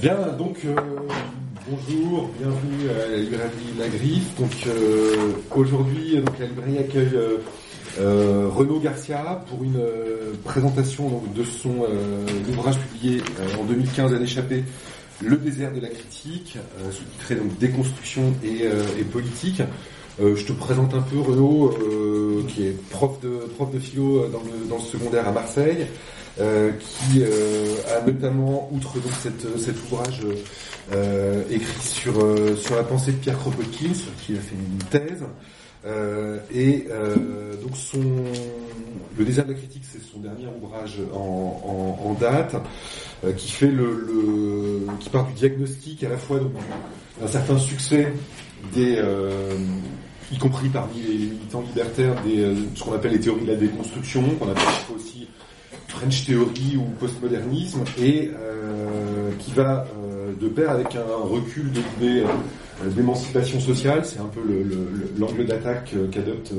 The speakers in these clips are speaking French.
Bien, donc euh, bonjour, bienvenue à la librairie La Griffe. Donc euh, aujourd'hui, donc la librairie accueille euh, Renaud Garcia pour une présentation donc, de son ouvrage publié en 2015 à l'échappée, Le désert de la critique, sous-titré donc Déconstruction et politique. Je te présente un peu Renaud, qui est prof de prof de philo dans le, dans le secondaire à Marseille. Euh, qui euh, a notamment, outre donc cet ouvrage euh, écrit sur, sur la pensée de Pierre Kropotkin, sur qui il a fait une thèse, et donc son le désert de la critique, c'est son dernier ouvrage en, en, en date, qui fait le, le, qui part du diagnostic à la fois d'un certain succès des y compris parmi les militants libertaires des ce qu'on appelle les théories de la déconstruction, qu'on appelle aussi French Theory ou postmodernisme et euh, qui va euh, de pair avec un recul de l'idée euh, d'émancipation sociale. C'est un peu l'angle d'attaque qu'adopte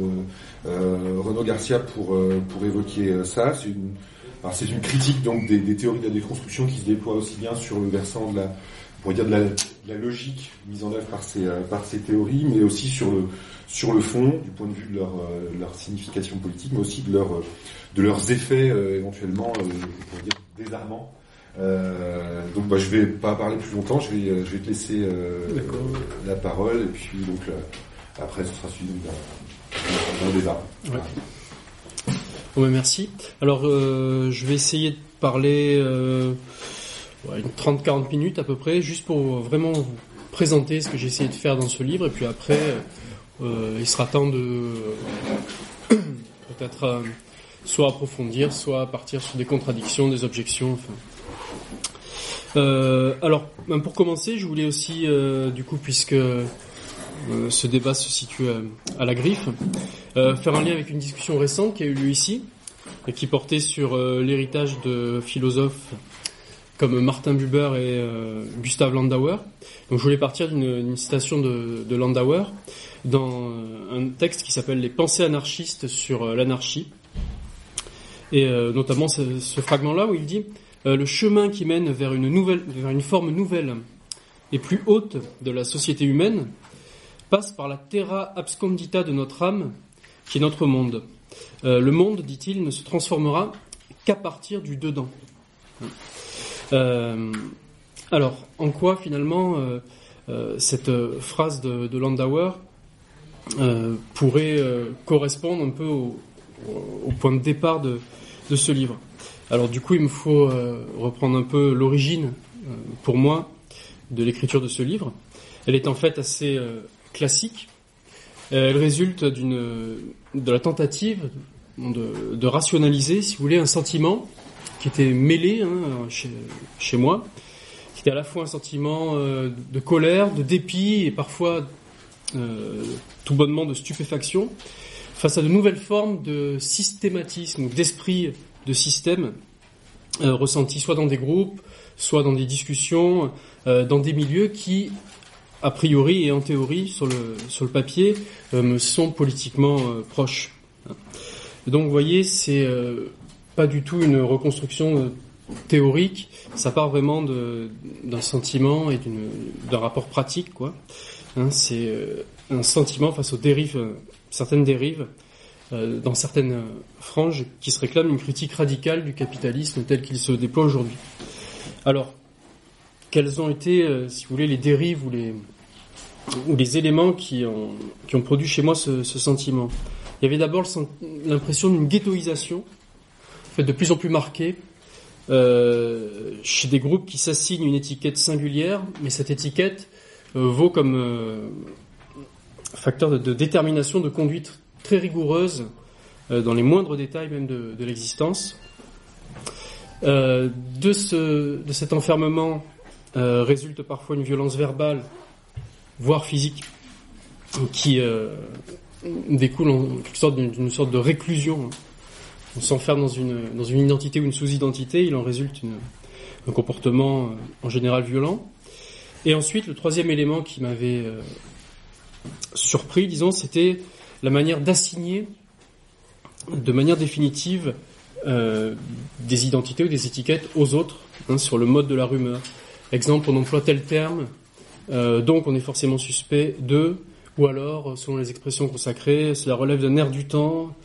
Renaud Garcia pour, pour évoquer ça. C'est une, une critique donc des, théories de la déconstruction qui se déploie aussi bien sur le versant de la, pour dire de la, logique mise en œuvre par ces, par ces théories, mais aussi sur le, sur le fond, du point de vue de leur, leur signification politique, mais aussi de leur de leurs effets euh, éventuellement, euh, dire, désarmants. Euh, donc bah, je vais pas parler plus longtemps, je vais, je vais te laisser la parole et puis donc après ce sera suivi d'un débat. Ouais. Merci. Alors je vais essayer de parler une 30-40 minutes à peu près, juste pour vraiment vous présenter ce que j'ai essayé de faire dans ce livre et puis après il sera temps de peut-être soit approfondir, soit partir sur des contradictions, des objections. Enfin. Euh, alors, ben, pour commencer, je voulais aussi, euh, du coup, puisque euh, ce débat se situe à, la griffe, faire un lien avec une discussion récente qui a eu lieu ici, et qui portait sur l'héritage de philosophes comme Martin Buber et Gustav Landauer. Donc, je voulais partir d'une citation de, Landauer dans un texte qui s'appelle Les pensées anarchistes sur l'anarchie et euh, notamment ce, fragment-là où il dit euh, le chemin qui mène vers une nouvelle, vers une forme nouvelle et plus haute de la société humaine passe par la terra abscondita de notre âme, qui est notre monde. Euh, le monde, dit-il, ne se transformera qu'à partir du dedans. Euh, alors, en quoi finalement euh, euh cette phrase de, Landauer pourrait correspondre un peu au, point de départ de, ce livre? Alors du coup, il me faut reprendre un peu l'origine, pour moi, de l'écriture de ce livre. Elle est en fait assez classique. Elle résulte d'une de la tentative de, rationaliser, si vous voulez, un sentiment qui était mêlé hein, chez, chez, moi, qui était à la fois un sentiment de colère, de dépit et parfois tout bonnement de stupéfaction, face à de nouvelles formes de systématisme, d'esprit de système euh, ressentis soit dans des groupes, soit dans des discussions, euh, dans des milieux qui, a priori et en théorie, sur le, sur le papier, euh, me sont politiquement euh, proches. Donc vous voyez, c'est pas du tout une reconstruction théorique, ça part vraiment d'un sentiment et d'un rapport pratique, quoi. Hein, c'est un sentiment face aux dérives certaines dérives euh, dans certaines franges qui se réclament une critique radicale du capitalisme tel qu'il se déploie aujourd'hui. Alors, quels ont été, euh, si vous voulez, les dérives ou les, éléments qui ont, produit chez moi ce, ce sentiment? Il y avait d'abord l'impression d'une ghettoisation, fait, de plus en plus marquée, euh, chez des groupes qui s'assignent une étiquette singulière, mais cette étiquette euh, vaut comme euh, facteur de, détermination, de conduite très rigoureuse dans les moindres détails même de, l'existence. De, ce, de cet enfermement résulte parfois une violence verbale, voire physique, qui découle en quelque sorte d'une sorte de réclusion. On s'enferme dans une, une identité ou une sous-identité, il en résulte un comportement en général violent. Et ensuite, le troisième élément qui m'avait surpris, disons, c'était la manière d'assigner de manière définitive euh, des identités ou des étiquettes aux autres hein, sur le mode de la rumeur. Exemple, on emploie tel terme, euh, donc on est forcément suspect de, ou alors, selon les expressions consacrées, cela relève d'un air du temps,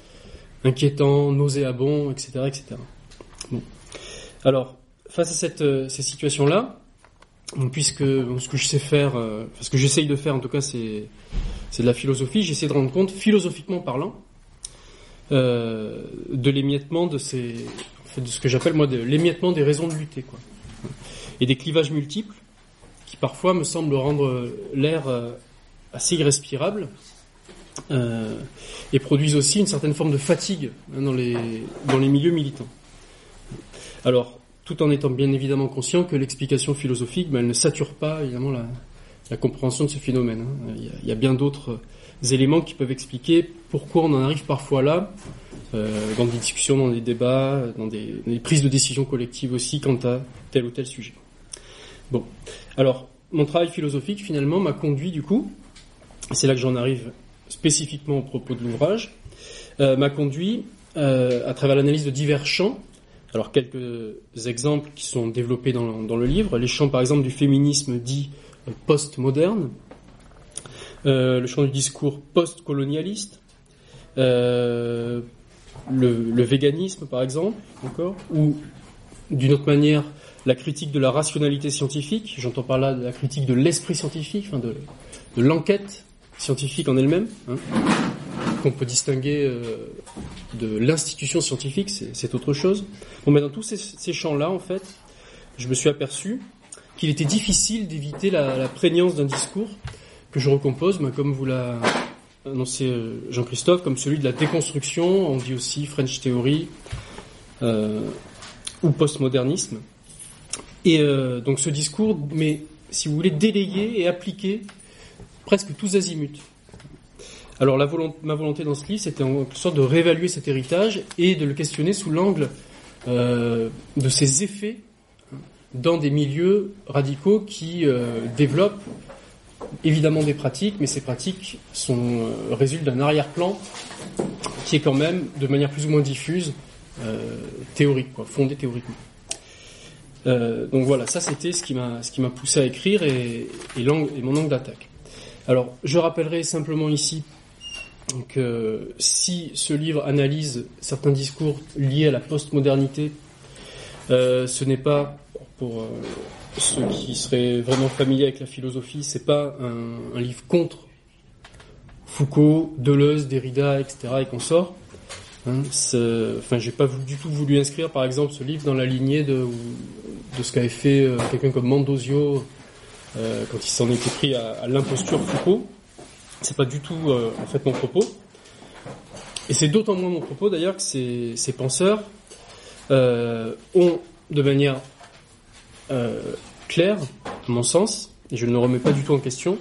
inquiétant, nauséabond, etc. etc. Alors, face à cette, euh, ces situations-là, puisque ce que je sais faire, euh, ce que j'essaye de faire en tout cas, c'est de la philosophie, j'essaie de rendre compte, philosophiquement parlant, euh, de l'émiettement de ce que j'appelle moi de l'émiettement des raisons de lutter, quoi, et des clivages multiples qui parfois me semblent rendre l'air assez irrespirable euh, et produisent aussi une certaine forme de fatigue hein, dans les dans les milieux militants. Alors, tout en étant bien évidemment conscient que l'explication philosophique, ben, elle ne sature pas évidemment la, compréhension de ce phénomène. Hein. Il, y a, bien d'autres éléments qui peuvent expliquer pourquoi on en arrive parfois là, euh, dans des discussions, dans des débats, dans des, dans des, prises de décision collectives aussi quant à tel ou tel sujet. Bon, alors mon travail philosophique finalement m'a conduit du coup, c'est là que j'en arrive spécifiquement au propos de l'ouvrage, euh, m'a conduit euh, à travers l'analyse de divers champs. Alors quelques exemples qui sont développés dans, dans le livre, les champs par exemple du féminisme dit post-moderne, euh, le champ du discours post-colonialiste, euh, le, le, véganisme par exemple, encore, ou d'une autre manière la critique de la rationalité scientifique, j'entends par là la critique de l'esprit scientifique, enfin de, de l'enquête scientifique en elle-même, hein, qu'on peut distinguer euh, de l'institution scientifique, c'est autre chose. Bon, mais dans tous ces, champs-là, en fait, je me suis aperçu qu'il était difficile d'éviter la, prégnance d'un discours que je recompose, ben, comme vous l'a annoncé Jean-Christophe, comme celui de la déconstruction, on dit aussi French Theory euh, ou postmodernisme. Et euh, donc ce discours, mais si vous voulez, délayé et appliqué presque tous azimuts. Alors ma volonté dans ce livre, c'était en quelque sorte de réévaluer cet héritage et de le questionner sous l'angle euh, de ses effets dans des milieux radicaux qui euh, développent évidemment des pratiques, mais ces pratiques euh, résultent d'un arrière-plan qui est quand même, de manière plus ou moins diffuse, théorique, quoi, fondé théoriquement. Donc voilà, ça c'était ce qui m'a poussé à écrire et mon angle d'attaque. Alors, je rappellerai simplement ici que si ce livre analyse certains discours liés à la postmodernité, euh, ce n'est pas pour euh, ceux qui seraient vraiment familiers avec la philosophie, c'est pas un, livre contre Foucault, Deleuze, Derrida, etc. et consorts. Hein, enfin, j'ai pas du tout voulu inscrire, par exemple, ce livre dans la lignée de, de ce qu'avait fait euh, quelqu'un comme Mandozio euh, quand il s'en était pris à, à l'imposture Foucault. C'est pas du tout euh, en fait mon propos. Et c'est d'autant moins mon propos d'ailleurs que ces, ces penseurs euh, ont de manière euh, claire, à mon sens, et je ne le remets pas du tout en question,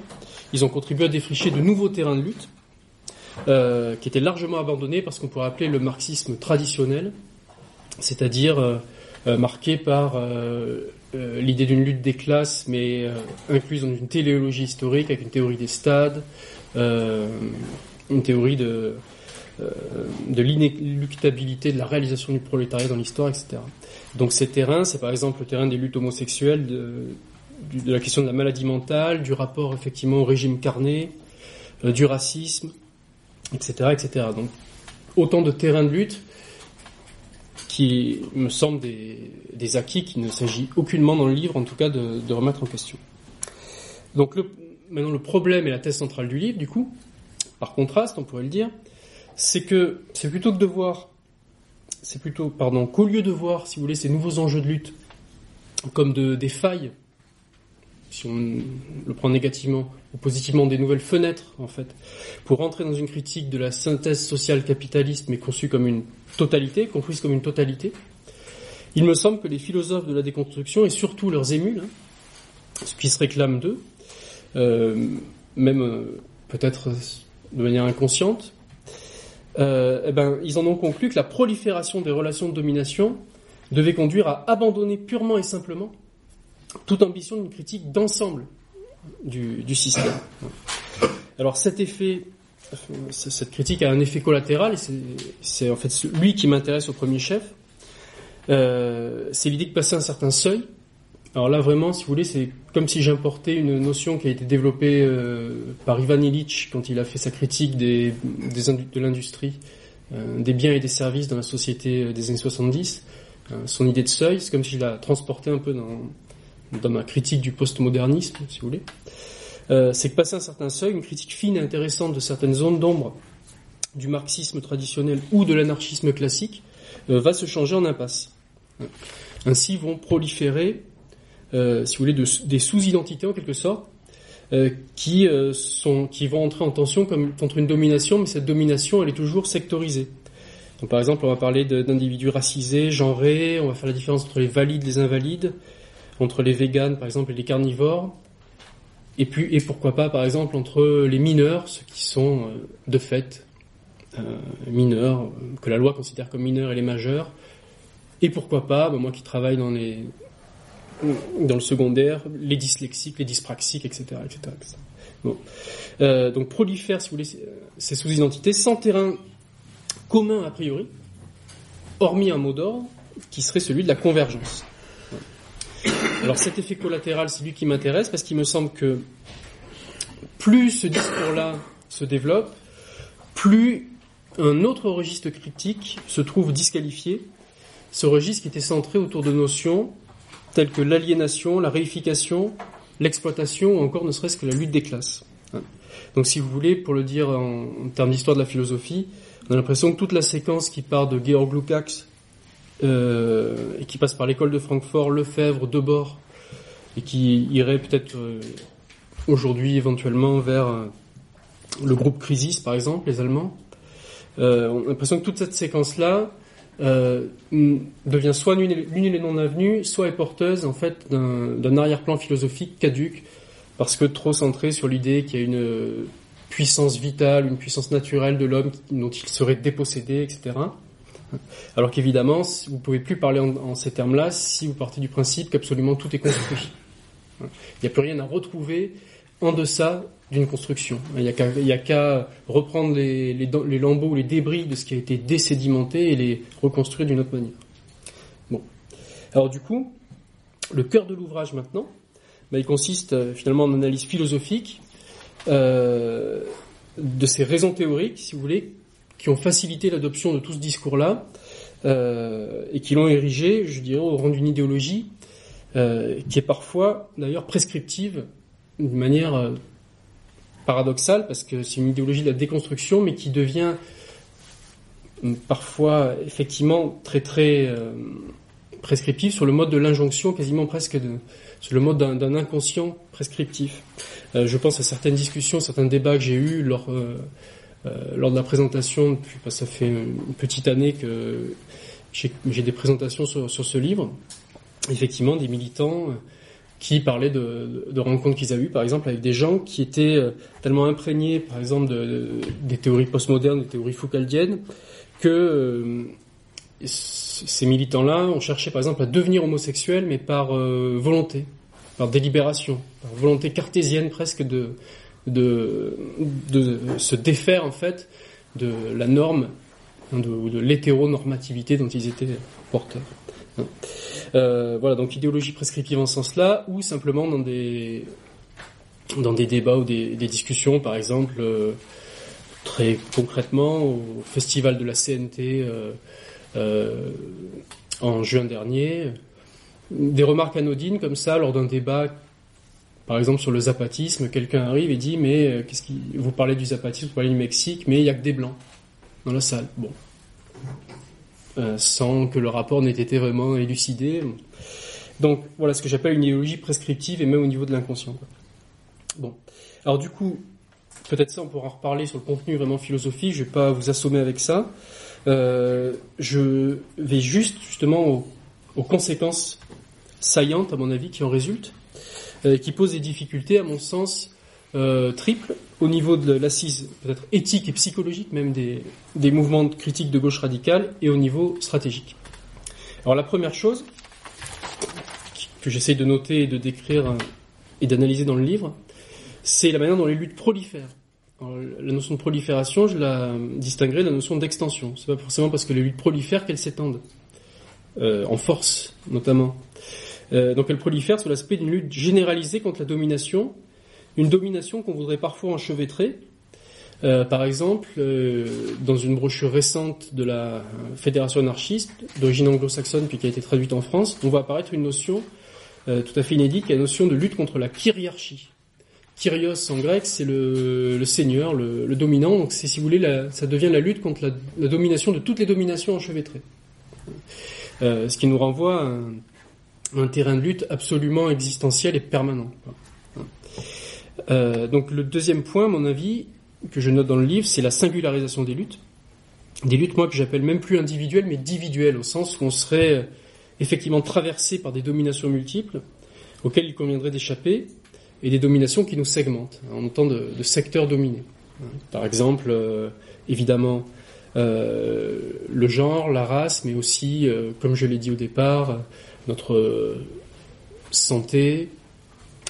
ils ont contribué à défricher de nouveaux terrains de lutte euh, qui étaient largement abandonnés par ce qu'on pourrait appeler le marxisme traditionnel, c'est-à-dire euh, marqué par l'idée d'une lutte des classes, mais incluse dans une téléologie historique avec une théorie des stades, une théorie de de l'inéluctabilité de la réalisation du prolétariat dans l'histoire, etc. Donc ces terrains, c'est par exemple le terrain des luttes homosexuelles, de, de, la question de la maladie mentale, du rapport effectivement au régime carné, euh, du racisme, etc., etc. Donc autant de terrains de lutte qui me semblent des, acquis qu'il ne s'agit aucunement dans le livre, en tout cas, de, de remettre en question. Donc le, maintenant le problème et la thèse centrale du livre, du coup, par contraste, on pourrait le dire, c'est que c'est plutôt que de voir, c'est plutôt, pardon, qu'au lieu de voir, si vous voulez, ces nouveaux enjeux de lutte comme de, des failles, si on le prend négativement ou positivement, des nouvelles fenêtres, en fait, pour entrer dans une critique de la synthèse sociale capitaliste, mais conçue comme une totalité, comprise comme une totalité, il me semble que les philosophes de la déconstruction, et surtout leurs émules, hein, ce qui se réclament d'eux, euh, même euh, peut-être de manière inconsciente, euh, eh ben, ils en ont conclu que la prolifération des relations de domination devait conduire à abandonner purement et simplement toute ambition d'une critique d'ensemble du, du, système. Alors cet effet cette critique a un effet collatéral, et c'est en fait lui qui m'intéresse au premier chef. Euh, c'est l'idée de passer un certain seuil. Alors là, vraiment, si vous voulez, c'est comme si j'importais une notion qui a été développée euh, par Ivan Illich quand il a fait sa critique des, des de l'industrie, euh, des biens et des services dans la société des années 70. son idée de seuil, c'est comme si je la transportais un peu dans, dans ma critique du postmodernisme, si vous voulez. Euh, c'est que passer un certain seuil, une critique fine et intéressante de certaines zones d'ombre du marxisme traditionnel ou de l'anarchisme classique euh, va se changer en impasse. Ainsi vont proliférer, euh, si vous voulez, des sous-identités en quelque sorte, qui, vont entrer en tension contre une domination, mais cette domination, elle est toujours sectorisée. Par exemple, on va parler d'individus racisés, genrés, on va faire la différence entre les valides et les invalides, entre les véganes, par exemple, et les carnivores, et puis et pourquoi pas par exemple entre les mineurs, ceux qui sont euh, de fait euh, mineurs, que la loi considère comme mineurs et les majeurs, et pourquoi pas, bah, moi qui travaille dans les dans le secondaire, les dyslexiques, les dyspraxiques, etc., etc. Euh, donc prolifèrent, si vous voulez, ces sous-identités sans terrain commun a priori, hormis un mot d'ordre qui serait celui de la convergence. Alors cet effet collatéral, c'est lui qui m'intéresse parce qu'il me semble que plus ce discours-là se développe, plus un autre registre critique se trouve disqualifié. Ce registre qui était centré autour de notions telles que l'aliénation, la réification, l'exploitation ou encore ne serait-ce que la lutte des classes. Donc si vous voulez, pour le dire en, termes d'histoire de la philosophie, on a l'impression que toute la séquence qui part de Georg Lukács et qui passe par l'école de Francfort, Lefebvre, Debord, et qui irait peut-être euh, aujourd'hui éventuellement vers euh, le groupe Crisis, par exemple, les Allemands. on a l'impression que toute cette séquence-là devient soit l'une et non avenue, soit est porteuse en fait d'un arrière-plan philosophique caduque, parce que trop centré sur l'idée qu'il y a une puissance vitale, une puissance naturelle de l'homme dont il serait dépossédé, etc. Alors qu'évidemment, vous ne pouvez plus parler en, ces termes-là si vous partez du principe qu'absolument tout est construit. Il n'y a plus rien à retrouver en deçà d'une construction. Il n'y a qu'à reprendre les, lambeaux les débris de ce qui a été désédimenté et les reconstruire d'une autre manière. Bon. Alors du coup, le cœur de l'ouvrage maintenant, bah, il consiste euh, finalement en analyse philosophique euh, de ces raisons théoriques, si vous voulez, qui ont facilité l'adoption de tout ce discours-là euh, et qui l'ont érigé, je dirais, au rang d'une idéologie euh, qui est parfois d'ailleurs prescriptive d'une manière euh, paradoxale parce que c'est une idéologie de la déconstruction mais qui devient parfois effectivement très très prescriptive sur le mode de l'injonction, quasiment presque sur le mode d'un inconscient prescriptif. je pense à certaines discussions, certains débats que j'ai eus lors euh, lors de la présentation, bah, ça fait une petite année que j'ai des présentations sur, ce livre, effectivement des militants euh, qui parlaient de, rencontres qu'ils avaient eues, par exemple, avec des gens qui étaient euh, tellement imprégnés, par exemple, des théories postmodernes, des théories foucaldiennes, que ces militants-là ont cherché, par exemple, à devenir homosexuels, mais par volonté, par délibération, par volonté cartésienne presque de, de, de se défaire en fait de la norme hein, de, de l'hétéronormativité dont ils étaient porteurs. Hein. Euh, voilà, donc idéologie prescriptive en ce sens-là, ou simplement dans des dans des débats ou des, des discussions, par exemple, euh, très concrètement au festival de la CNT euh, euh, en juin dernier, des remarques anodines comme ça lors d'un débat par exemple, sur le zapatisme, quelqu'un arrive et dit Mais euh, qu'est-ce qui... vous parlez du zapatisme, vous parlez du Mexique, mais il n'y a que des blancs dans la salle. Bon. Euh, sans que le rapport n'ait été vraiment élucidé. Donc voilà ce que j'appelle une idéologie prescriptive et même au niveau de l'inconscient. Bon. Alors du coup, peut-être ça on pourra en reparler sur le contenu vraiment philosophique, je vais pas vous assommer avec ça. Euh, je vais juste justement aux, aux conséquences saillantes à mon avis qui en résultent euh, qui pose des difficultés, à mon sens, euh, triples au niveau de l'assise peut-être éthique et psychologique même des, des mouvements de critique de gauche radicale et au niveau stratégique. Alors la première chose que j'essaie de noter et de décrire euh, et d'analyser dans le livre, c'est la manière dont les luttes prolifèrent la notion de prolifération, je la distinguerai de la notion d'extension. C'est pas forcément parce que les luttes prolifèrent qu'elles s'étendent, euh, en force notamment. Euh, donc elles prolifèrent sous l'aspect d'une lutte généralisée contre la domination, une domination qu'on voudrait parfois enchevêtrer. Euh, par exemple, euh, dans une brochure récente de la Fédération anarchiste, d'origine anglo-saxonne puis qui a été traduite en France, on voit apparaître une notion euh, tout à fait inédite, qui est la notion de lutte contre la kyriarchie. Kyrios en grec, c'est le, le, seigneur, le, le dominant. Donc, c'est si vous voulez, la, ça devient la lutte contre la, la, domination de toutes les dominations enchevêtrées. Euh, ce qui nous renvoie à un, un, terrain de lutte absolument existentiel et permanent. Euh, donc, le deuxième point, à mon avis, que je note dans le livre, c'est la singularisation des luttes. Des luttes, moi, que j'appelle même plus individuelles, mais individuelles, au sens où on serait effectivement traversé par des dominations multiples auxquelles il conviendrait d'échapper et des dominations qui nous segmentent en tant de, secteurs dominés. Par exemple, euh, évidemment, euh, le genre, la race, mais aussi, euh, comme je l'ai dit au départ, notre santé,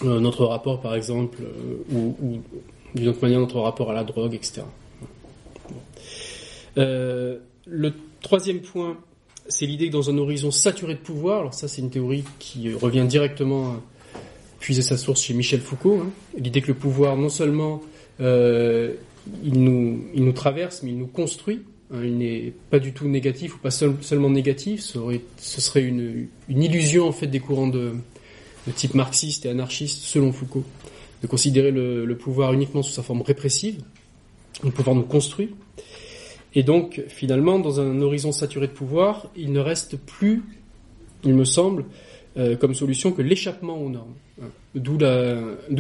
euh, notre rapport, par exemple, euh, ou, d'une autre manière, notre rapport à la drogue, etc. Euh, le troisième point, c'est l'idée que dans un horizon saturé de pouvoir, alors ça c'est une théorie qui revient directement puiser sa source chez Michel Foucault, hein, l'idée que le pouvoir non seulement euh, il, nous, il nous traverse, mais il nous construit, hein, il n'est pas du tout négatif ou pas seul, seulement négatif, ce serait, une, illusion en fait des courants de, type marxiste et anarchiste selon Foucault, de considérer le, le pouvoir uniquement sous sa forme répressive, le pouvoir nous construit. Et donc, finalement, dans un horizon saturé de pouvoir, il ne reste plus, il me semble, euh, comme solution que l'échappement aux normes. D'où,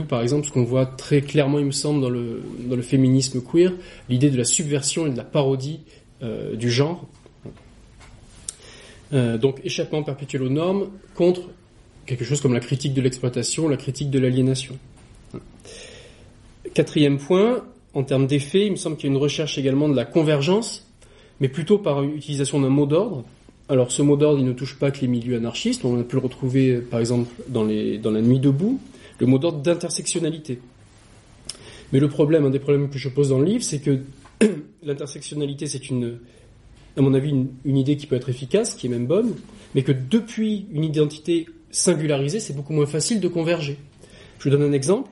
par exemple, ce qu'on voit très clairement, il me semble, dans le, dans le féminisme queer, l'idée de la subversion et de la parodie euh, du genre. Euh, donc, échappement perpétuel aux normes contre quelque chose comme la critique de l'exploitation, la critique de l'aliénation. Quatrième point, en termes d'effet, il me semble qu'il y a une recherche également de la convergence, mais plutôt par utilisation d'un mot d'ordre. Alors ce mot d'ordre, il ne touche pas que les milieux anarchistes, on a pu le retrouver par exemple dans, la nuit debout, le mot d'ordre d'intersectionnalité. Mais le problème, un des problèmes que je pose dans le livre, c'est que l'intersectionnalité, c'est une, à mon avis, une, une, idée qui peut être efficace, qui est même bonne, mais que depuis une identité singularisée, c'est beaucoup moins facile de converger. Je vous donne un exemple.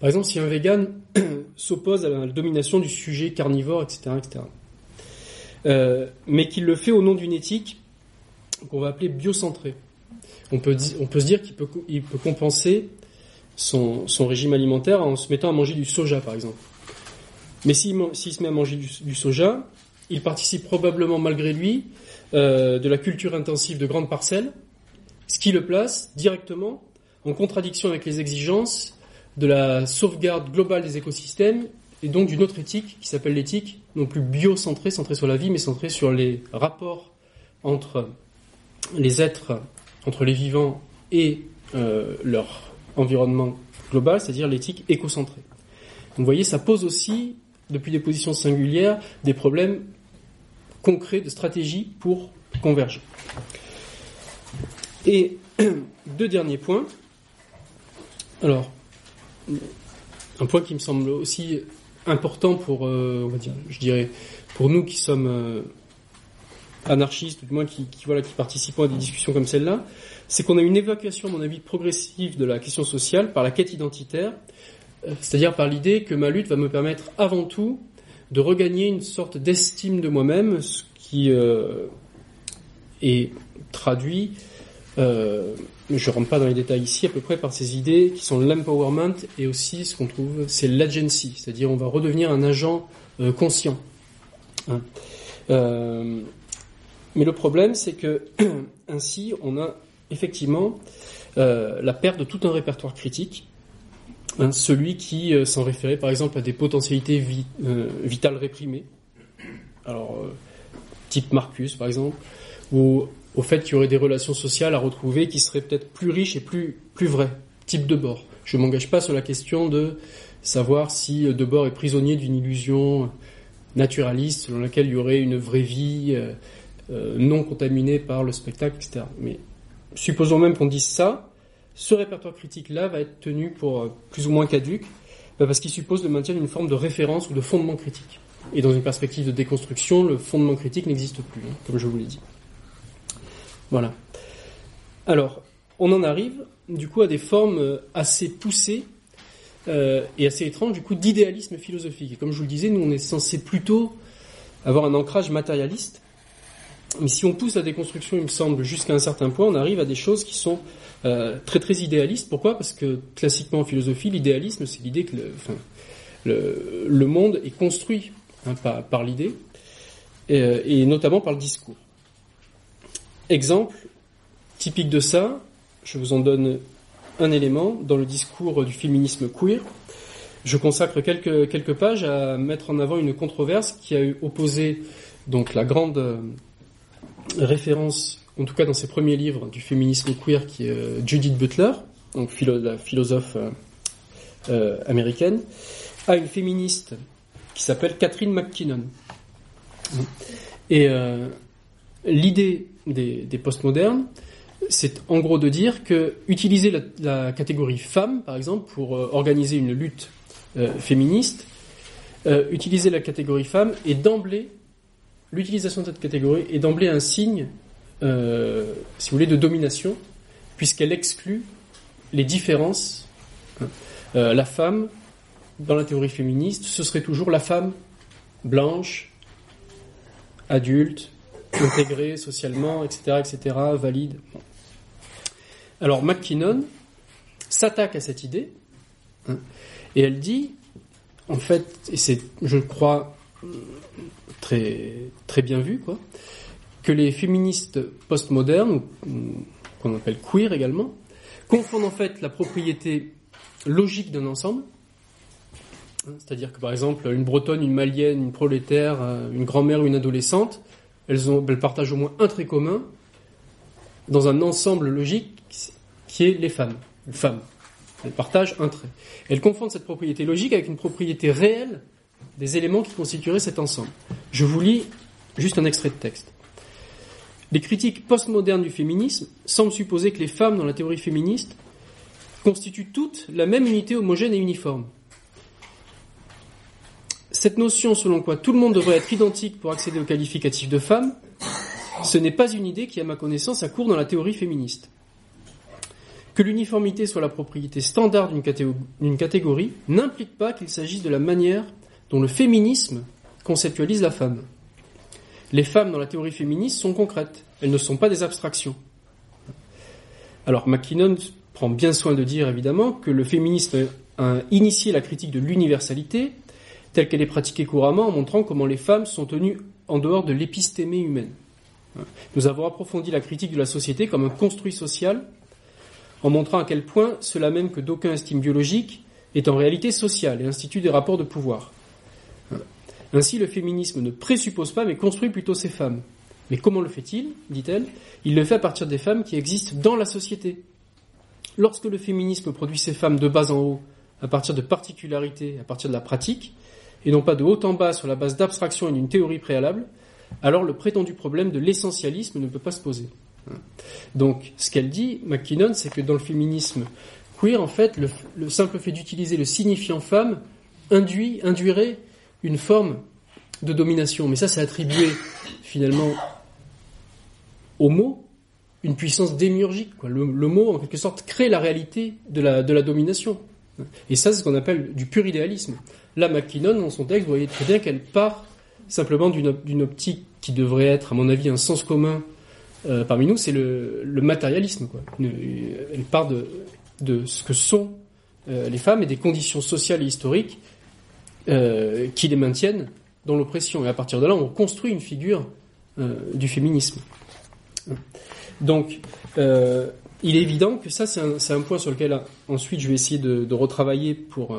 Par exemple, si un vegan s'oppose à la domination du sujet carnivore, etc., etc., euh, mais qu'il le fait au nom d'une éthique qu'on va appeler biocentrée, on peut, se dire qu'il peut, compenser son, régime alimentaire en se mettant à manger du soja, par exemple. Mais s'il si se met à manger du, du, soja, il participe probablement malgré lui euh, de la culture intensive de grandes parcelles, ce qui le place directement en contradiction avec les exigences de la sauvegarde globale des écosystèmes et donc d'une autre éthique qui s'appelle l'éthique non plus biocentrée, centrée sur la vie, mais centrée sur les rapports entre les êtres, entre les vivants et euh, leur environnement global, c'est-à-dire l'éthique écocentrée. Donc vous voyez, ça pose aussi, depuis des positions singulières, des problèmes concrets de stratégie pour converger. Et deux derniers points. Alors, un point qui me semble aussi important pour, euh, on va dire, je dirais, pour nous qui sommes euh, anarchistes, ou du moins qui, qui, voilà, qui participons à des discussions comme celle-là, c'est qu'on a une évacuation, à mon avis, progressive de la question sociale par la quête identitaire, euh, c'est-à-dire par l'idée que ma lutte va me permettre avant tout de regagner une sorte d'estime de moi-même, ce qui euh, est traduit euh, je rentre pas dans les détails ici, à peu près par ces idées qui sont l'empowerment et aussi ce qu'on trouve, c'est l'agency, c'est-à-dire on va redevenir un agent euh, conscient. Hein. Euh, mais le problème, c'est que ainsi, on a effectivement euh, la perte de tout un répertoire critique, hein, celui qui s'en référait par exemple à des potentialités vi vitales réprimées, alors type Marcus par exemple, ou au fait qu'il y aurait des relations sociales à retrouver qui seraient peut-être plus riches et plus, plus vraies, type de bord. Je m'engage pas sur la question de savoir si de bord est prisonnier d'une illusion naturaliste selon laquelle il y aurait une vraie vie euh, euh, non contaminée par le spectacle, etc. Mais supposons même qu'on dise ça, ce répertoire critique-là va être tenu pour euh, plus ou moins caduque bah, Parce qu'il suppose le maintien d'une forme de référence ou de fondement critique. Et dans une perspective de déconstruction, le fondement critique n'existe plus, hein, comme je vous l'ai dit. Voilà. Alors, on en arrive du coup à des formes euh, assez poussées euh, et assez étranges du coup d'idéalisme philosophique. Et comme je vous le disais, nous on est censé plutôt avoir un ancrage matérialiste. Mais si on pousse la déconstruction, il me semble, jusqu'à un certain point, on arrive à des choses qui sont euh, très très idéalistes. Pourquoi? Parce que classiquement en philosophie, l'idéalisme, c'est l'idée que le, monde est construit hein, par, par l'idée, et notamment par le discours. Exemple typique de ça, je vous en donne un élément dans le discours du féminisme queer. Je consacre quelques, quelques pages à mettre en avant une controverse qui a opposé donc la grande euh, référence, en tout cas dans ses premiers livres du féminisme queer, qui est euh, Judith Butler, donc la philosophe euh, américaine, à une féministe qui s'appelle Catherine McKinnon. Et l'idée des, postmodernes, c'est en gros de dire que utiliser la, catégorie femme, par exemple, pour euh, organiser une lutte euh, féministe, euh, utiliser la catégorie femme est d'emblée, l'utilisation de cette catégorie est d'emblée un signe, si vous voulez, de domination, puisqu'elle exclut les différences. Euh, la femme, dans la théorie féministe, ce serait toujours la femme blanche, adulte, intégrée socialement, etc., etc., valide. Alors McKinnon s'attaque à cette idée hein, et elle dit, en fait, et c'est, je crois, très très bien vu, quoi, que les féministes postmodernes, qu'on appelle queer également, confondent en fait la propriété logique d'un ensemble, hein, c'est-à-dire que par exemple une bretonne, une malienne, une prolétaire, une grand-mère, une adolescente, elles, ont, elles partagent au moins un trait commun dans un ensemble logique qui est les femmes. Les femmes. Elles partagent un trait. Elles confondent cette propriété logique avec une propriété réelle des éléments qui constitueraient cet ensemble. Je vous lis juste un extrait de texte. Les critiques postmodernes du féminisme semblent supposer que les femmes dans la théorie féministe constituent toutes la même unité homogène et uniforme. Cette notion selon quoi tout le monde devrait être identique pour accéder au qualificatif de femme, ce n'est pas une idée qui, à ma connaissance, a cours dans la théorie féministe. Que l'uniformité soit la propriété standard d'une catégorie n'implique pas qu'il s'agisse de la manière dont le féminisme conceptualise la femme. Les femmes dans la théorie féministe sont concrètes, elles ne sont pas des abstractions. Alors McKinnon prend bien soin de dire évidemment que le féminisme a initié la critique de l'universalité telle qu'elle est pratiquée couramment en montrant comment les femmes sont tenues en dehors de l'épistémée humaine. Nous avons approfondi la critique de la société comme un construit social en montrant à quel point cela même que d'aucuns estiment biologique est en réalité social et institue des rapports de pouvoir. Ainsi, le féminisme ne présuppose pas mais construit plutôt ces femmes. Mais comment le fait-il dit-elle? Il le fait à partir des femmes qui existent dans la société. Lorsque le féminisme produit ces femmes de bas en haut, à partir de particularités, à partir de la pratique, et non pas de haut en bas sur la base d'abstraction et d'une théorie préalable, alors le prétendu problème de l'essentialisme ne peut pas se poser. Donc, ce qu'elle dit, McKinnon, c'est que dans le féminisme queer, en fait, le, le simple fait d'utiliser le signifiant femme induit, induirait une forme de domination. Mais ça, c'est attribué finalement au mot une puissance démiurgique. Le, mot, en quelque sorte, crée la réalité de la domination. Et ça, c'est ce qu'on appelle du pur idéalisme. Là, McKinnon, dans son texte, vous voyez très bien qu'elle part simplement d'une optique qui devrait être, à mon avis, un sens commun euh, parmi nous, c'est le, matérialisme. Elle part de, ce que sont euh, les femmes et des conditions sociales et historiques euh, qui les maintiennent dans l'oppression. Et à partir de là, on construit une figure du féminisme. Donc, il est évident que ça, c'est un, point sur lequel ensuite je vais essayer de, retravailler pour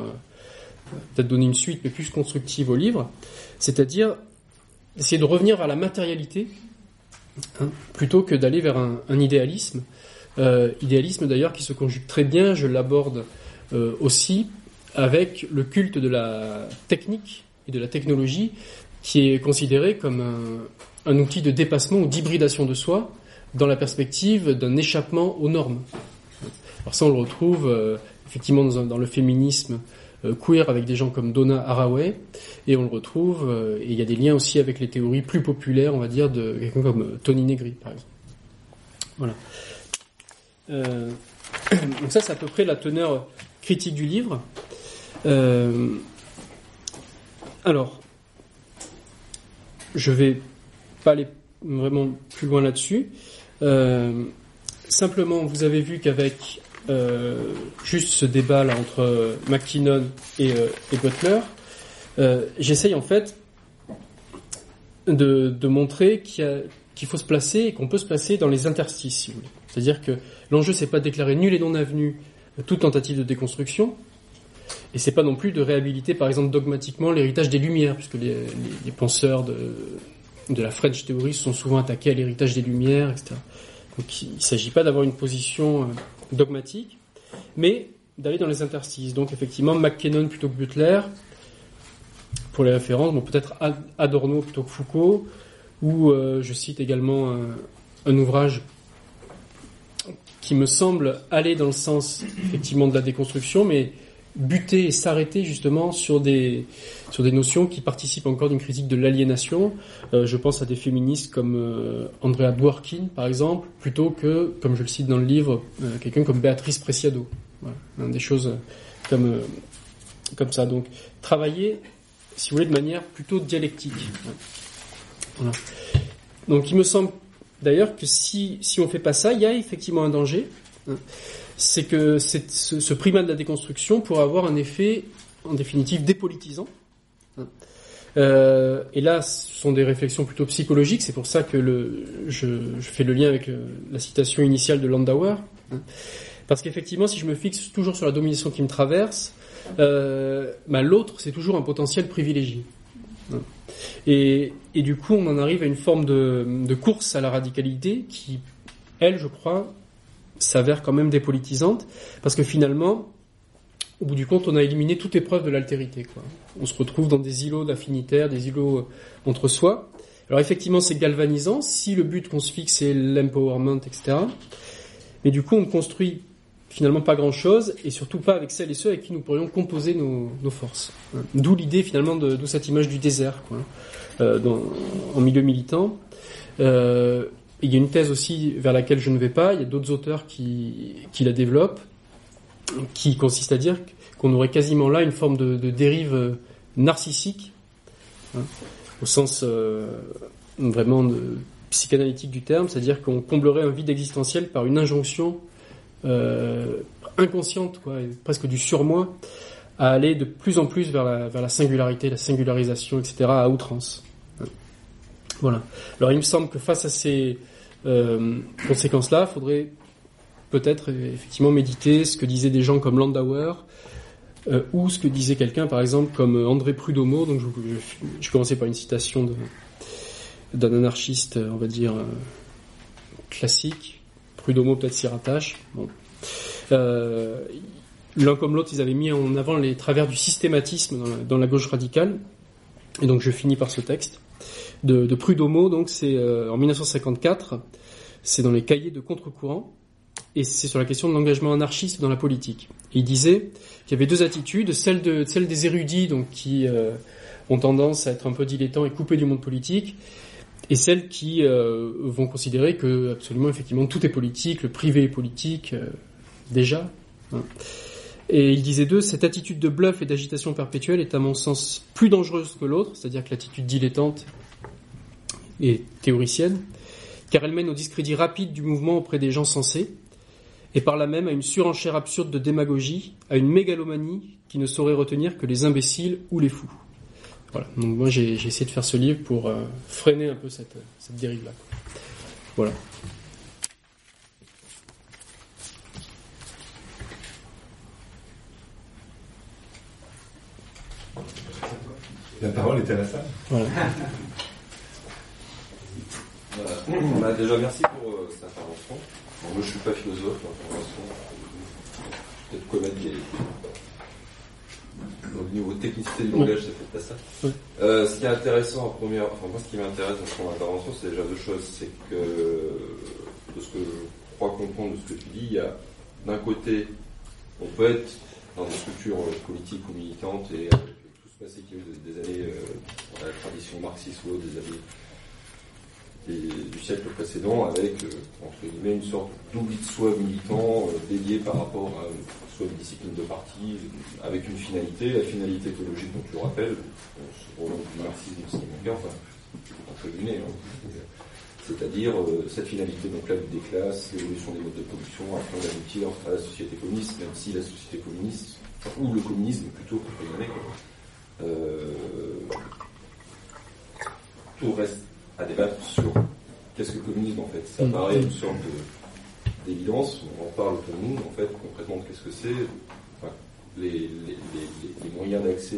peut-être donner une suite, mais plus constructive au livre, c'est-à-dire essayer de revenir vers la matérialité hein, plutôt que d'aller vers un, idéalisme. Euh, idéalisme d'ailleurs qui se conjugue très bien, je l'aborde euh, aussi avec le culte de la technique et de la technologie qui est considéré comme un, outil de dépassement ou d'hybridation de soi dans la perspective d'un échappement aux normes. Alors ça, on le retrouve euh, effectivement dans, le féminisme queer avec des gens comme Donna Haraway, et on le retrouve, et il y a des liens aussi avec les théories plus populaires, on va dire, de quelqu'un comme Tony Negri, par exemple. Voilà. donc ça, c'est à peu près la teneur critique du livre. alors, je vais pas aller vraiment plus loin là-dessus. Euh, simplement, vous avez vu qu'avec euh, juste ce débat là entre McKinnon et, euh, Butler, j'essaye en fait de, montrer qu'il faut se placer et qu'on peut se placer dans les interstices, C'est-à-dire que l'enjeu c'est pas de déclarer nul et non avenu toute tentative de déconstruction, et c'est pas non plus de réhabiliter, par exemple, dogmatiquement l'héritage des Lumières, puisque les, penseurs de, la French Theory sont souvent attaqués à l'héritage des Lumières, etc. Donc il ne s'agit pas d'avoir une position euh, dogmatique, mais d'aller dans les interstices. Donc effectivement, McKinnon plutôt que Butler, pour les références, bon, peut-être Adorno plutôt que Foucault, ou euh, je cite également un, un ouvrage qui me semble aller dans le sens effectivement de la déconstruction, mais buter et s'arrêter justement sur des sur des notions qui participent encore d'une critique de l'aliénation. Euh, je pense à des féministes comme euh, Andrea Dworkin par exemple, plutôt que, comme je le cite dans le livre, euh, quelqu'un comme Béatrice Preciado. Des choses comme comme ça. Donc travailler, si vous voulez, de manière plutôt dialectique. Donc il me semble d'ailleurs que si si on fait pas ça, il y a effectivement un danger. Hein c'est que ce, primat de la déconstruction pourrait avoir un effet, en définitive, dépolitisant. Euh, et là, ce sont des réflexions plutôt psychologiques. C'est pour ça que je, fais le lien avec la citation initiale de Landauer. Parce qu'effectivement, si je me fixe toujours sur la domination qui me traverse, euh, bah, l'autre, c'est toujours un potentiel privilégié. Et, du coup, on en arrive à une forme de course à la radicalité qui, elle, je crois, s'avère quand même dépolitisante, parce que finalement, au bout du compte, on a éliminé toute épreuve de l'altérité. On se retrouve dans des îlots d'affinitaires, des îlots euh, entre soi. Alors effectivement, c'est galvanisant, si le but qu'on se fixe c'est l'empowerment, etc. Mais du coup, on ne construit finalement pas grand-chose, et surtout pas avec celles et ceux avec qui nous pourrions composer nos, forces. D'où l'idée finalement, de, cette image du désert, quoi, euh, dans, en milieu militant. Euh, il y a une thèse aussi vers laquelle je ne vais pas, il y a d'autres auteurs qui, la développent, qui consiste à dire qu'on aurait quasiment là une forme de, dérive euh, narcissique, hein, au sens euh, vraiment de, psychanalytique du terme, c'est-à-dire qu'on comblerait un vide existentiel par une injonction euh, inconsciente, quoi, presque du surmoi, à aller de plus en plus vers la singularité, la singularisation, etc., à outrance. Voilà. Alors il me semble que face à ces euh, conséquences-là, il faudrait peut-être effectivement méditer ce que disaient des gens comme Landauer, euh, ou ce que disait quelqu'un par exemple comme André Prudomo. Donc je, je, commençais par une citation d'un anarchiste, on va dire euh, classique. Prudomo peut-être s'y rattache. Bon. Euh, L'un comme l'autre, ils avaient mis en avant les travers du systématisme dans la gauche radicale. Et donc je finis par ce texte de, de Prudomo, donc c'est euh, en 1954, c'est dans les cahiers de contre-courant, et c'est sur la question de l'engagement anarchiste dans la politique. il disait qu'il y avait deux attitudes, celle, de, celle des érudits, donc qui euh, ont tendance à être un peu dilettants et coupés du monde politique, et celles qui euh, vont considérer que absolument effectivement tout est politique, le privé est politique déjà. Hein. Et il disait d'eux, cette attitude de bluff et d'agitation perpétuelle est à mon sens plus dangereuse que l'autre, c'est-à-dire que l'attitude dilettante et théoricienne, car elle mène au discrédit rapide du mouvement auprès des gens sensés, et par là même à une surenchère absurde de démagogie, à une mégalomanie qui ne saurait retenir que les imbéciles ou les fous. Voilà, donc moi j'ai essayé de faire ce livre pour euh, freiner un peu cette, cette dérive-là. Voilà. La parole est à la salle. Voilà. Bah, déjà, merci pour euh, cette intervention. moi, je ne suis pas philosophe, l'intervention. Peut-être commettre des. Au niveau technicité du langage, c'est peut-être pas ça. Euh, ce qui est intéressant en première. Enfin, moi, ce qui m'intéresse dans ton intervention, c'est déjà deux choses. C'est que, de ce que je crois comprendre de ce que tu dis, il y a d'un côté, on peut être dans des structures politiques ou militantes et eu des, années, dans la tradition marxiste ou des années du siècle précédent, avec entre guillemets une sorte d'oubli de soi militant dédié par rapport à soit une discipline de parti, avec une finalité, la finalité écologique dont tu le rappelles, au nom du marxisme, ce qui enfin, entre guillemets, hein, c'est-à-dire euh, cette finalité, donc la lutte des classes, l'évolution des modes de production, afin d'aboutir à la société communiste, même si la société communiste, ou le communisme plutôt, pour euh, tout reste à débattre sur qu'est-ce que le communisme en fait. Ça mm. paraît une sorte d'évidence, on en parle pour nous, en fait, concrètement, qu'est-ce que c'est les, moyens d'accès,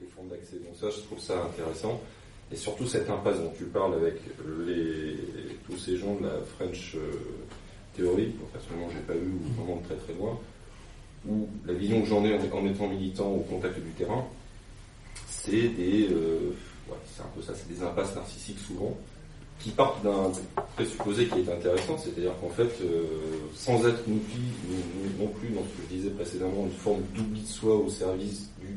les formes d'accès. Donc ça, je trouve ça intéressant. Et surtout cette impasse dont tu parles avec les, tous ces gens de la French euh, Theory, personnellement j'ai pas eu vraiment très très loin, où la vision que j'en ai en, étant militant au contact du terrain, c'est des, euh, c'est un peu ça, c'est des impasses narcissiques souvent, qui partent d'un présupposé qui est intéressant, c'est-à-dire qu'en fait, euh, sans être non plus, non plus dans ce que je disais précédemment, une forme d'oubli de soi au service du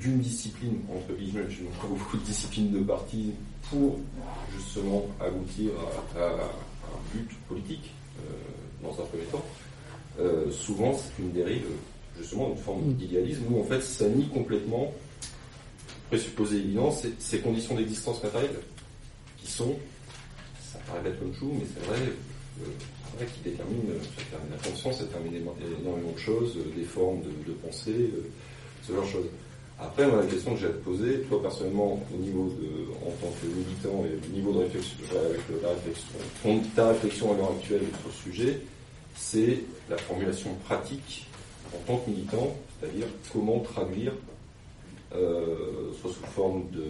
d'une discipline, entre guillemets, je pas beaucoup de disciplines de parti pour justement aboutir à, un but politique euh, dans un premier temps. Souvent, c'est une dérive, justement, une forme d'idéalisme où en fait ça nie complètement, présupposé évident, ces, conditions d'existence matérielle qui sont, ça paraît bête comme chou, mais c'est vrai, euh, vrai qui déterminent, la conscience, détermine énormément de choses, des formes de, pensée, ce genre de choses. Après, la question que j'ai à te poser, toi personnellement, au niveau de, en tant que militant et au niveau de réflexion, avec la réflexion, ta réflexion à l'heure actuelle sur ce sujet, c'est la formulation pratique en tant que militant, c'est-à-dire comment traduire, euh, soit sous forme de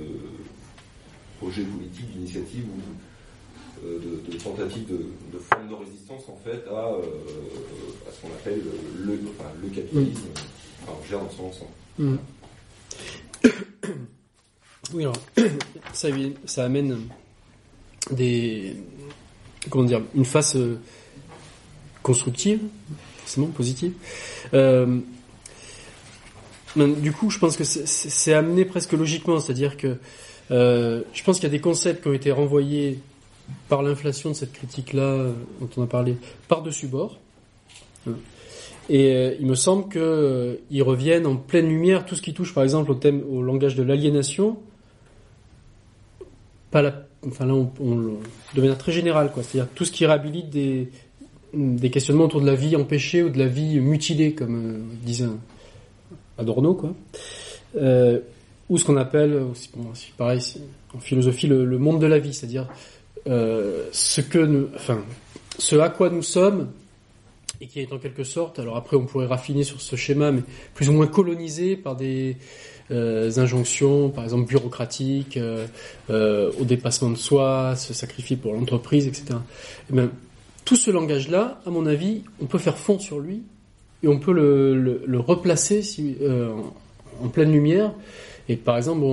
projet politique, d'initiative ou euh, de, tentative de, forme de résistance en fait à, euh, à ce qu'on appelle le, enfin, le capitalisme, enfin, gère dans son ensemble. Mm. Oui, alors, ça, ça amène des. Comment dire Une face euh, constructive, forcément positive. Euh, du coup, je pense que c'est amené presque logiquement, c'est-à-dire que euh, je pense qu'il y a des concepts qui ont été renvoyés par l'inflation de cette critique-là, dont on a parlé, par-dessus bord. Et euh, il me semble qu'ils euh, reviennent en pleine lumière tout ce qui touche par exemple au thème, au langage de l'aliénation. Pas la, enfin là, on, on, de manière très générale, quoi. C'est-à-dire tout ce qui réhabilite des, des questionnements autour de la vie empêchée ou de la vie mutilée, comme euh, disait Adorno, quoi. Euh, ou ce qu'on appelle, aussi, pareil, en philosophie, le, monde de la vie, c'est-à-dire euh, ce que nous, ce à quoi nous sommes et qui est en quelque sorte, alors après on pourrait raffiner sur ce schéma, mais plus ou moins colonisé par des euh, injonctions, par exemple bureaucratiques, au dépassement de soi, se sacrifier pour l'entreprise, etc. Et eh bien, tout ce langage-là, à mon avis, on peut faire fond sur lui on peut le, replacer euh, en, pleine lumière. Et par exemple,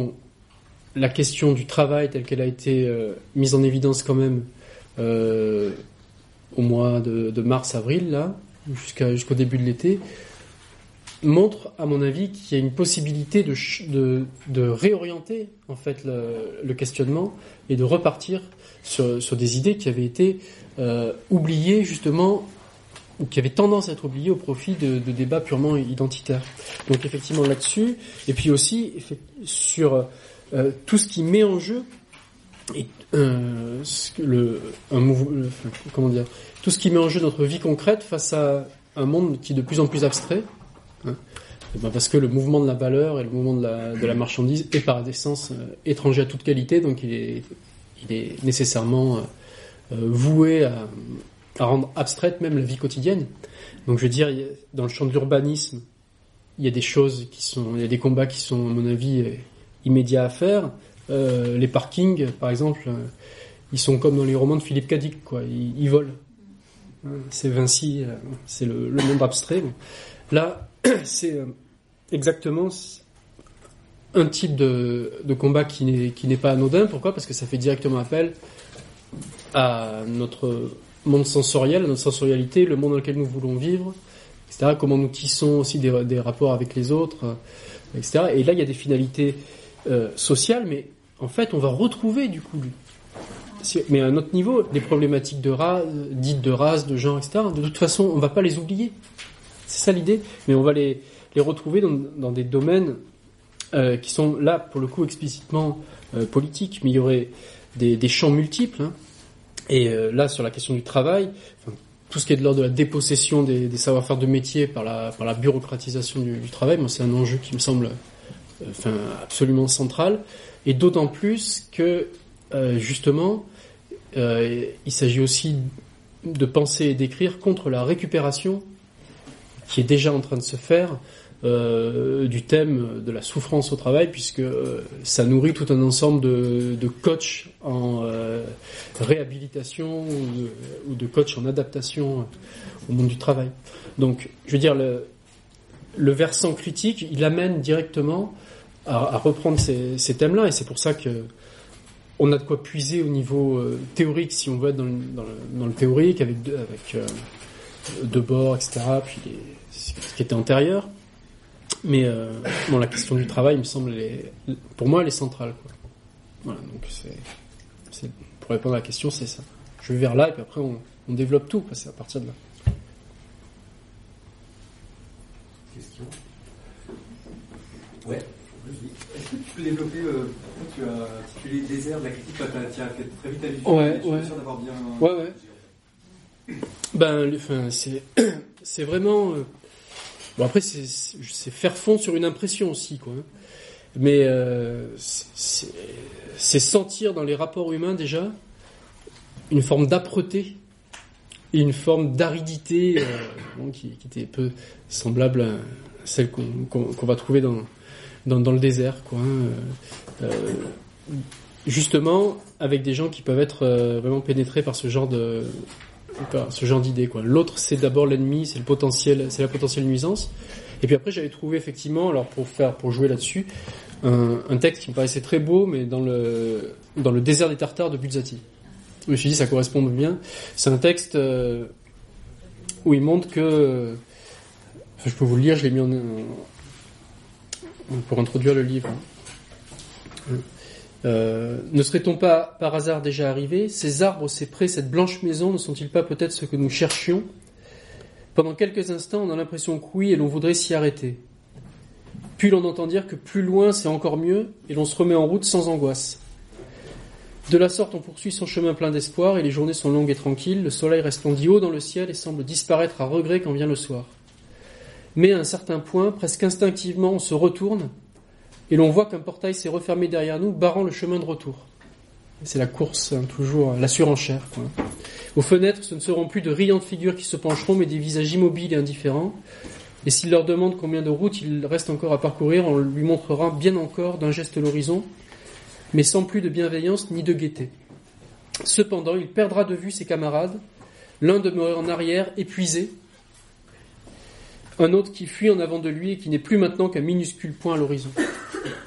la question du travail telle qu'elle a été euh, mise en évidence quand même au mois de, mars-avril, jusqu'au début de l'été, montre, à mon avis, qu'il y a une possibilité de, réorienter en fait le, questionnement et de repartir sur, des idées qui avaient été euh, oubliées justement ou qui avaient tendance à être oubliées au profit de, débats purement identitaires. Donc effectivement là-dessus, et puis aussi sur euh, tout ce qui met en jeu euh, comment dire, tout ce qui met en jeu notre vie concrète face à un monde qui est de plus en plus abstrait, hein, ben parce que le mouvement de la valeur et le mouvement de la, marchandise est par essence euh, étranger à toute qualité, donc il est, nécessairement voué à, à, rendre abstraite même la vie quotidienne. Donc je veux dire, dans le champ de l'urbanisme, il y a des choses qui sont, il y a des combats qui sont, à mon avis, euh, immédiats à faire. Euh, les parkings, par exemple, euh, ils sont comme dans les romans de Philippe Cadic, quoi. Ils, volent. C'est Vinci, c'est le, monde abstrait. Là, c'est exactement un type de, combat qui n'est pas anodin. Pourquoi? Parce que ça fait directement appel à notre monde sensoriel, notre sensorialité, le monde dans lequel nous voulons vivre, etc. Comment nous tissons aussi des, rapports avec les autres, etc. Et là, il y a des finalités sociales, mais en fait, on va retrouver du coup mais à un autre niveau, les problématiques de race, dites de race, de genre, etc., de toute façon, on ne va pas les oublier. C'est ça l'idée, mais on va les, retrouver dans, des domaines euh, qui sont là, pour le coup, explicitement euh, politiques, mais il y aurait des, des champs multiples. Hein. Et euh, là, sur la question du travail, tout ce qui est de l'ordre de la dépossession des, savoir-faire de métier par la, bureaucratisation du, travail, c'est un enjeu qui me semble euh, absolument central. Et d'autant plus que, euh, justement, il s'agit aussi de penser et d'écrire contre la récupération qui est déjà en train de se faire euh, du thème de la souffrance au travail, puisque euh, ça nourrit tout un ensemble de, coachs en euh, réhabilitation ou de, coachs en adaptation au monde du travail. Donc, je veux dire, le, versant critique, il amène directement à, reprendre ces, thèmes-là, et c'est pour ça que on a de quoi puiser au niveau théorique, si on veut être dans le, théorique, avec, avec euh, Debord, etc., puis ce qui était antérieur. Mais euh, bon, la question du travail, me semble, pour moi, elle est centrale. Quoi. Voilà, donc c'est, pour répondre à la question, c'est ça. Je vais vers là, et puis après, on, on développe tout, c'est à partir de là. Question Ouais. Est-ce que tu peux développer, euh, tu as intitulé Désert de la critique, tu as fait très vite allusion, ouais, je suis ouais. sûr d'avoir bien... Ouais, ouais. Ben, enfin, c'est, c'est vraiment... Euh, après, c'est, faire fond sur une impression aussi, quoi. hein. Mais euh, c'est, sentir dans les rapports humains, déjà, une forme d'âpreté et une forme d'aridité euh, qui, était peu semblable à celle qu'on, va trouver dans, le désert, quoi. hein. Euh, justement, avec des gens qui peuvent être vraiment pénétrés par ce genre de ce genre d'idées, quoi. L'autre, c'est d'abord l'ennemi, c'est le potentiel, c'est la potentielle nuisance. Et puis après, j'avais trouvé effectivement, alors pour faire, pour jouer là-dessus, un, texte qui me paraissait très beau, mais dans le dans le désert des Tartares de Buzzati. Je me suis dit, ça correspond bien. C'est un texte euh, où il montre que, enfin, je peux vous le lire, je l'ai mis en, pour introduire le livre. Euh, ne serait-on pas par hasard déjà arrivé Ces arbres, ces prés, cette blanche maison ne sont-ils pas peut-être ce que nous cherchions Pendant quelques instants, on a l'impression que oui, et l'on voudrait s'y arrêter. Puis l'on entend dire que plus loin c'est encore mieux, et l'on se remet en route sans angoisse. De la sorte, on poursuit son chemin plein d'espoir, et les journées sont longues et tranquilles, le soleil resplendit haut dans le ciel et semble disparaître à regret quand vient le soir. Mais à un certain point, presque instinctivement, on se retourne et l'on voit qu'un portail s'est refermé derrière nous, barrant le chemin de retour. C'est la course, hein, toujours la surenchère. Quoi. Aux fenêtres, ce ne seront plus de riantes figures qui se pencheront, mais des visages immobiles et indifférents. Et s'il leur demande combien de routes il reste encore à parcourir, on lui montrera bien encore d'un geste l'horizon, mais sans plus de bienveillance ni de gaieté. Cependant, il perdra de vue ses camarades, l'un demeuré en arrière, épuisé, un autre qui fuit en avant de lui et qui n'est plus maintenant qu'un minuscule point à l'horizon.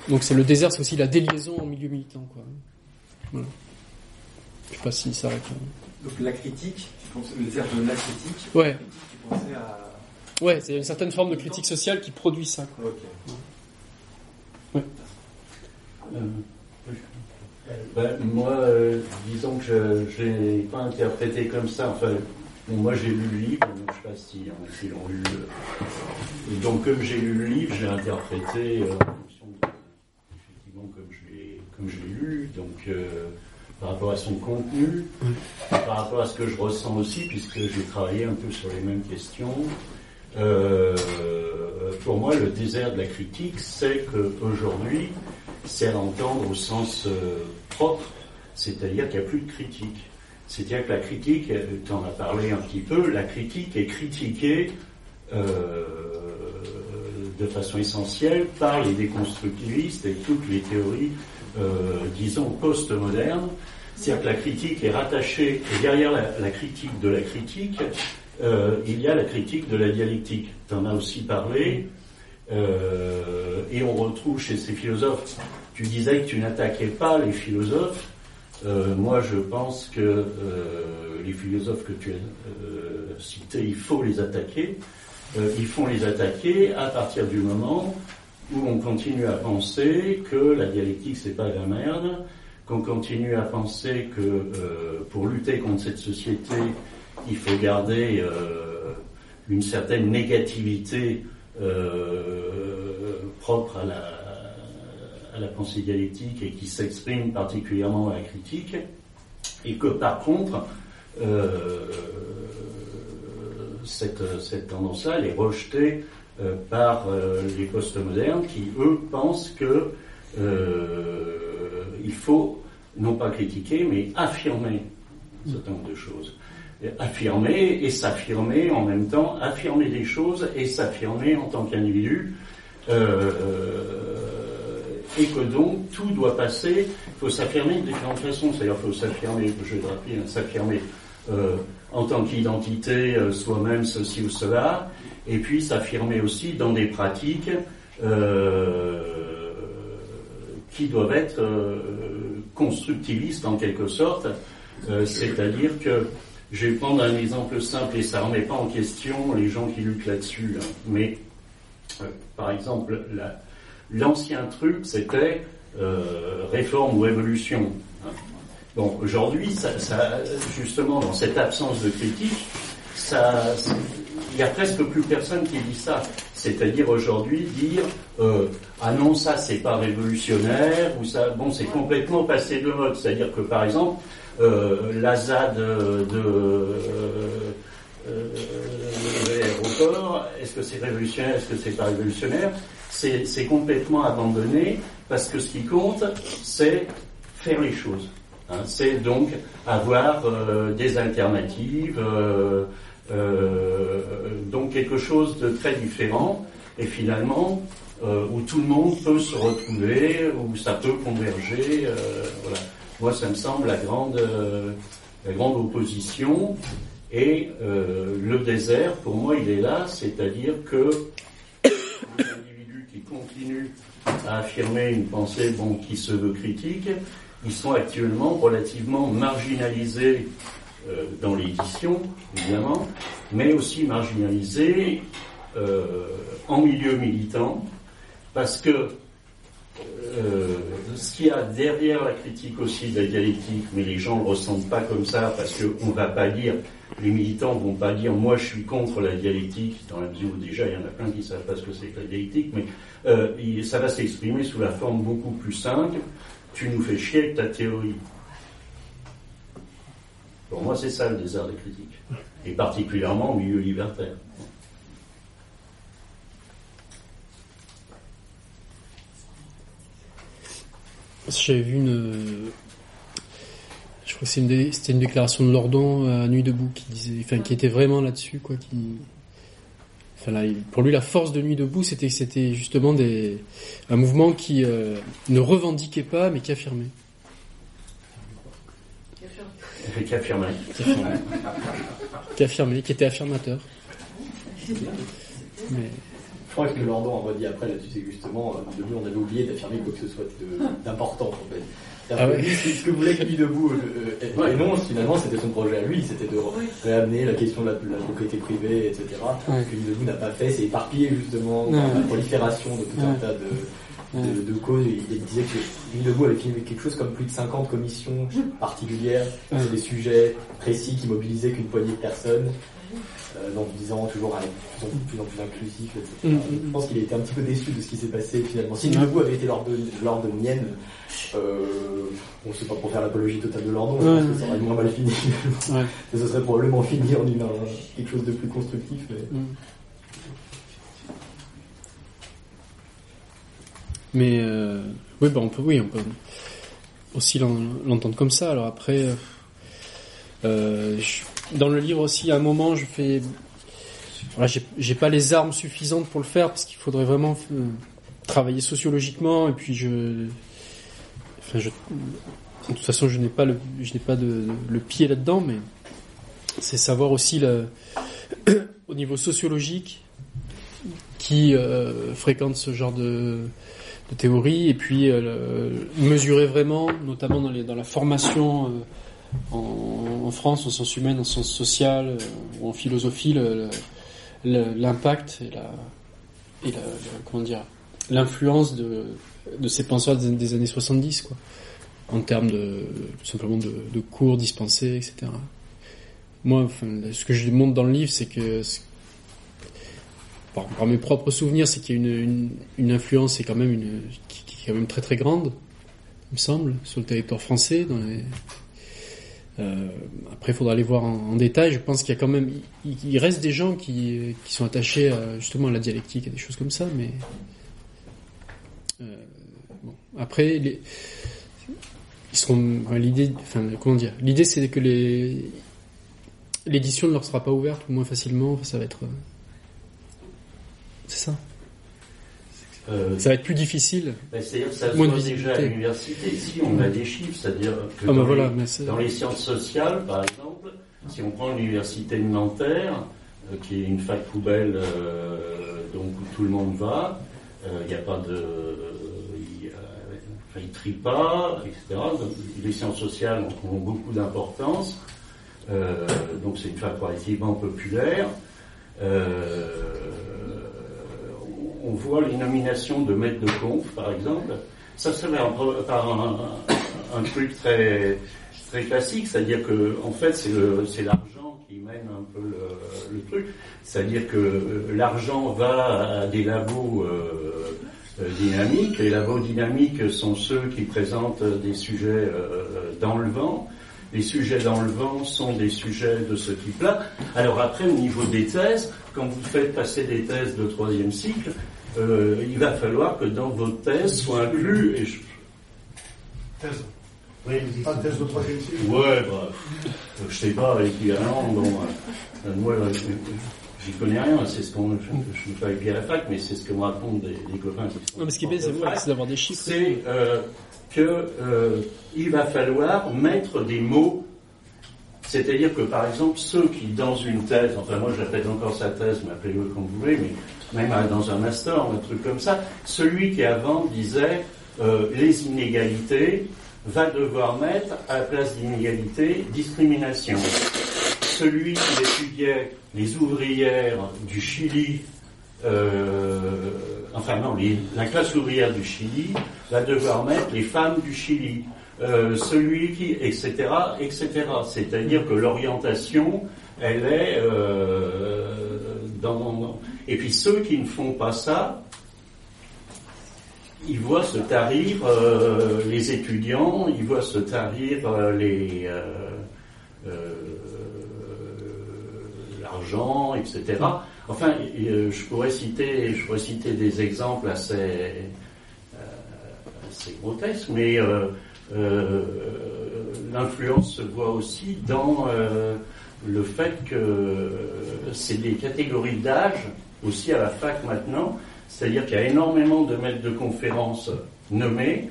Donc c'est le désert, c'est aussi la déliaison en milieu militant. Quoi. Voilà. Je sais pas si ça répond. Donc la critique, tu penses, le désert de la critique, Ouais, tu pensais à... ouais, c'est une certaine forme de critique sociale qui produit ça. Quoi. Ok. Euh, ben, moi, euh, disons que je ne l'ai pas interprété comme ça. Enfin, bon, moi j'ai lu le livre, donc je sais pas si, si l'ont lu. euh, et donc comme j'ai lu le livre, j'ai interprété euh, en fonction de, effectivement comme je l'ai comme je l'ai lu, donc euh, par rapport à son contenu, par rapport à ce que je ressens aussi, puisque j'ai travaillé un peu sur les mêmes questions. Euh, pour moi, le désert de la critique, c'est qu'aujourd'hui, c'est à au sens euh, propre, c'est-à-dire qu'il n'y a plus de critique. C'est-à-dire que la critique, tu en as parlé un petit peu, la critique est critiquée de façon essentielle par les déconstructivistes et toutes les théories, disons, postmodernes. C'est-à-dire que la critique est rattachée, et derrière la, critique de la critique, euh, il y a la critique de la dialectique. Tu en as aussi parlé. Euh, et on retrouve chez ces philosophes, tu disais que tu n'attaquais pas les philosophes. Euh, moi, je pense que euh, les philosophes que tu as euh, cités, il faut les attaquer. euh, ils font les attaquer à partir du moment où on continue à penser que la dialectique c'est pas la merde, qu'on continue à penser que euh, pour lutter contre cette société, il faut garder euh, une certaine négativité propre à la, à la pensée dialectique et qui s'exprime particulièrement à la critique, et que par contre, cette, cette tendance-là, elle est rejetée euh, par euh, les postmodernes qui, eux, pensent que euh, il faut non pas critiquer, mais affirmer un certain nombre de choses. Affirmer et s'affirmer en même temps, affirmer des choses et s'affirmer en tant qu'individu. et que donc tout doit passer, il faut s'affirmer de différentes façons, c'est-à-dire il faut s'affirmer, je vais rappeler, hein, s'affirmer en tant qu'identité, euh, soi-même, ceci ou cela, et puis s'affirmer aussi dans des pratiques euh, qui doivent être euh, constructivistes en quelque sorte, c'est-à-dire que je vais prendre un exemple simple et ça ne remet pas en question les gens qui luttent là-dessus, hein. mais par exemple, l'ancien truc c'était réforme ou évolution. Hein. Donc aujourd'hui, ça, justement, dans cette absence de critique, ça, il n'y a presque plus personne qui dit ça. C'est-à-dire aujourd'hui dire euh, ah non ça c'est pas révolutionnaire ou ça bon c'est complètement passé de mode. C'est-à-dire que par exemple euh, de, euh, l'aéroport, est-ce que c'est révolutionnaire, est-ce que c'est pas révolutionnaire C'est complètement abandonné parce que ce qui compte c'est faire les choses. Hein, c'est donc avoir euh, des alternatives, euh, euh, donc quelque chose de très différent, et finalement où tout le monde peut se retrouver, où ça peut converger. voilà. Moi, ça me semble la grande, la grande opposition. Et le désert, pour moi, il est là, c'est-à-dire que les individus qui continuent à affirmer une pensée bon, qui se veut critique, ils sont actuellement relativement marginalisés euh, dans l'édition, évidemment, mais aussi marginalisés euh, en milieu militant, parce que euh, ce qu'il y a derrière la critique aussi de la dialectique, mais les gens ne le ressentent pas comme ça, parce qu'on ne va pas dire, les militants ne vont pas dire moi je suis contre la dialectique, dans la mesure où déjà il y en a plein qui ne savent pas ce que c'est que la dialectique, mais euh, ça va s'exprimer sous la forme beaucoup plus simple, tu nous fais chier avec ta théorie. Pour moi, c'est ça le désert des critiques. Et particulièrement au milieu libertaire. J'avais vu une. Je crois que c'était une, déclaration de Lordon à Nuit debout qui disait, enfin, qui était vraiment là-dessus, quoi, qui, pour lui, la force de Nuit debout, c'était c'était justement des, un mouvement qui euh, ne revendiquait pas, mais qui affirmait. Qui affirmait. Qui affirmait, qui était affirmateur. Mais... Je crois que Lordon a redit après là-dessus, c'est justement, euh, de on avait oublié d'affirmer quoi que ce soit d'important en fait. Ah ce que voulait Nuit debout euh, euh énonce finalement c'était son projet à lui, c'était de réamener la question de la, propriété privée, etc. Ce que Nuit debout n'a pas fait, c'est éparpiller justement la prolifération de tout un tas de, de, causes. Il, disait que Nuit debout avait filmé quelque chose comme plus de 50 commissions particulières sur des sujets précis qui mobilisaient qu'une poignée de personnes. Euh, donc disant toujours de plus en plus inclusif, etc. Mm, mm, mm. Je pense qu'il était un petit peu déçu de ce qui s'est passé finalement. Si Debout avait été lors de, lors de Mienne, euh, on ne sait pas pour faire l'apologie totale de l'ordre, ça aurait moins mal fini. ouais. ça serait probablement fini en une, quelque chose de plus constructif. Mais, euh, oui, bah on peut, oui, on peut aussi l'entendre comme ça. Alors après, euh, je, dans le livre aussi, à un moment, je fais. Voilà, j'ai pas les armes suffisantes pour le faire parce qu'il faudrait vraiment euh, travailler sociologiquement et puis je. Enfin, je. De toute façon, je n'ai pas le, je n'ai pas de, le pied là-dedans, mais c'est savoir aussi le, au niveau sociologique qui euh, fréquente ce genre de, de théorie et puis euh, mesurer vraiment, notamment dans, les, dans la formation en, France, en sciences humaines, en sciences sociales euh, ou en philosophie, l'impact et la, comment dire, l'influence de, ces penseurs des, années 70, quoi, en termes de tout simplement de, cours dispensés, etc. Moi, ce que je montre dans le livre, c'est que par, mes propres souvenirs, c'est qu'il y a une, influence qui, est quand même très très grande, il me semble, sur le territoire français. Euh, après, il faudra aller voir en, détail. Je pense qu'il y a quand même, il, reste des gens qui, sont attachés à, justement à la dialectique et des choses comme ça, mais euh, bon. après, les, ils seront, l'idée, comment dire, l'idée c'est que les l'édition ne leur sera pas ouverte ou moins facilement. Ça va être euh, c'est ça. Euh, ça va être plus difficile. Ben, c'est-à-dire que ça se voit déjà à l'université. Si on a des chiffres, c'est-à-dire que ah dans, ben les, dans, les, sciences sociales, par exemple, si on prend l'université de Nanterre, euh, qui est une fac poubelle euh, donc où tout le monde va, il n'y a pas de, il enfin, ne trie pas, etc. Donc, les sciences sociales ont, ont beaucoup d'importance. donc c'est une fac relativement populaire. Euh, on voit les nominations de maître de conf, par exemple, ça se fait par un, truc très, très classique, c'est-à-dire que en fait c'est l'argent qui mène un peu le, truc, c'est-à-dire que l'argent va à des labos euh, euh, dynamiques, les labos dynamiques sont ceux qui présentent des sujets euh, dans le vent, les sujets dans le vent sont des sujets de ce type-là. Alors après, au niveau des thèses, quand vous faites passer des thèses de troisième cycle, euh, il va falloir que dans votre thèse soit inclus. Et je... Thèse Oui, pas thèse de troisième cycle Ouais, bah, je sais pas, équivalent, bon, euh, moi, euh, j'y connais rien, c'est ce qu'on, je ne suis pas à la fac, mais c'est ce que me racontent des, des copains qui sont. Non, mais ce qui est bien, c'est d'avoir des chiffres. C'est euh, que euh, il va falloir mettre des mots c'est-à-dire que, par exemple, ceux qui, dans une thèse, enfin moi j'appelle encore sa thèse, mais appelez-le comme vous voulez, mais même dans un master, un truc comme ça, celui qui avant disait euh, les inégalités va devoir mettre à la place d'inégalité discrimination. Celui qui étudiait les ouvrières du Chili, euh, enfin non, la classe ouvrière du Chili va devoir mettre les femmes du Chili. Euh, celui qui, etc., etc. C'est-à-dire que l'orientation, elle est euh, Et puis ceux qui ne font pas ça, ils voient se tarir euh, les étudiants, ils voient se tarir les l'argent, etc. Enfin, je pourrais citer, je pourrais citer des exemples assez, grotesques, mais euh, l'influence se voit aussi dans euh, le fait que c'est des catégories d'âge aussi à la fac maintenant, c'est-à-dire qu'il y a énormément de maîtres de conférences nommés,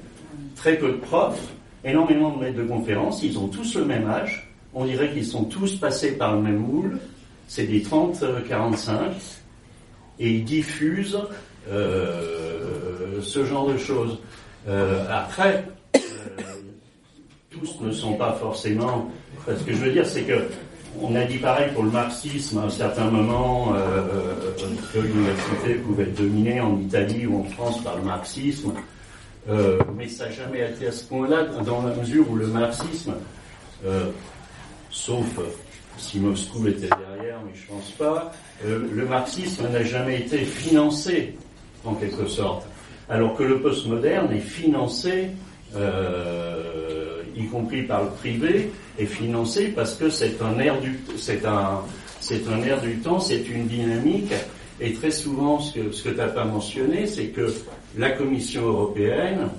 très peu de profs, énormément de maîtres de conférences, ils ont tous le même âge, on dirait qu'ils sont tous passés par le même moule, c'est des 30-45, et ils diffusent euh, ce genre de choses. Euh, après, tous ne sont pas forcément. Ce que je veux dire, c'est que on a dit pareil pour le marxisme à un certain moment euh, que l'université pouvait être dominée en Italie ou en France par le marxisme, euh, mais ça n'a jamais été à ce point-là dans la mesure où le marxisme, euh, sauf si Moscou était derrière, mais je pense pas, euh, le marxisme n'a jamais été financé en quelque sorte, alors que le postmoderne est financé. Euh, y compris par le privé, est financé parce que c'est un air du, c'est un, c'est un air du temps, c'est une dynamique. Et très souvent, ce que, ce que tu n'as pas mentionné, c'est que la Commission européenne,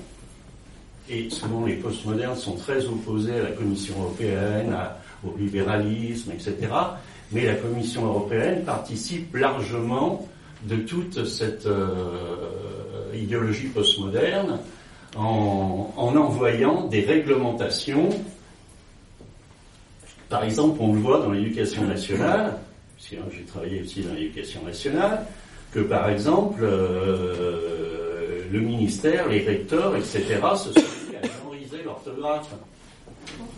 et souvent les postmodernes sont très opposés à la Commission européenne, au libéralisme, etc. Mais la Commission européenne participe largement de toute cette euh, idéologie postmoderne en, envoyant des réglementations. Par exemple, on le voit dans l'éducation nationale, puisque j'ai travaillé aussi dans l'éducation nationale, que par exemple, euh, le ministère, les recteurs, etc., se sont mis à mémoriser l'orthographe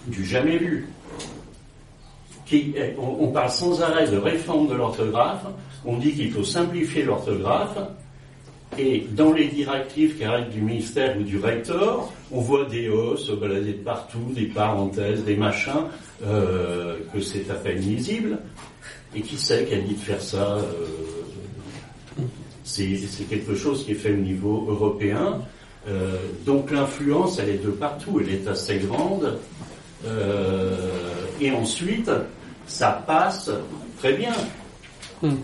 du jamais vu. on, on parle sans arrêt de réforme de l'orthographe, on dit qu'il faut simplifier l'orthographe, et dans les directives qui arrivent du ministère ou du recteur, on voit des O se balader de partout, des parenthèses, des machins, euh, que c'est à peine lisible. Et qui sait qui a dit de faire ça euh, C'est quelque chose qui est fait au niveau européen. Euh, donc l'influence, elle est de partout, elle est assez grande. Et ensuite, ça passe très bien.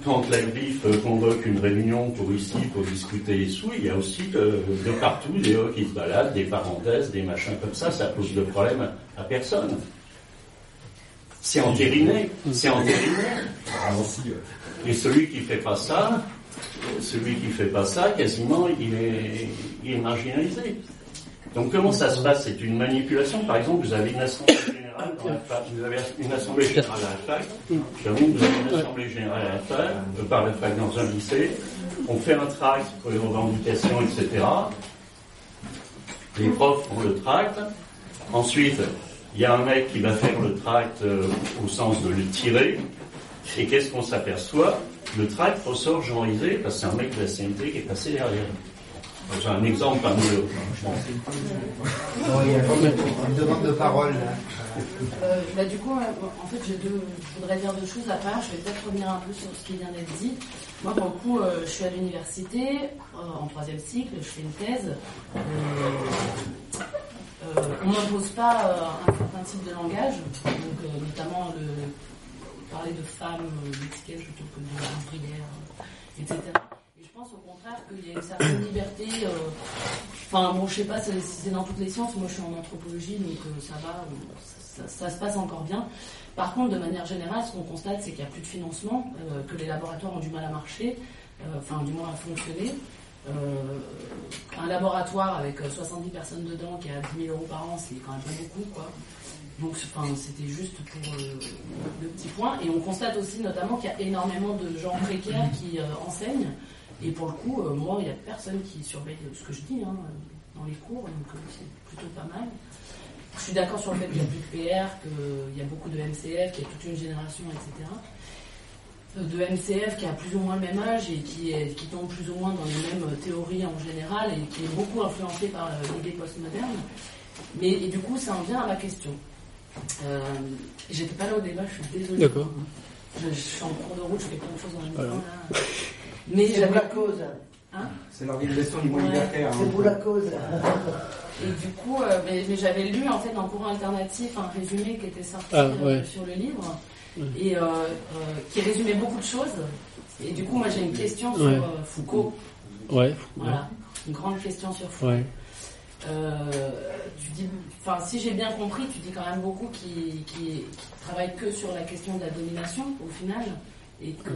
Quand la griffe convoque une réunion pour ici, pour discuter les sous, il y a aussi de, de partout des hauts qui se baladent, des parenthèses, des machins comme ça, ça pose de problème à personne. C'est entériné, c'est entériné. Et celui qui fait pas ça, celui qui fait pas ça, quasiment, il est, il est marginalisé. Donc comment ça se passe? C'est une manipulation? Par exemple, vous avez une assemblée vous avez une assemblée générale à la fac. J'avoue, vous avez une assemblée générale à la fac, euh, par la fac dans un lycée. On fait un tract pour les revendications, etc. Les profs font le tract. Ensuite, il y a un mec qui va faire le tract euh, au sens de le tirer. Et qu'est-ce qu'on s'aperçoit? Le tract ressort genrisé parce que c'est un mec de la CNT qui est passé derrière. C'est un exemple parmi d'autres. je pense. Bon, il y a une demande de parole là. Euh, bah, du coup, en fait, j'ai deux, je voudrais dire deux choses. La première, je vais peut-être revenir un peu sur ce qui vient d'être dit. Moi, pour le coup, euh, je suis à l'université, euh, en troisième cycle, je fais une thèse. On n'impose pas euh, un certain type de langage, donc euh, notamment le, parler de femmes, d'étiquette plutôt que de ouvrière, euh, etc. Pense au contraire qu'il y a une certaine liberté. euh, Enfin, bon, je sais pas si c'est dans toutes les sciences. Moi, je suis en anthropologie, donc euh, ça va, euh, ça, se passe encore bien. Par contre, de manière générale, ce qu'on constate, c'est qu'il n'y a plus de financement, euh, que les laboratoires ont du mal à marcher, enfin, du moins à fonctionner. Un laboratoire avec euh, 70 personnes dedans qui a 10 000 euros par an, c'est quand même pas beaucoup, quoi. Donc, c'était juste pour le petit point. Et on constate aussi, notamment, qu'il y a énormément de gens précaires qui enseignent. Et pour le coup, euh, moi, il n'y a personne qui surveille ce que je dis hein, dans les cours, donc euh, c'est plutôt pas mal. Je suis d'accord sur le fait qu'il n'y a plus de PR, qu'il y a beaucoup de MCF, qu'il y a toute une génération, etc. Euh, De MCF qui a plus ou moins le même âge et qui, est, qui tombe plus ou moins dans les mêmes théories en général et qui est beaucoup influencé par l'idée postmoderne. Mais et du coup, ça en vient à ma question. Euh, J'étais pas là au débat, je suis désolée. D'accord. Je, je suis en cours de route, je fais plein de choses en même temps là. Mais C'est pour la cause. Hein C'est l'organisation du monde Ouais. libertaire. hein. C'est pour la cause. Et du coup, euh, mais, mais j'avais lu en fait dans courant alternatif un résumé qui était sorti Ah, euh, ouais. sur le livre et euh, euh, qui résumait beaucoup de choses. Et du coup, moi j'ai une question sur Ouais. Foucault. Ouais. Voilà, une grande question sur Foucault. Ouais. Euh, tu dis, enfin, si j'ai bien compris, tu dis quand même beaucoup qui, qui, qui travaillent que sur la question de la domination au final, et que,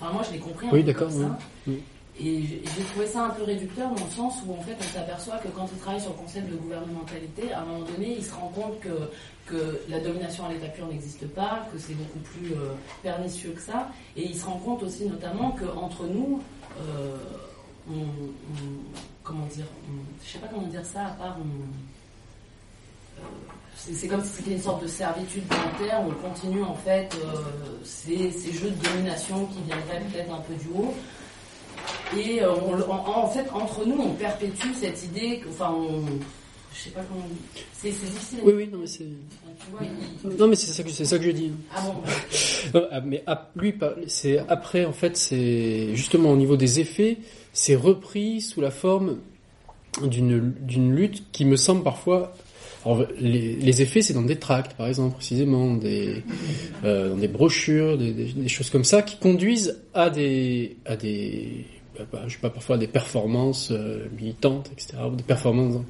enfin, moi je l'ai compris un Oui, d'accord, ça. oui. Oui. Et j'ai j'ai trouvé ça un peu réducteur dans le sens où en fait on s'aperçoit que quand il travaille sur le concept de gouvernementalité, à un moment donné, il se rend compte que, que la domination à l'état pur n'existe pas, que c'est beaucoup plus euh, pernicieux que ça, et il se rend compte aussi notamment qu'entre nous, euh, on, on- comment dire, on- je sais pas comment dire ça, à part on, euh, c'est comme si c'était une sorte de servitude volontaire, on continue en fait euh, ces, ces jeux de domination qui viendraient peut-être un peu du haut. Et euh, on en, en fait, entre nous, on perpétue cette idée, que, enfin, on, je sais pas comment, c'est c'est difficile. Oui, oui, non, mais c'est. Il- Non, mais c'est ça que c'est ça que je dis. Ah bon Non, ah, mais lui, c'est après en fait, c'est justement au niveau des effets, c'est repris sous la forme d'une lutte qui me semble parfois. Alors, les, les effets, c'est dans des tracts, par exemple, précisément, des, euh, dans des brochures, des, des- des choses comme ça, qui conduisent à des, à des, bah, bah, je sais pas, parfois à des performances euh, militantes, etc., ou des performances.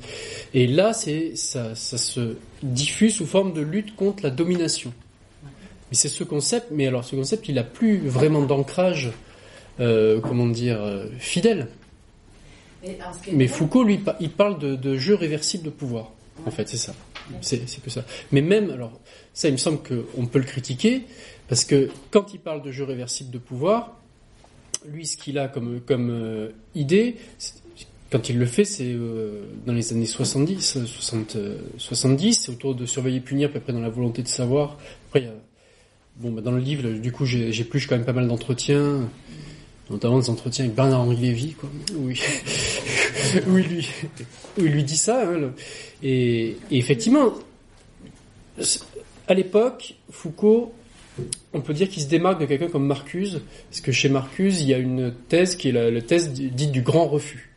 Et là, c'est ça, ça se diffuse sous forme de lutte contre la domination. Mais c'est ce concept, mais alors ce concept, il a plus vraiment d'ancrage, euh, comment dire, euh, fidèle. Mais Foucault, lui, il parle de, de jeu réversible de pouvoir. En fait, c'est ça. C'est que ça. Mais même, alors, ça, il me semble qu'on peut le critiquer, parce que quand il parle de jeu réversible de pouvoir, lui, ce qu'il a comme, euh, idée, quand il le fait, c'est euh, dans les années 70, euh, 60, euh, 70, c'est autour de surveiller, punir, à peu près dans la volonté de savoir. Après, bon, bah, dans le livre, du coup, j'épluche quand même pas mal d'entretiens, notamment des entretiens avec Bernard-Henri Lévy, quoi, où, il, lui, lui dit ça. Hein, et, effectivement, à l'époque, Foucault, on peut dire qu'il se démarque de quelqu'un comme Marcuse, parce que chez Marcuse, il y a une thèse qui est la, thèse dite du grand refus.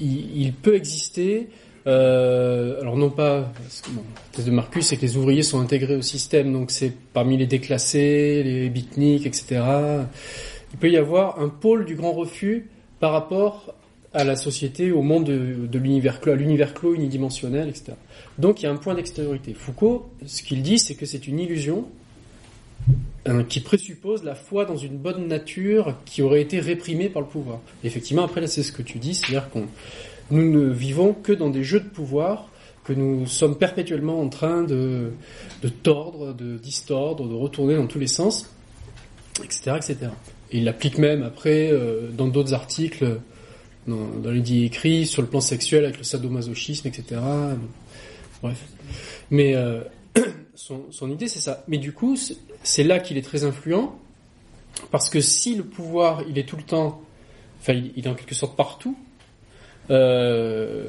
Il, peut exister, euh, alors non pas, la thèse de Marcuse, c'est que les ouvriers sont intégrés au système, donc c'est parmi les déclassés, les bitniks, etc. Il peut y avoir un pôle du grand refus par rapport à la société, au monde de, l'univers clos, à l'univers clos unidimensionnel, etc. Donc il y a un point d'extériorité. Foucault, ce qu'il dit, c'est que c'est une illusion euh, qui présuppose la foi dans une bonne nature qui aurait été réprimée par le pouvoir. effectivement, après, là, c'est ce que tu dis, c'est-à-dire qu'on nous ne vivons que dans des jeux de pouvoir que nous sommes perpétuellement en train de, de tordre, de distordre, de retourner dans tous les sens, etc., etc. Et il l'applique même après euh, dans d'autres articles, dans, les dits écrits, sur le plan sexuel avec le sadomasochisme, etc. Bref. Mais euh, son, son, idée, c'est ça. Mais du coup, c'est là qu'il est très influent, parce que si le pouvoir, il est tout le temps, enfin, il, est en quelque sorte partout, euh,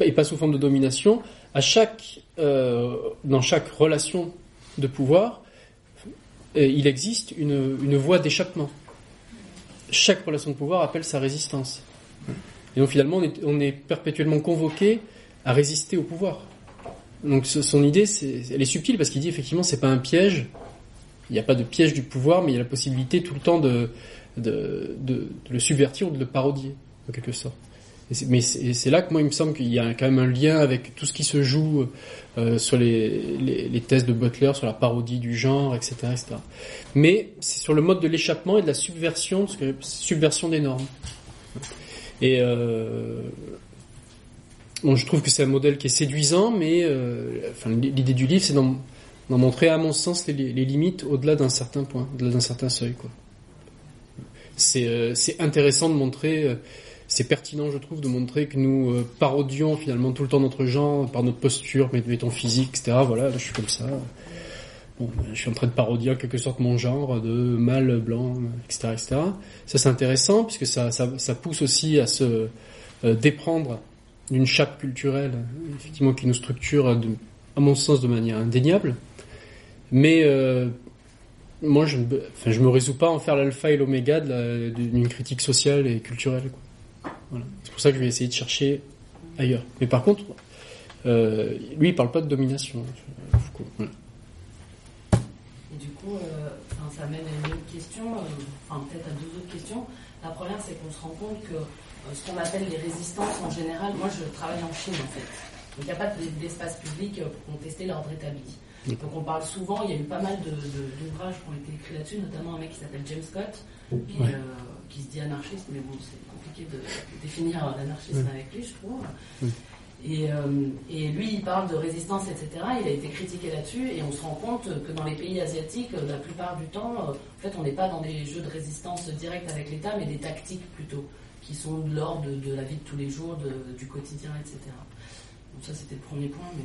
et pas sous forme de domination, à chaque, euh, dans chaque relation de pouvoir, euh, il existe une, une voie d'échappement. Chaque relation de pouvoir appelle sa résistance. Et donc finalement, on est, perpétuellement convoqué à résister au pouvoir. Donc son idée, elle est subtile parce qu'il dit effectivement c'est pas un piège. Il n'y a pas de piège du pouvoir, mais il y a la possibilité tout le temps de, le subvertir ou de le parodier, en quelque sorte. Mais c'est, là que moi il me semble qu'il y a quand même un lien avec tout ce qui se joue euh, sur les, les, thèses de Butler, sur la parodie du genre, etc. etc. Mais c'est sur le mode de l'échappement et de la subversion, parce que subversion des normes. Et euh, Bon, je trouve que c'est un modèle qui est séduisant, mais euh, l'idée du livre, c'est d'en, montrer, à mon sens, les, limites au-delà d'un certain point, au-delà d'un certain seuil. Quoi. C'est, intéressant de montrer, c'est pertinent, je trouve, de montrer que nous euh, parodions finalement tout le temps notre genre par notre posture, mettons physique, etc. Voilà, là, je suis comme ça. Ben, je suis en train de parodier en quelque sorte mon genre de mâle blanc, etc., etc. Ça, c'est intéressant puisque ça, ça, pousse aussi à se déprendre d'une chape culturelle, effectivement, qui nous structure, à mon sens, de manière indéniable. Mais euh, moi, je ne me résous pas à en faire l'alpha et l'oméga d'une critique sociale et culturelle. Voilà. C'est pour ça que je vais essayer de chercher ailleurs. Mais par contre, euh, lui, il parle pas de domination. Foucault. Voilà. Et du coup, euh, ça mène à une autre question, enfin peut-être à deux autres questions. La première, c'est qu'on se rend compte que euh, ce qu'on appelle les résistances en général. Moi, je travaille en Chine, en fait. Donc, il n'y a pas d'espace public euh, pour contester l'ordre établi. Donc, on parle souvent, il y a eu pas mal d'ouvrages qui ont été écrits là-dessus, notamment un mec qui s'appelle James Scott, qui, euh, qui, se dit anarchiste, mais bon, c'est compliqué de, définir l'anarchisme avec lui, je trouve. Et, et, lui, il parle de résistance, etc. Il a été critiqué là-dessus, et on se rend compte que dans les pays asiatiques, la plupart du temps, en fait, on n'est pas dans des jeux de résistance directe avec l'État, mais des tactiques plutôt qui sont de l'ordre de, la vie de tous les jours, du quotidien, etc. Donc ça c'était le premier point, mais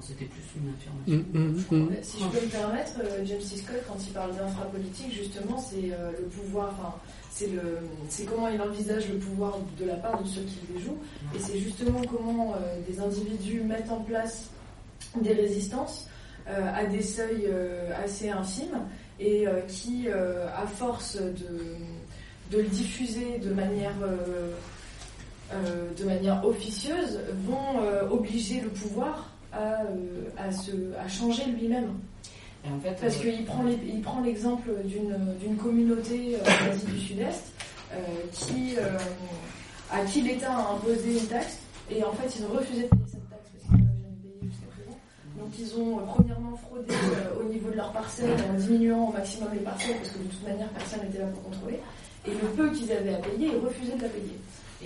c'était plus une affirmation. Mm, mm, mm. Si je peux me permettre, euh, James C. Scott, quand il parle d'infrapolitique, justement, c'est euh, le pouvoir, enfin, c'est comment il envisage le pouvoir de la part de ceux qui les jouent, et c'est justement comment euh, des individus mettent en place des résistances à des seuils assez infimes et qui, à force de le diffuser de manière, euh, euh, officieuse vont euh, obliger le pouvoir à changer lui-même. En fait, Parce qu'il prend, l'exemple d'une communauté en Asie du Sud-Est qui, à qui l'État a imposé une taxe et en fait ils ont refusé de payer cette taxe parce qu'ils n'avaient jamais payé jusqu'à présent. Donc ils ont premièrement fraudé au niveau de leurs parcelles en diminuant au maximum les parcelles parce que de toute manière personne n'était là pour contrôler. Et le peu qu'ils avaient à payer, ils refusaient de la payer.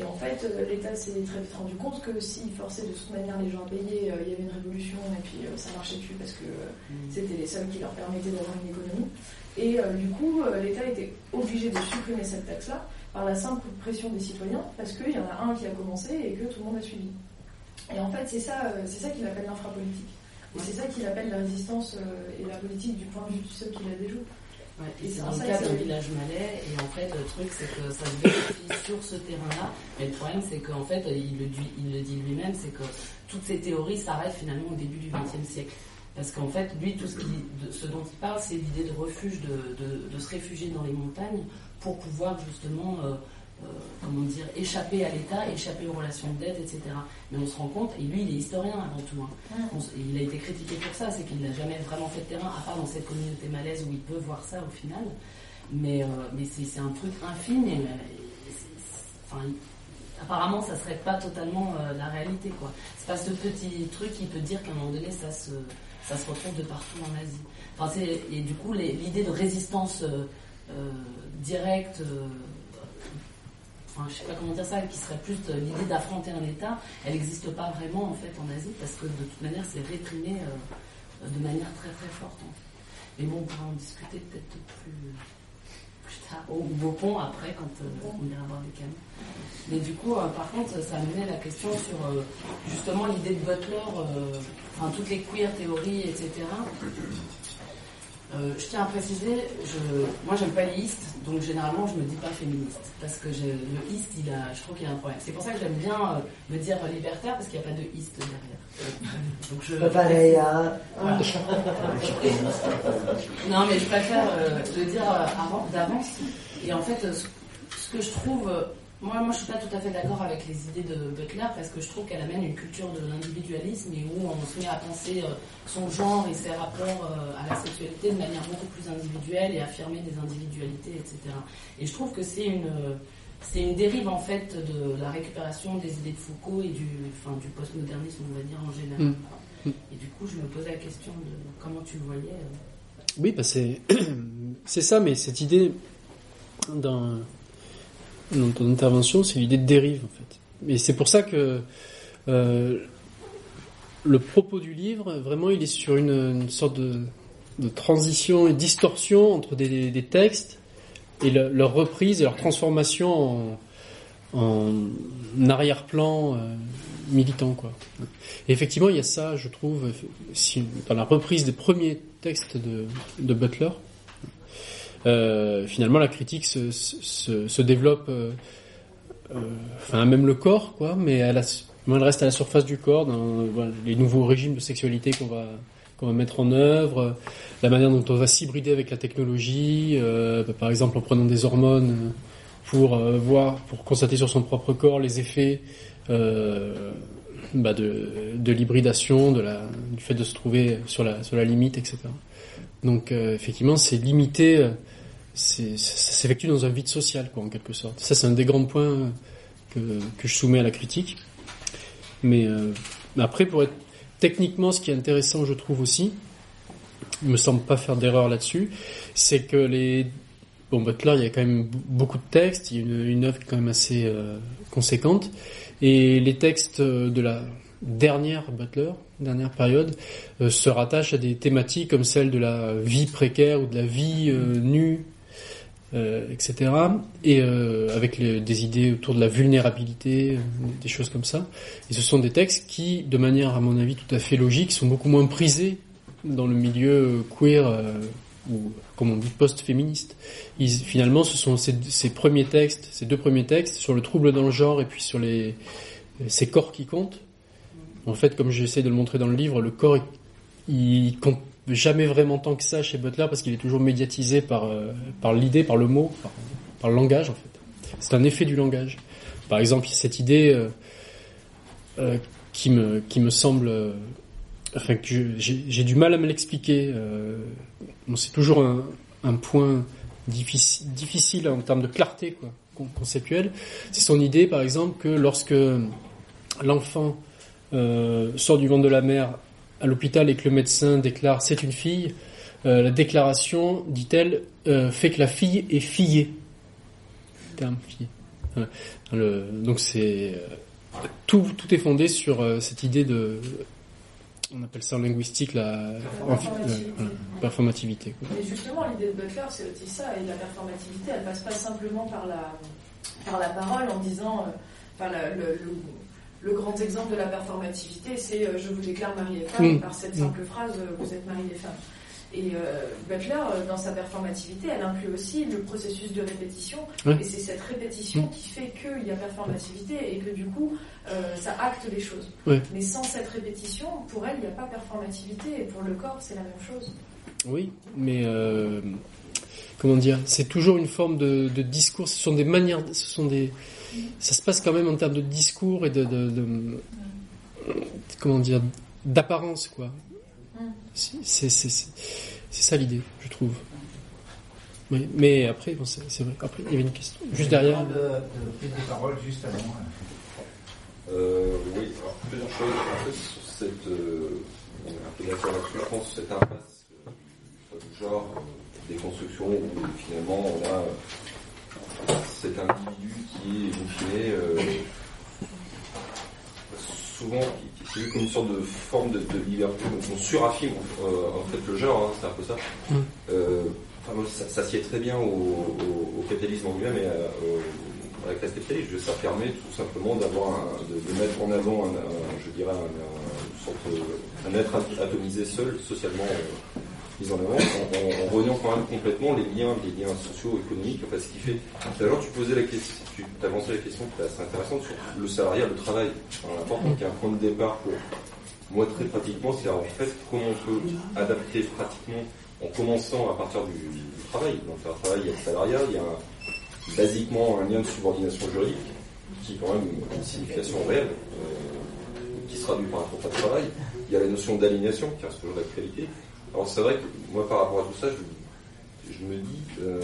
Et en fait, euh, l'État s'est très vite rendu compte que s'il forçait de toute manière les gens à payer, euh, il y avait une révolution et puis euh, ça marchait plus parce que mm. c'était les seuls qui leur permettaient d'avoir une économie. Et du coup, l'État était obligé de supprimer cette taxe-là par la simple pression des citoyens parce qu'il y en a un qui a commencé et que tout le monde a suivi. Et en fait, c'est ça, c'est ça qu'il appelle l'infrapolitique. Et c'est ça qu'il appelle la résistance et la politique du point de vue de ceux qui la déjouent. Ouais, et c'est dans le cas d'un village malais, et en fait, le truc, c'est que ça se vérifie sur ce terrain-là. Mais le problème, c'est qu'en fait, il le, dit, il le dit lui-même, c'est que toutes ces théories s'arrêtent finalement au début du XXe siècle. Parce qu'en fait, lui, tout ce, de, ce, dont il parle, c'est l'idée de refuge, de, de, de, se réfugier dans les montagnes pour pouvoir justement euh, comment dire, échapper à l'État, échapper aux relations de dette, etc. Mais on se rend compte, et lui il est historien avant tout, hein. il a été critiqué pour ça, c'est qu'il n'a jamais vraiment fait de terrain, à part dans cette communauté malaise où il peut voir ça au final. Mais, euh, mais c'est un truc infime, et, enfin, apparemment ça serait pas totalement euh, la réalité. quoi. C'est pas ce petit truc qui peut dire qu'à un moment donné ça se, ça se retrouve de partout en Asie. Enfin, et du coup l'idée de résistance directe enfin, je sais pas comment dire ça, qui serait plus l'idée d'affronter un État, elle n'existe pas vraiment en fait en Asie parce que de toute manière c'est réprimé euh, de manière très très forte. Mais bon, on pourra en discuter peut-être plus, tard, au Beaupont après quand euh, on ira voir des canons. Mais du coup, euh, par contre, ça amenait la question sur justement l'idée de Butler, enfin toutes les queer théories, etc. Euh, je tiens à préciser, je, moi j'aime pas les istes, donc généralement je me dis pas féministe, parce que je, le ist, il a, je trouve qu'il y a un problème. C'est pour ça que j'aime bien euh, me dire libertaire, parce qu'il n'y a pas de ist derrière. Donc je, pas pareil, hein Non, mais je préfère euh, le dire avant, d'avance. Et en fait, ce que je trouve moi, moi, je suis pas tout à fait d'accord avec les idées de Butler parce que je trouve qu'elle amène une culture de l'individualisme et où on se met à penser euh, son genre et ses rapports euh, à la sexualité de manière beaucoup plus individuelle et affirmer des individualités, etc. Et je trouve que c'est une c'est une dérive en fait de la récupération des idées de Foucault et du, enfin, du postmodernisme, on va dire en général. Mm. Et du coup, je me posais la question de comment tu le voyais. Euh. Oui, bah c'est c'est ça, mais cette idée d'un dans ton intervention, c'est l'idée de dérive en fait. Et c'est pour ça que euh, le propos du livre, vraiment, il est sur une, sorte de, transition et distorsion entre des, textes et leur reprise et leur transformation en, arrière-plan euh, militant, quoi. Et effectivement, il y a ça, je trouve, dans la reprise des premiers textes de Butler, euh, finalement la critique se, se, développe, euh, euh, enfin même le corps, quoi, mais elle, reste à la surface du corps, les nouveaux régimes de sexualité qu'on va qu'on va mettre en œuvre, la manière dont on va s'hybrider avec la technologie, bah, par exemple en prenant des hormones pour voir, pour constater sur son propre corps les effets bah de, de l'hybridation, du fait de se trouver sur la, sur la limite, etc. Donc effectivement, c'est ça s'effectue dans un vide social, quoi, en quelque sorte. Ça, c'est un des grands points que, que je soumets à la critique. Mais euh, après, pour être techniquement, ce qui est intéressant, je trouve aussi, il me semble pas faire d'erreur là-dessus, c'est que les bon Butler, il y a quand même beaucoup de textes, il y a une, œuvre quand même assez euh, conséquente, et les textes de la dernière Butler, dernière période, euh, se rattachent à des thématiques comme celle de la vie précaire ou de la vie nue euh, etc. Et euh, avec des idées autour de la vulnérabilité, euh, des choses comme ça. Et ce sont des textes qui, de manière à mon avis tout à fait logique, sont beaucoup moins prisés dans le milieu queer ou comme on dit post-féministe. Finalement, ce sont ces, ces, premiers textes, ces deux premiers textes sur le trouble dans le genre et puis sur les ces corps qui comptent. En fait, comme j'essaie de le montrer dans le livre, le corps il compte jamais vraiment tant que ça chez Butler parce qu'il est toujours médiatisé par, euh, par l'idée, par le mot, par, le langage en fait. C'est un effet du langage. Par exemple, cette idée euh, euh, qui, me, qui me semble... enfin, que j'ai du mal à me l'expliquer. c'est toujours un, point difficile, en termes de clarté conceptuelle. C'est son idée, par exemple, que lorsque l'enfant sort du ventre de la mère à l'hôpital et que le médecin déclare c'est une fille, euh, la déclaration, dit-elle, euh, fait que la fille est fillée. Terme fille. donc c'est euh, tout, tout est fondé sur cette idée de, on appelle ça en linguistique la performativité. Mais justement, l'idée de Butler, c'est aussi ça, et la performativité, elle passe pas simplement par la, par la parole en disant, grand exemple de la performativité, c'est euh, je vous déclare mari et femme, Mm. par cette simple phrase, euh, vous êtes mari et femme. Et euh, Butler, euh, dans sa performativité, elle inclut aussi le processus de répétition. Et c'est cette répétition qui fait qu'il y a performativité et que du coup, euh, ça acte les choses. Mais sans cette répétition, pour elle, il n'y a pas performativité. Et pour le corps, c'est la même chose. Oui, mais euh, comment dire C'est toujours une forme de, de discours. Ce sont des manières. Ce sont des. Ça se passe quand même en termes de discours et de, de, de- comment dire d'apparence quoi. C'est ça l'idée, je trouve. Oui, mais après, bon, c'est vrai. Après, il y avait une question juste derrière. De, de prise de parole juste avant. Euh, oui, alors plusieurs choses. En fait, sur cette, euh, on est un peu d'accord là-dessus, je pense, cette impasse euh, du genre euh, des constructions où finalement on a euh, cet individu qui est, in fine, euh, souvent qui, est vu comme une sorte de forme de, de liberté. Donc on suraffirme euh, en fait le genre, hein, c'est un peu ça. Mm. Euh, enfin, ça, ça sied très bien au, au- au capitalisme en lui-même et à, au- à la classe capitaliste. Ça permet tout simplement d'avoir un- de, de mettre en avant, un, un- je dirais, un, sorte un être atomisé seul, socialement euh, en avant, en, en, en reniant quand même complètement les liens, les liens sociaux, économiques, enfin ce qui fait. Tout tu posais la question, tu avançais la question qui est assez intéressante sur le salariat, le travail. Enfin, important qu'il y ait un point de départ pour moi très pratiquement, c'est en fait comment on peut adapter pratiquement en commençant à partir du, travail. Donc un travail, il y a le salariat, il y a un- basiquement un lien de subordination juridique qui est quand même une signification réelle, euh, qui se traduit par un contrat de travail. Il y a la notion d'aliénation qui reste toujours d'actualité. Alors c'est vrai que moi par rapport à tout ça, je, me dis, euh,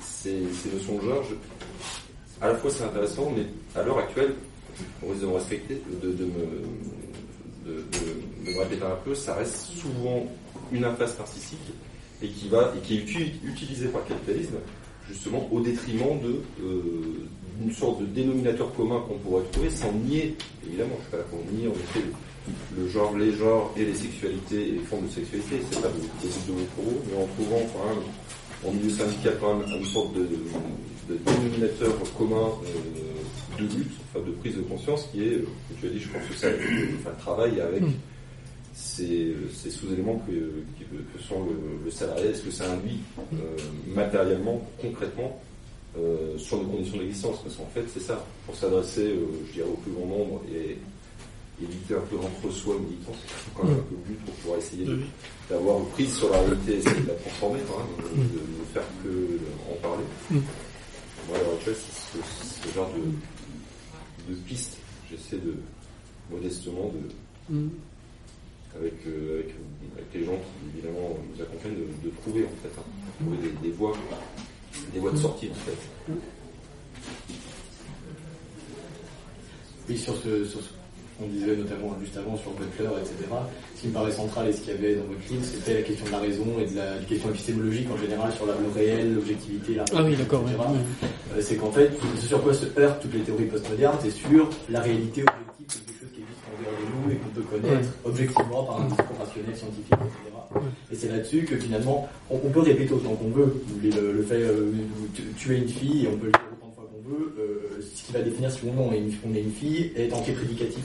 ces, ces notions de genre, à la fois c'est intéressant, mais à l'heure actuelle, on risque de me respecter, de, me, répéter un peu, ça reste souvent une impasse narcissique et qui va et qui est uti- utilisée par le capitalisme justement au détriment de euh, d'une sorte de dénominateur commun qu'on pourrait trouver sans nier, évidemment, je suis pas là pour nier en effet le, genre, les genres et les sexualités et les formes de sexualité, c'est pas de, de, propos, mais en trouvant quand même en milieu syndical quand même une sorte de, de dénominateur commun euh, de lutte, enfin de prise de conscience qui est, euh, que tu as dit, je pense que ça, enfin, le travail avec Mm. ces, ces sous-éléments que, sont le, le salarié, est-ce que ça induit euh, matériellement, concrètement, euh, sur nos conditions d'existence? Parce qu'en fait, c'est ça, pour s'adresser, euh, je dirais, au plus grand nombre et éviter un peu d'entre-soi militant, c'est quand même un peu le but pour pouvoir essayer d'avoir une prise sur la réalité, essayer de la transformer même, de, ne faire que en parler. Mm. Moi, à l'heure actuelle, c'est ce, ce genre de, de piste, j'essaie de modestement de Mm. avec, euh, avec, avec les gens qui évidemment nous accompagnent de, de trouver en fait, hein, trouver des, des voies, des voies de sortie en fait. Oui, sur ce, sur ce qu'on disait notamment juste avant sur Butler, etc. Ce qui me paraît central et ce qu'il y avait dans votre livre, c'était la question de la raison et de la, question épistémologique en général sur la- le réel, l'objectivité, la Ah oui, d'accord. etc. ouais. Euh, c'est qu'en fait, ce sur quoi se heurtent toutes les théories postmodernes, c'est sur la réalité objective, c'est quelque chose qui existe en dehors de nous et qu'on peut connaître objectivement par un discours rationnel, scientifique, etc. Et c'est là-dessus que finalement, on, on peut répéter autant qu'on veut. Le, fait euh, de tuer une fille, et on peut le faire autant de fois qu'on veut, euh, ce qui va définir si ou non on est une, on est une fille est entier prédicatif,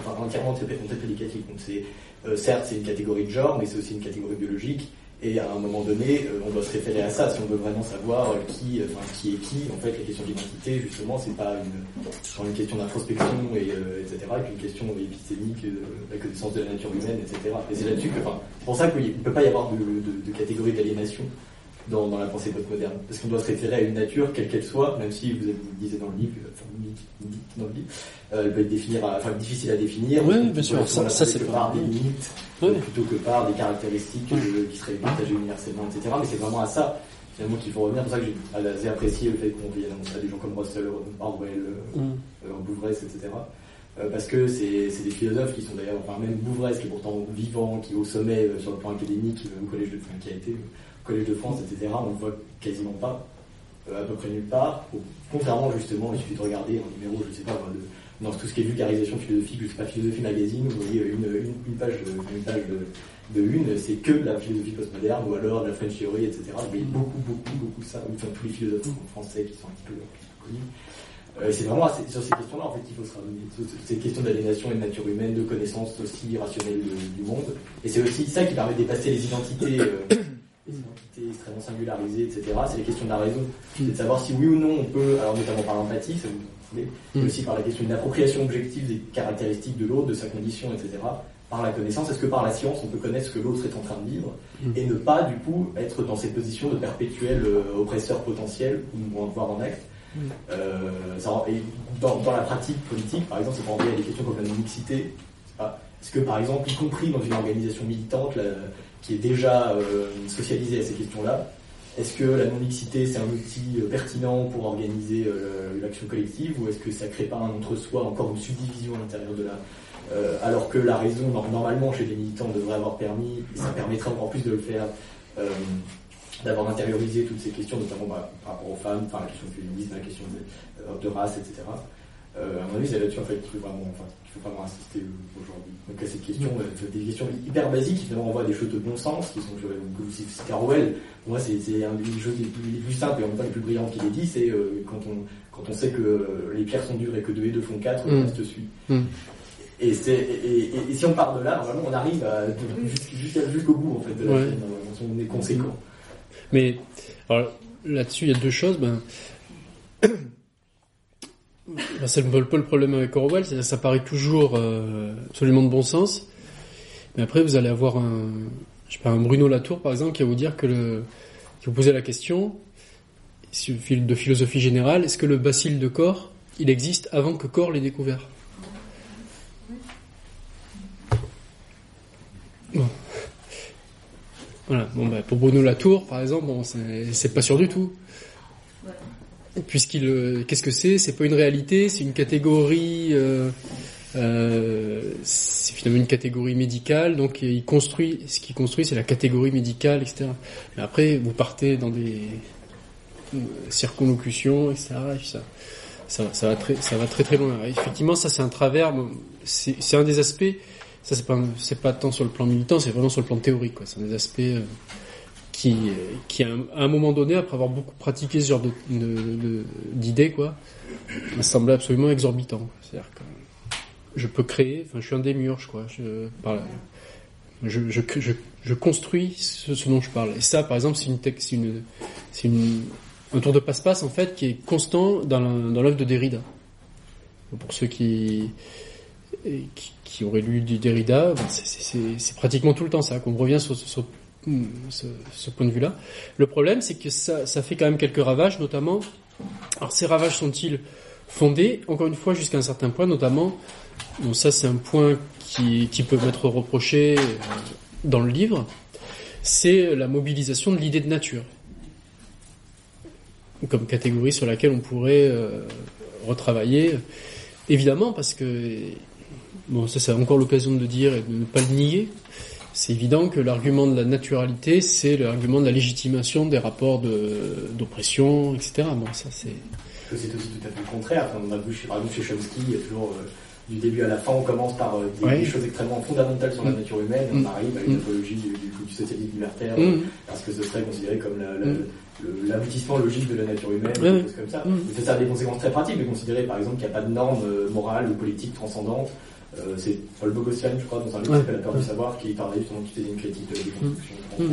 enfin entièrement prédicatif. Donc c'est euh, certes c'est une catégorie de genre, mais c'est aussi une catégorie biologique. Et à un moment donné, euh, on doit se référer à ça si on veut vraiment savoir euh, qui, enfin, qui est qui. En fait, la question d'identité, justement, c'est pas une, genre une question d'introspection et euh, etc. qu'une question épistémique la connaissance de la nature humaine, etc. Et c'est là-dessus que, enfin, c'est pour ça qu'il ne peut pas y avoir de, de, de catégorie d'aliénation dans, dans la pensée postmoderne, parce qu'on doit se référer à une nature quelle qu'elle soit, même si vous, vous le disiez dans le livre, enfin, dans le livre, euh, elle peut être définir, enfin difficile à définir. Oui, bien sûr, ça- c'est par des limites, euh, plutôt que par des caractéristiques euh, qui seraient partagées universellement, etc. Mais c'est vraiment à ça finalement qu'il faut revenir. C'est pour ça que j'ai apprécié le fait qu'on vienne à des gens comme Russell, Orwell, Mm. euh, Bouvresse, etc. Euh, parce que c'est des philosophes qui sont d'ailleurs, enfin même Bouvresse qui est pourtant vivant, qui est au sommet euh, sur le plan académique au collège de, enfin, qui a été collège de France, etc. On le voit quasiment pas, euh, à peu près nulle part. Contrairement justement, il suffit de regarder un numéro, je sais pas, dans tout ce qui est vulgarisation philosophique, je sais pas, philosophie magazine, vous voyez une, page, de, une c'est que de la philosophie postmoderne ou alors de la French Theory, etc. Vous voyez beaucoup, beaucoup, beaucoup ça, enfin tous les philosophes français qui sont un petit peu, connus. Euh, c'est vraiment sur ces questions-là en fait qu'il faut se ramener. Ces questions d'aliénation et de nature humaine, de connaissance aussi rationnelle du monde. Et c'est aussi ça qui permet de dépasser les identités, euh, identités extrêmement singularisées, etc. C'est les questions de la raison. C'est de savoir si oui ou non on peut, alors notamment par l'empathie, ça vous mais Mm. aussi par la question d'une appropriation objective des caractéristiques de l'autre, de sa condition, etc. Par la connaissance, est-ce que par la science on peut connaître ce que l'autre est en train de vivre Mm. et ne pas du coup être dans cette position de perpétuel euh, oppresseur potentiel ou en voir en acte? Euh, ça et dans, dans la pratique politique, par exemple, c'est renvoyer à des questions comme la pas- Est-ce que, par exemple, y compris dans une organisation militante qui est déjà euh, socialisée à ces questions-là, est-ce que la non-mixité c'est un outil euh, pertinent pour organiser euh, l'action collective ou est-ce que ça crée pas un entre-soi, encore une subdivision à l'intérieur de la. alors que la raison, nor- normalement, chez les militants, devrait avoir permis, et ça permettrait encore plus de le faire, d'avoir intériorisé toutes ces questions, notamment bah, par rapport aux femmes, enfin la question du féminisme, la question de, race, etc. Euh, à mon avis, c'est là-dessus en fait qu'il faut vraiment, vraiment insister euh, aujourd'hui. Donc à cette question, euh, c'est des questions hyper basiques qui finalement renvoient à des choses de bon sens, qui sont, je que vous citez Orwell. Pour moi, c'est c'est un des choses les plus, les plus simples et en même temps les plus brillantes qu'il ait dit, c'est euh, quand on quand on sait que euh, les pierres sont dures et que 2 et 2 font 4, le reste suit. Mm. Et, c'est, et, et- et si on part de là, normalement, on arrive à, jusqu'- jusqu'à- jusqu'au bout en fait de la Ouais. chaîne, on est conséquent. Mais alors, là-dessus, il y a deux choses. Ben, ben, c'est un peu le problème avec Orwell, ça paraît toujours euh, absolument de bon sens. Mais après, vous allez avoir un, Bruno Latour, par exemple, qui va vous dire que le, vous posez la question, de philosophie générale, est-ce que le bacille de corps, il existe avant que corps l'ait découvert? Voilà. Bon, bah, pour Bruno Latour, par exemple, bon, c'est pas sûr du tout. Puisqu'il, euh, qu'est-ce que c'est? C'est pas une réalité, c'est une catégorie. Euh, euh, c'est finalement une catégorie médicale, donc il construit. Ce qu'il construit, c'est la catégorie médicale, etc. Mais après, vous partez dans des euh, circonlocutions, etc. ça, ça, va très, ça va très très loin. Effectivement, ça c'est un travers. C'est un des aspects. Ça c'est pas, c'est pas tant sur le plan militant, c'est vraiment sur le plan théorique. C'est un des aspects euh, qui, euh, qui à un, moment donné, après avoir beaucoup pratiqué ce genre de, de- de- d'idées, quoi, m'a semblé absolument exorbitant. quoi. C'est-à-dire que je peux créer, enfin, je suis un démiurge, crois. Je, par la- je, je, je, construis ce, ce dont je parle. Et ça, par exemple, c'est une, c'est une, une, un tour de passe-passe en fait qui est constant dans l'œuvre de Derrida. Pour ceux qui, qui, auraient lu du Derrida, ben, c'est- pratiquement tout le temps ça, qu'on revient sur- sur ce, ce point de vue-là. Le problème, c'est que ça, fait quand même quelques ravages, notamment. Alors, ces ravages sont-ils fondés? Encore une fois, jusqu'à un certain point, notamment. Bon, ça, c'est un point qui, qui peut m'être reproché euh, dans le livre. C'est la mobilisation de l'idée de nature comme catégorie sur laquelle on pourrait euh, retravailler. Évidemment, parce que, bon, ça c'est encore l'occasion de le dire et de ne pas le nier, c'est évident que l'argument de la naturalité, c'est l'argument de la légitimation des rapports de- d'oppression, etc. Bon, ça c'est... aussi tout à fait le contraire. Enfin, on a vu chez, par exemple chez Chomsky, il y a toujours euh, du début à la fin, on commence par euh, des, Ouais. des choses extrêmement fondamentales sur la Mm. nature humaine, et Mm. on arrive à une Mm. apologie du, du, du socialisme libertaire, Mm. parce que ce serait considéré comme la- la- Mm. le- l'aboutissement logique de la nature humaine, des choses comme ça. Ça a des conséquences très pratiques de considérer par exemple qu'il n'y a pas de normes euh, morales ou politiques transcendantes. Euh, c'est Paul Bogossian, je crois, dans un livre qui s'appelle La peur du savoir, qui parlait justement qui faisait une critique de la déconstruction, je pense,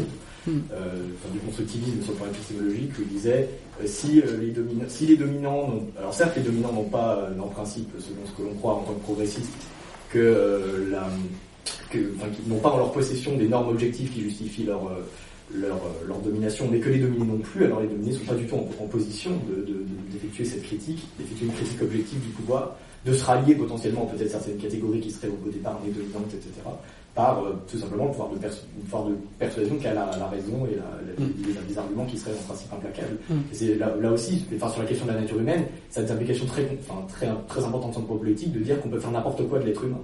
Mm. Mm. euh, enfin, du constructivisme sur le plan épistémologique, où il disait euh, si, les domina- si les dominants, alors certes les dominants n'ont pas, en principe, selon ce que l'on croit en tant que progressiste, que la, que, enfin, qu'ils n'ont pas en leur possession des normes objectives qui justifient leur, leur, leur domination, mais que les dominés non plus, alors les dominés ne sont pas du tout en, en position de- de- de- d'effectuer cette critique, d'effectuer une critique objective du pouvoir, de se rallier potentiellement peut-être certaines catégories qui seraient au départ les dominantes, etc., par euh, tout simplement le pouvoir de, persu- le pouvoir de persuasion qu'a la, la raison et la, la- Mm. les, les arguments qui seraient en principe implacables. Mm. C'est là, là aussi, enfin, sur la question de la nature humaine, ça a des implications très, enfin, très, très importantes plan politique de dire qu'on peut faire n'importe quoi de l'être humain.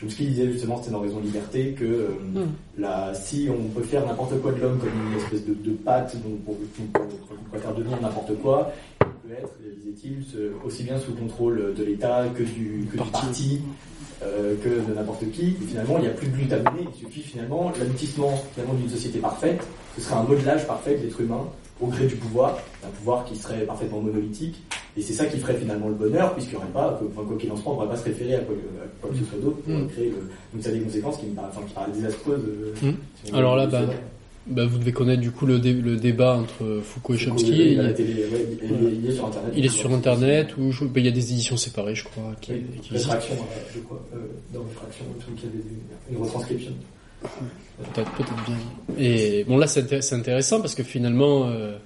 Chomsky disait justement, c'était dans Raison Liberté, que euh, Mm. la, si on peut faire n'importe quoi de l'homme comme une espèce de, de pâte dont on, on- on peut faire devenir n'importe quoi, peut être, disait-il, aussi bien sous contrôle de l'État que du, que du parti, euh, que de n'importe qui. Et finalement, il n'y a plus de lutte à mener. Il suffit finalement, l'aboutissement finalement d'une société parfaite, ce serait un modelage parfait de l'être humain au gré du pouvoir, un pouvoir qui serait parfaitement monolithique Et c'est ça qui ferait finalement le bonheur, puisqu'il n'y aurait pas, enfin, quoi qu'il en soit, on ne pourrait pas se référer à quoi, à quoi que ce soit d'autre pour Mm. créer le... Donc ça a des conséquences qui me paraissent, enfin, qui paraissent désastreuses. euh, Mm. Alors là, bah. Bah, vous devez connaître du coup le, dé- le débat entre Foucault et Chomsky. il est Il, télé, ouais, il, il il sur Internet. il est sur Internet je- bah, il y a des éditions séparées, je crois. Qui, Oui, qui réfraction, euh, je crois, euh, dans il me semble qu'il y a des- une retranscription. Peut-être, peut-être bien. Et bon, là, c'est intér- c'est intéressant parce que finalement, euh,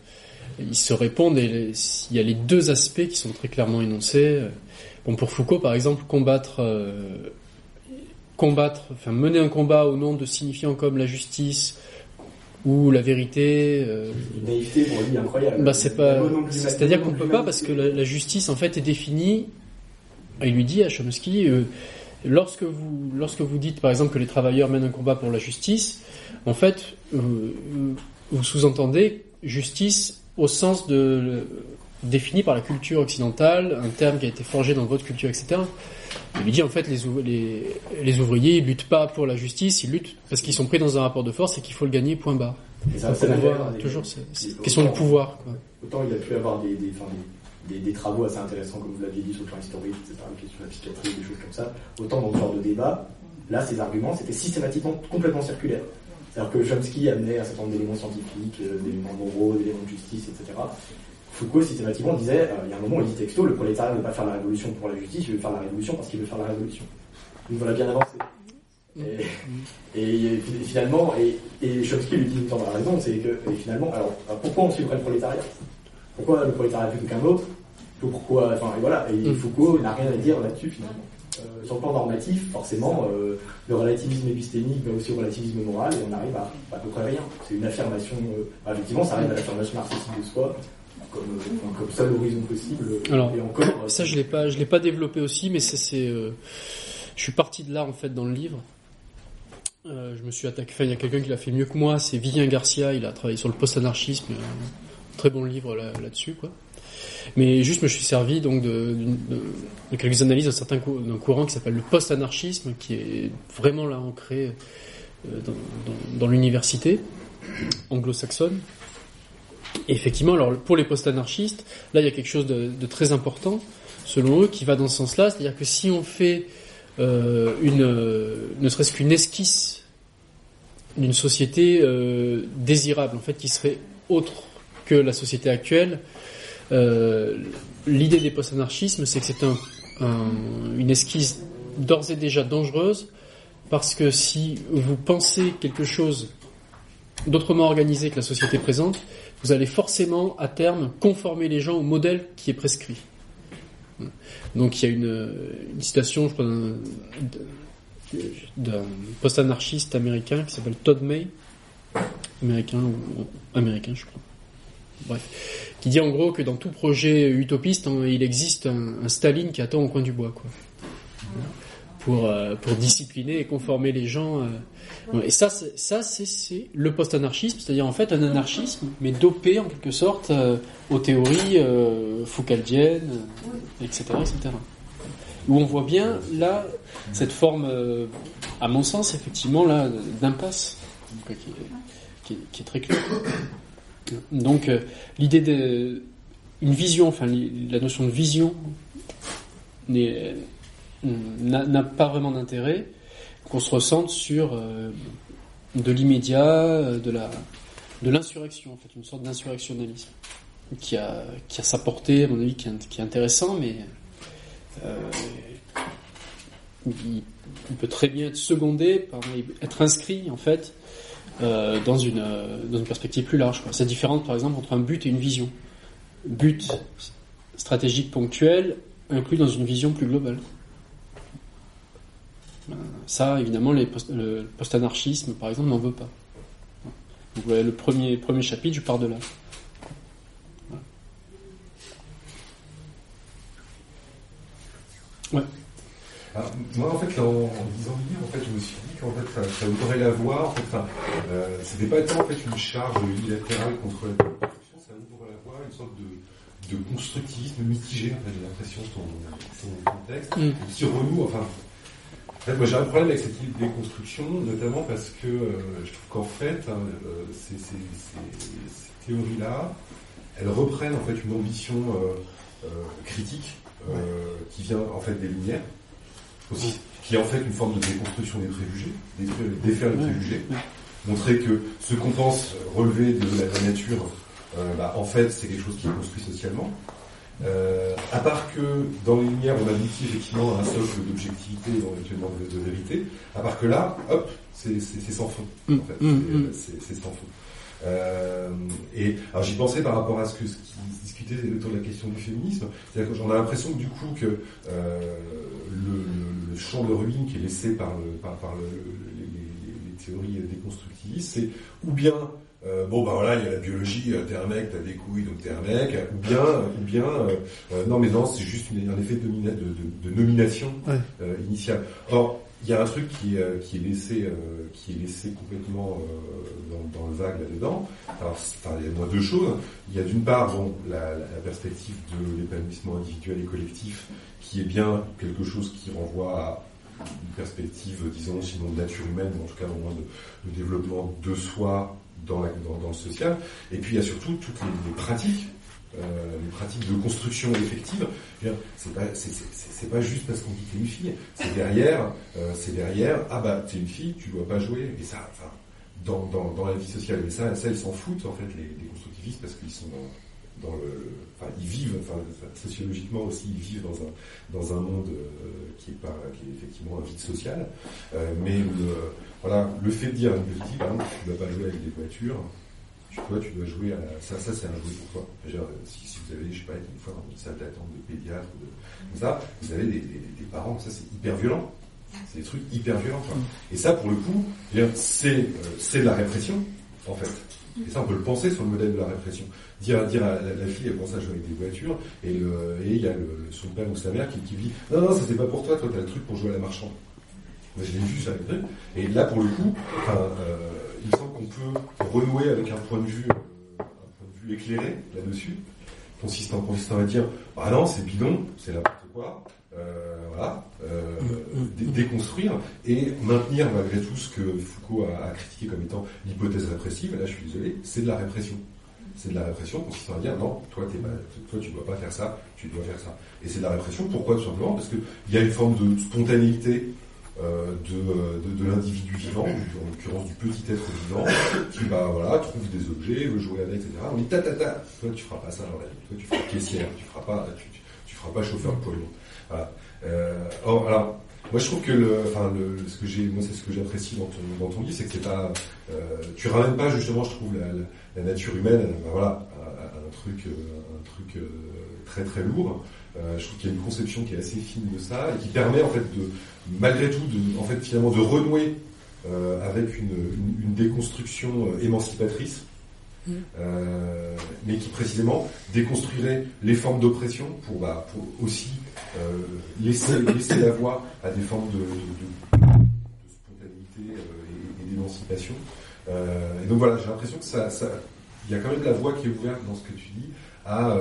ils se répondent et les- il y a les deux aspects qui sont très clairement énoncés. Bon, pour Foucault, par exemple, combattre, euh, combattre, enfin, mener un combat au nom de signifiants comme la justice ou la vérité. euh, Une naïveté pour lui incroyable. bah, c'est pas, c'est-à-dire qu'on peut pas parce que la, la justice en fait est définie. Il lui dit à Chomsky, euh, lorsque vous, lorsque vous dites par exemple que les travailleurs mènent un combat pour la justice, en fait, euh, euh, vous sous-entendez justice au sens de défini par la culture occidentale, un terme qui a été forgé dans votre culture, etc. Il lui dit en fait les, les, les ouvriers ils luttent pas pour la justice, ils luttent parce qu'ils sont pris dans un rapport de force et qu'il faut le gagner, point. Et ça, ça on n'a voit rien à voir toujours c'est question de pouvoir. Quoi. Autant il a pu avoir des, des, travaux assez intéressants, comme vous l'aviez dit, sur le plan historique, etc., de la psychiatrie, des choses comme ça. Autant dans ce genre de débat, là, ces arguments, c'était systématiquement complètement circulaire. C'est-à-dire que Chomsky amenait un certain nombre d'éléments scientifiques, euh, d'éléments moraux, d'éléments de justice, etc. Foucault, systématiquement, disait, euh, il y a un moment, il dit texto, le prolétariat ne veut pas faire la révolution pour la justice, il veut faire la révolution parce qu'il veut faire la révolution. Donc voilà bien avancé. Et, et finalement, et, et Chomsky lui dit une la raison, c'est que et finalement, alors alors, pourquoi on suivrait le prolétariat? Pourquoi le prolétariat plutôt qu'un autre? Pourquoi Enfin et voilà. Et Mm. Foucault n'a rien à dire là-dessus finalement. Euh, sur le plan normatif, forcément, euh, le relativisme épistémique va aussi au relativisme moral et on arrive à, à peu près rien. C'est une affirmation. euh, bah, effectivement, ça arrive à l'affirmation narcissique de soi comme, euh, comme seul horizon possible. Alors, et encore. euh, ça je l'ai pas, je l'ai pas développé aussi, mais c'est, euh, je suis parti de là en fait dans le livre. Euh, je me suis attaqué. Enfin, il y a quelqu'un qui l'a fait mieux que moi, c'est Vivien Garcia. Il a travaillé sur le post-anarchisme, un très bon livre là, là-dessus, quoi. Mais juste, je me suis servi donc de, d'une- de- de quelques analyses d'un certain cou- d'un courant qui s'appelle le post-anarchisme, qui est vraiment là ancré euh, dans, dans- dans l'université anglo-saxonne. Et effectivement, alors pour les post-anarchistes, là il y a quelque chose de, très important, selon eux, qui va dans ce sens-là, c'est-à-dire que si on fait euh, une, euh, ne serait-ce qu'une esquisse d'une société euh, désirable, en fait, qui serait autre que la société actuelle, l'idée des post-anarchismes, c'est que c'est un, un- une esquisse d'ores et déjà dangereuse, parce que si vous pensez quelque chose d'autrement organisé que la société présente, vous allez forcément, à terme, conformer les gens au modèle qui est prescrit. Donc il y a une, citation, je crois, d'un- post-anarchiste américain qui s'appelle Todd May, américain ou américain, je crois. Bref, qui dit en gros que dans tout projet utopiste, hein, il existe un Staline qui attend au coin du bois, quoi, pour euh, pour discipliner et conformer les gens. euh. Et ça, ça c'est le post-anarchisme, c'est-à-dire en fait un anarchisme, mais dopé en quelque sorte euh, aux théories foucaldiennes, etc., etc. Où on voit bien là cette forme, à mon sens, effectivement là d'impasse, qui, qui qui est très claire. Donc l'idée de une vision, enfin la notion de vision n'est- n'a pas vraiment d'intérêt qu'on se ressente sur euh, de l'immédiat, euh, de la de l'insurrection en fait, une sorte d'insurrectionnalisme qui a qui a sa portée à mon avis qui est, qui intéressant, mais euh, il, peut très bien être secondé, être inscrit en fait euh, dans une dans une perspective plus large. C'est différent par exemple entre un but et une vision. But stratégique ponctuel inclus dans une vision plus globale. Ça, évidemment, les post- le post-anarchisme, par exemple, n'en veut pas. Donc, voilà, le premier, premier chapitre, je pars de là. Voilà. Ouais. Alors, moi, en fait, en, en lisant le livre, en fait, je me suis dit qu'en fait, ça, ça ouvrait la voie. En fait, enfin, euh, c'était pas tant en fait une charge unilatérale contre la construction, ça ouvre la voie à une sorte de, de constructivisme mitigé. En fait, j'ai l'impression ton, ton, ton texte, Mm. qui renoue. Enfin, en fait, moi, j'ai un problème avec cette idée de déconstruction, notamment parce que euh, je trouve qu'en fait, hein, euh, ces, ces, ces, ces théories-là, elles reprennent en fait une ambition euh, critique qui vient en fait des lumières aussi, qui est en fait une forme de déconstruction des préjugés, défaire les préjugés, montrer que ce qu'on pense relever de la nature, bah, en fait, c'est quelque chose qui est construit socialement. Euh, à part que dans les lumières, on aboutit effectivement à un socle d'objectivité, éventuellement de, de vérité. À part que là, hop, c'est sans fond. En fait, Mm, mm, C'est- mm. sans fond. Euh, et alors j'y pensais par rapport à ce que ce qui se discutait autour de la question du féminisme. C'est-à-dire que j'en ai l'impression que du coup que euh, le, champ de ruine qui est laissé par, le, par, par le- les, les- les théories déconstructivistes, c'est ou bien euh, bon bah voilà il y a la biologie, euh, t'es un mec, t'as des couilles donc t'es un mec, ou bien ou bien euh, euh, non mais non c'est juste une- un effet de, nomina- de, de- de nomination Ouais. euh, initiale. Or il y a un truc qui, est, euh, qui est laissé euh, qui est laissé complètement euh, dans, dans le vague là-dedans. Alors il y a moins deux choses. Il y a d'une part bon la, la- la perspective de l'épanouissement individuel et collectif qui est bien quelque chose qui renvoie à une perspective, disons, sinon de nature humaine, mais en tout cas au moins de, de développement de soi dans, le social. Et puis il y a surtout toutes les, pratiques, euh, les pratiques de construction effective. C'est pas, c'est, pas juste parce qu'on dit que t'es une fille, c'est derrière, euh, c'est derrière, ah bah t'es une fille, tu dois pas jouer. Et ça, enfin, dans, dans, dans la vie sociale, mais ça, ça ils s'en foutent en fait les, constructivistes parce qu'ils sont dans, le, enfin ils vivent, enfin sociologiquement aussi ils vivent dans un dans un monde euh, qui est pas, qui est effectivement un vide social. Euh, mais voilà, le fait de dire à une petite par exemple, tu dois pas jouer avec des voitures, tu, toi, tu dois jouer à ça, ça c'est un jeu pour toi. Veux dire, si, si vous avez, je sais pas, une fois dans une salle d'attente de pédiatre de, comme ça, vous avez des, des, parents, ça c'est hyper violent. C'est des trucs hyper violents. Quoi. Et ça, pour le coup, c'est euh, c'est de la répression, en fait. Et ça, on peut le penser sur le modèle de la répression. Dire, dire à la, fille, elle pense à jouer avec des voitures, et il y a son père ou sa mère qui, qui dit Non, non, ça c'est pas pour toi, toi t'as le truc pour jouer à la marchande. Moi je l'ai vu ça. Et là, pour le coup, euh, il me semble qu'on peut renouer avec un point de vue, euh, un point de vue éclairé là-dessus, consistant, consistant à dire Ah non, c'est bidon, c'est n'importe quoi. Euh, voilà, euh, dé- déconstruire et maintenir malgré tout ce que Foucault a, a critiqué comme étant l'hypothèse répressive. Là, je suis désolé, c'est de la répression. C'est de la répression consistant à dire non, toi, t'es pas, toi, tu dois pas faire ça, tu dois faire ça. Et c'est de la répression. Pourquoi Tout simplement? Parce qu'il y a une forme de spontanéité de, euh, de, de l'individu vivant, en l'occurrence du petit être vivant, qui bah, voilà, trouve des objets, veut jouer avec, etc. On dit ta ta ta, toi tu feras pas ça dans la vie, toi tu feras caissière, tu feras pas, tu, feras pas chauffeur de poids. Voilà. Euh, or, alors, moi je trouve que le, enfin le, ce que j'ai, moi c'est ce que j'apprécie dans ton, dans ton livre, c'est que c'est pas, euh, tu ramènes pas justement, je trouve la, la, la nature humaine, ben voilà, à, à un truc, euh, un truc euh, très très lourd. Euh, je trouve qu'il y a une conception qui est assez fine de ça et qui permet en fait de, malgré tout, de, en fait finalement de renouer euh, avec une, une, une déconstruction euh, émancipatrice. Euh, mais qui précisément déconstruirait les formes d'oppression pour, bah, pour aussi laisser, laisser la voie à des formes de, de, de- de spontanéité et, et d'émancipation. Et donc voilà, j'ai l'impression que ça, ça, il y a quand même la voie qui est ouverte dans ce que tu dis à,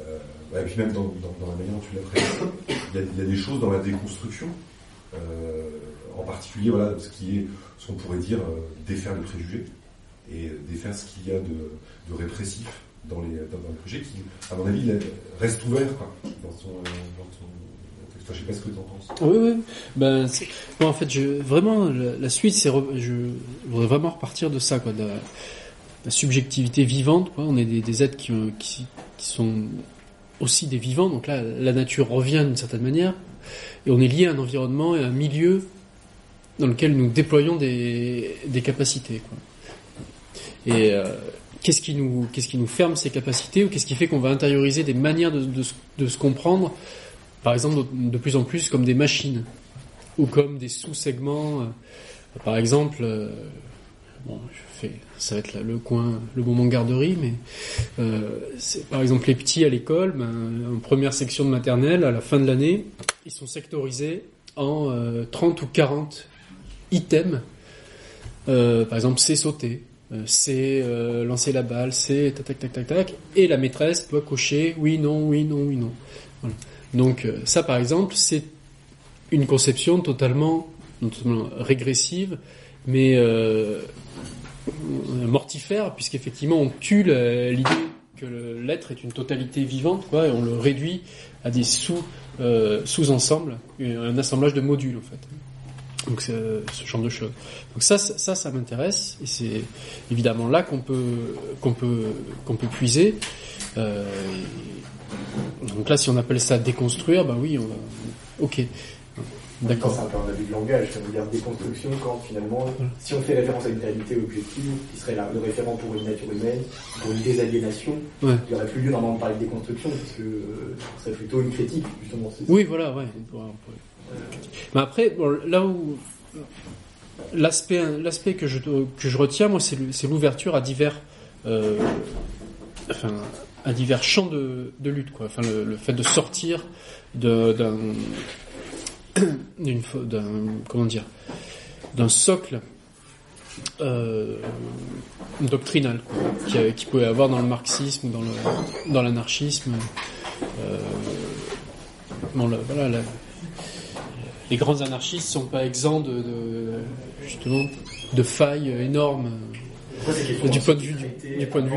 et puis même dans, la manière dont tu l'as présenté, il y, a, des choses dans la déconstruction, euh, en particulier voilà ce qui est, ce qu'on pourrait dire euh, défaire les préjugés et défaire ce qu'il y a de, répressif dans les, dans, préjugés qui, à mon avis, reste ouvert quoi, dans son, dans. Enfin, je sais pas ce que tu en penses. Oui, oui. Ben, en fait, vraiment, la, suite, c'est, je, voudrais vraiment repartir de ça, quoi, de la, subjectivité vivante. On est des, êtres qui, qui sont aussi des vivants, donc là, la nature revient d'une certaine manière, et on est lié à un environnement et à un milieu dans lequel nous déployons des, capacités. Et euh, qu'est-ce qui nous, qui nous ferme ces capacités, ou qu'est-ce qui fait qu'on va intérioriser des manières de, se- comprendre par exemple de, plus en plus comme des machines ou comme des sous-segments. euh, par exemple, euh, ça va être le coin, le moment garderie, mais euh, par exemple les petits à l'école, ben, en première section de maternelle, à la fin de l'année, ils sont sectorisés en euh, 30 ou 40 items. Euh, par exemple, c'est sauter, euh, c'est euh, lancer la balle, c'est tac tac tac tac tac, et la maîtresse doit cocher oui non oui non oui non. Donc euh, ça, par exemple, c'est une conception totalement, totalement régressive, mais euh, mortifère, puisqu'effectivement on tue l'idée que l'être est une totalité vivante, quoi, et on le réduit à des sous euh, sous-ensembles, un assemblage de modules en fait. Donc ce genre de choses. Donc ça, ça, ça m'intéresse et c'est évidemment là qu'on peut qu'on peut qu'on peut puiser. Euh, donc là, si on appelle ça déconstruire, bah oui, on va, ok. D'accord. C'est un peu un abus de langage, ça veut dire déconstruction quand finalement, si on fait référence à une réalité objective, qui serait le référent pour une nature humaine, pour une désaliénation, il n'y aurait plus lieu normalement de parler de déconstruction, parce que euh, ce serait plutôt une critique, justement. Oui, voilà, ouais. Mais après, là où l'aspect l'aspect que je que je retiens, moi, c'est l'ouverture à divers euh, enfin à divers champs de, de lutte, quoi. Enfin, le, le fait de sortir d'un d'une d'un comment dire d'un socle euh, doctrinal qui, qui pouvait avoir dans le marxisme, dans le dans l'anarchisme. Euh, bon, voilà, la, les grands anarchistes sont pas exempts de, de justement de failles énormes du point de vue du, du point de vue.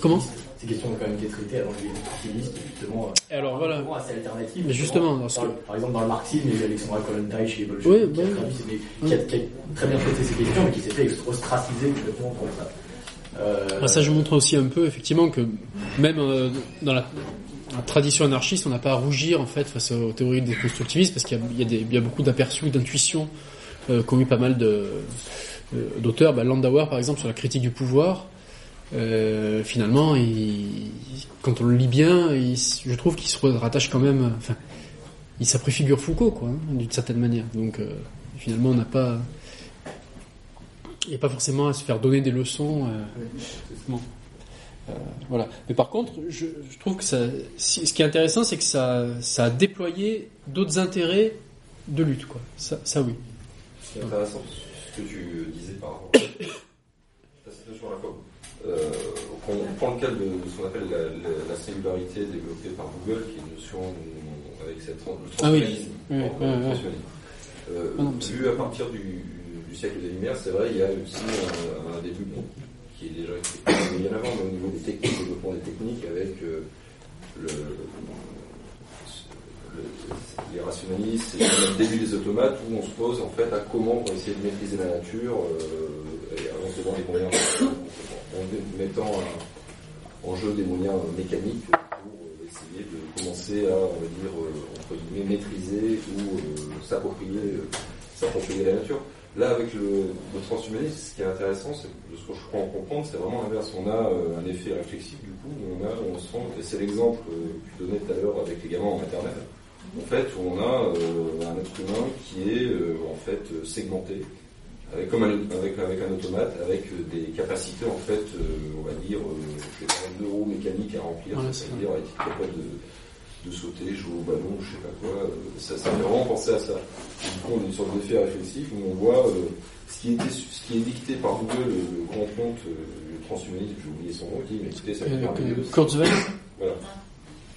Comment? Ces questions ont quand même été traitées avant les constructivistes, justement. Et alors voilà. assez alternative. Mais justement, dans, par exemple, dans le marxisme, il y a Alexandra Kollontai chez Bolshevik oui, qui, oui. qui, a, qui, a, très bien traité ces questions, mais qui s'est fait ostraciser complètement pour ça. Euh... Ça, je montre aussi un peu, effectivement, que même euh, dans la, la, tradition anarchiste, on n'a pas à rougir, en fait, face aux théories des constructivistes, parce qu'il y, y, y, a beaucoup d'aperçus, d'intuitions euh, qu'ont eu pas mal euh, d'auteurs. Bah, Landauer, par exemple, sur la critique du pouvoir, euh, finalement, il, quand on le lit bien, il, je trouve qu'il se rattache quand même. Enfin, il s'appréfigure Foucault, quoi, hein, d'une certaine manière. Donc, euh, finalement, on n'a pas. Il n'y a pas forcément à se faire donner des leçons. Euh, bon. Euh, voilà. Mais par contre, je, je, trouve que ça, ce qui est intéressant, c'est que ça, ça a déployé d'autres intérêts de lutte, quoi. Ça, ça oui. C'est intéressant ce que tu disais par rapport à la situation à la com. Euh, on prend le cas de ce qu'on appelle la, la, la, singularité développée par Google, qui est une notion avec cette transhumanisme, ah oui. oui, oui, oui. Euh, ah non, vu à partir du, du, siècle des Lumières, c'est vrai, il y a aussi un, un début qui est déjà bien avant, mais au niveau des techniques, développement des techniques, avec euh, le, le, les rationalistes et le début des automates, où on se pose en fait à comment on va essayer de maîtriser la nature et se donnant des moyens en mettant en jeu des moyens mécaniques pour essayer de commencer à, on va dire, entre guillemets, maîtriser ou s'approprier, s'approprier la nature. Là, avec le, transhumanisme, ce qui est intéressant, c'est ce que je crois en comprendre, c'est vraiment l'inverse. On a un effet réflexif, du coup, où on a, on sent, et c'est l'exemple que tu donnais tout à l'heure avec les gamins en maternelle, en fait, où on a euh, un être humain qui est euh, en fait segmenté, avec, comme un, avec, avec un automate, avec des capacités en fait, euh, on va dire, euh, neuromécaniques à remplir, voilà, c'est-à-dire être capable de, de, sauter, jouer au ballon, je sais pas quoi. Euh, ça, ça fait vraiment penser à ça. Du coup, on a une sorte d'effet réflexif où on voit euh, ce, qui était, ce qui est dicté par Google, le, le grand compte, le transhumanisme, j'ai oublié son nom, qui dit, mais écoutez, ça va être merveilleux. Voilà.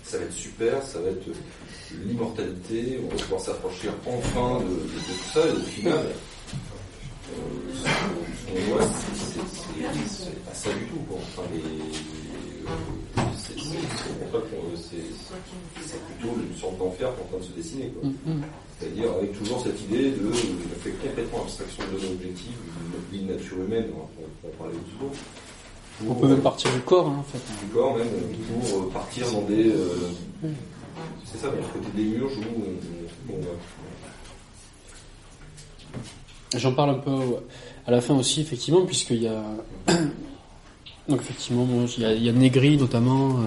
Ça va être super, ça va être l'immortalité, on va pouvoir s'approcher enfin de, de, de, tout ça, et au final, euh, ce qu'on voit, c'est pas ça du tout. Quoi. Enfin, c'est plutôt une sorte d'enfer qui est en train de se dessiner. Mm, C'est-à-dire avec toujours cette idée de, de faire complètement abstraction de l'objectif, d'une nature humaine, on, on parlait tout souvent. Pour, on peut même partir du corps, hein, en fait. Du corps même, pour partir dans des... Euh. C'est ça, du côté des murs, où on, on, on J'en parle un peu à la fin aussi, effectivement, puisqu'il y a. Donc, effectivement, il, y a, il y a Negri notamment. Euh,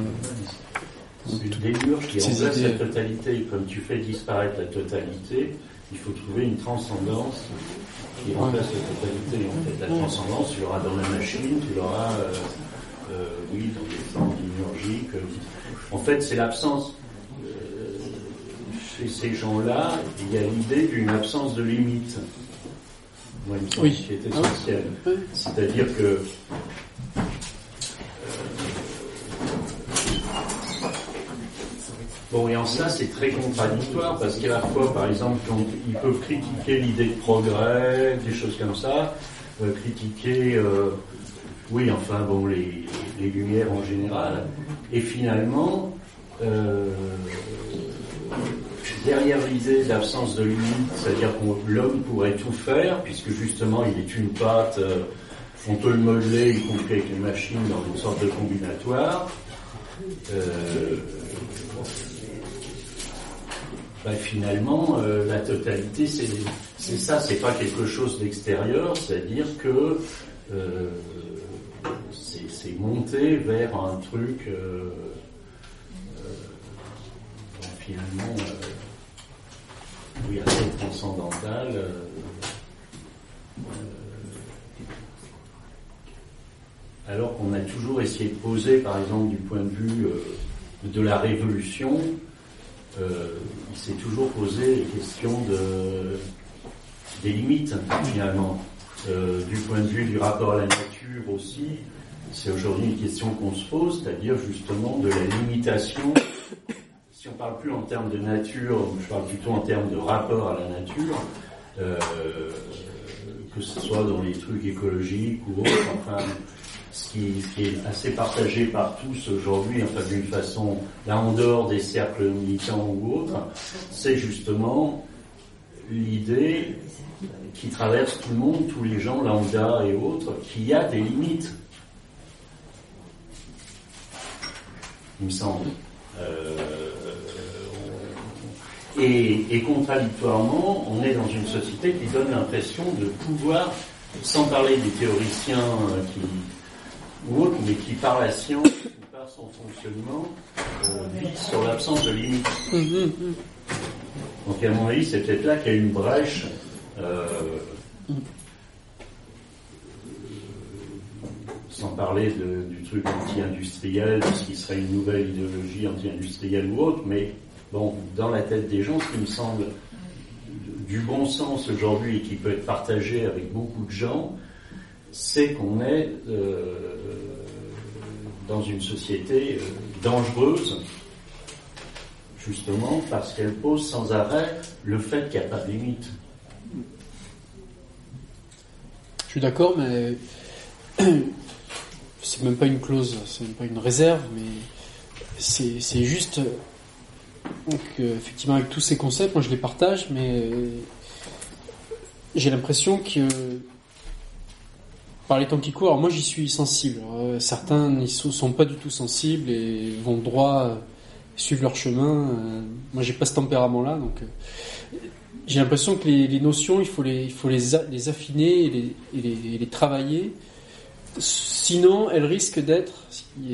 c'est une qui remplace la totalité. Comme tu fais disparaître la totalité, il faut trouver une transcendance qui remplace ouais. la totalité. En fait, la transcendance, tu l'auras dans la machine, tu l'auras, euh, euh, oui, dans des formes démiurgiques. En fait, c'est l'absence. Euh, chez ces gens-là, il y a l'idée d'une absence de limite moi, il oui. qui est essentiel. Ah oui. C'est-à-dire que euh, Bon, et en ça, c'est très contradictoire, parce qu'à la fois, par exemple, quand ils peuvent critiquer l'idée de progrès, des choses comme ça, euh, critiquer, euh, oui, enfin, bon, les, les lumières en général. Et finalement, derrière l'idée d'absence de limite, c'est-à-dire que l'homme pourrait tout faire, puisque justement il est une pâte, euh, on peut le modeler, y compris avec les machines, dans une sorte de combinatoire. Euh, bah, finalement, euh, la totalité, c'est, ça, c'est pas quelque chose d'extérieur, c'est-à-dire que c'est, monter vers un truc finalement oui, assez transcendantal. Euh, alors qu'on a toujours essayé de poser, par exemple, du point de vue de la révolution, euh, il s'est toujours posé les questions de, des limites, finalement. Euh, du point de vue du rapport à la nature aussi, c'est aujourd'hui une question qu'on se pose, c'est-à-dire justement de la limitation. Si on parle plus en termes de nature, je parle plutôt en termes de rapport à la nature, euh, que ce soit dans les trucs écologiques ou autres, enfin, ce qui, est assez partagé par tous aujourd'hui, enfin d'une façon, là en dehors des cercles militants ou autres, c'est justement l'idée qui traverse tout le monde, tous les gens lambda et autres, qu'il y a des limites. Il me semble. Euh, et, et, contradictoirement, on est dans une société qui donne l'impression de pouvoir, sans parler des théoriciens qui, ou autre, mais qui par la science par son fonctionnement euh, sur l'absence de limites. Donc à mon avis, c'est peut-être là qu'il y a une brèche. Euh, sans parler de, du truc anti-industriel, ce qui serait une nouvelle idéologie anti-industrielle ou autre, mais bon, dans la tête des gens, ce qui me semble du bon sens aujourd'hui et qui peut être partagé avec beaucoup de gens, c'est qu'on est euh, dans une société euh, dangereuse, justement parce qu'elle pose sans arrêt le fait qu'il n'y a pas de limite. Je suis d'accord, mais c'est même pas une clause, c'est même pas une réserve, mais c'est juste donc, euh, effectivement avec tous ces concepts, moi je les partage, mais j'ai l'impression que par les temps qui courent, alors moi j'y suis sensible. Euh, certains n'y sont, pas du tout sensibles et vont droit, euh, suivre leur chemin. Euh, moi j'ai pas ce tempérament-là, donc j'ai l'impression que les, notions, il faut les, il faut les, affiner et les, travailler. Sinon, elles risquent d'être,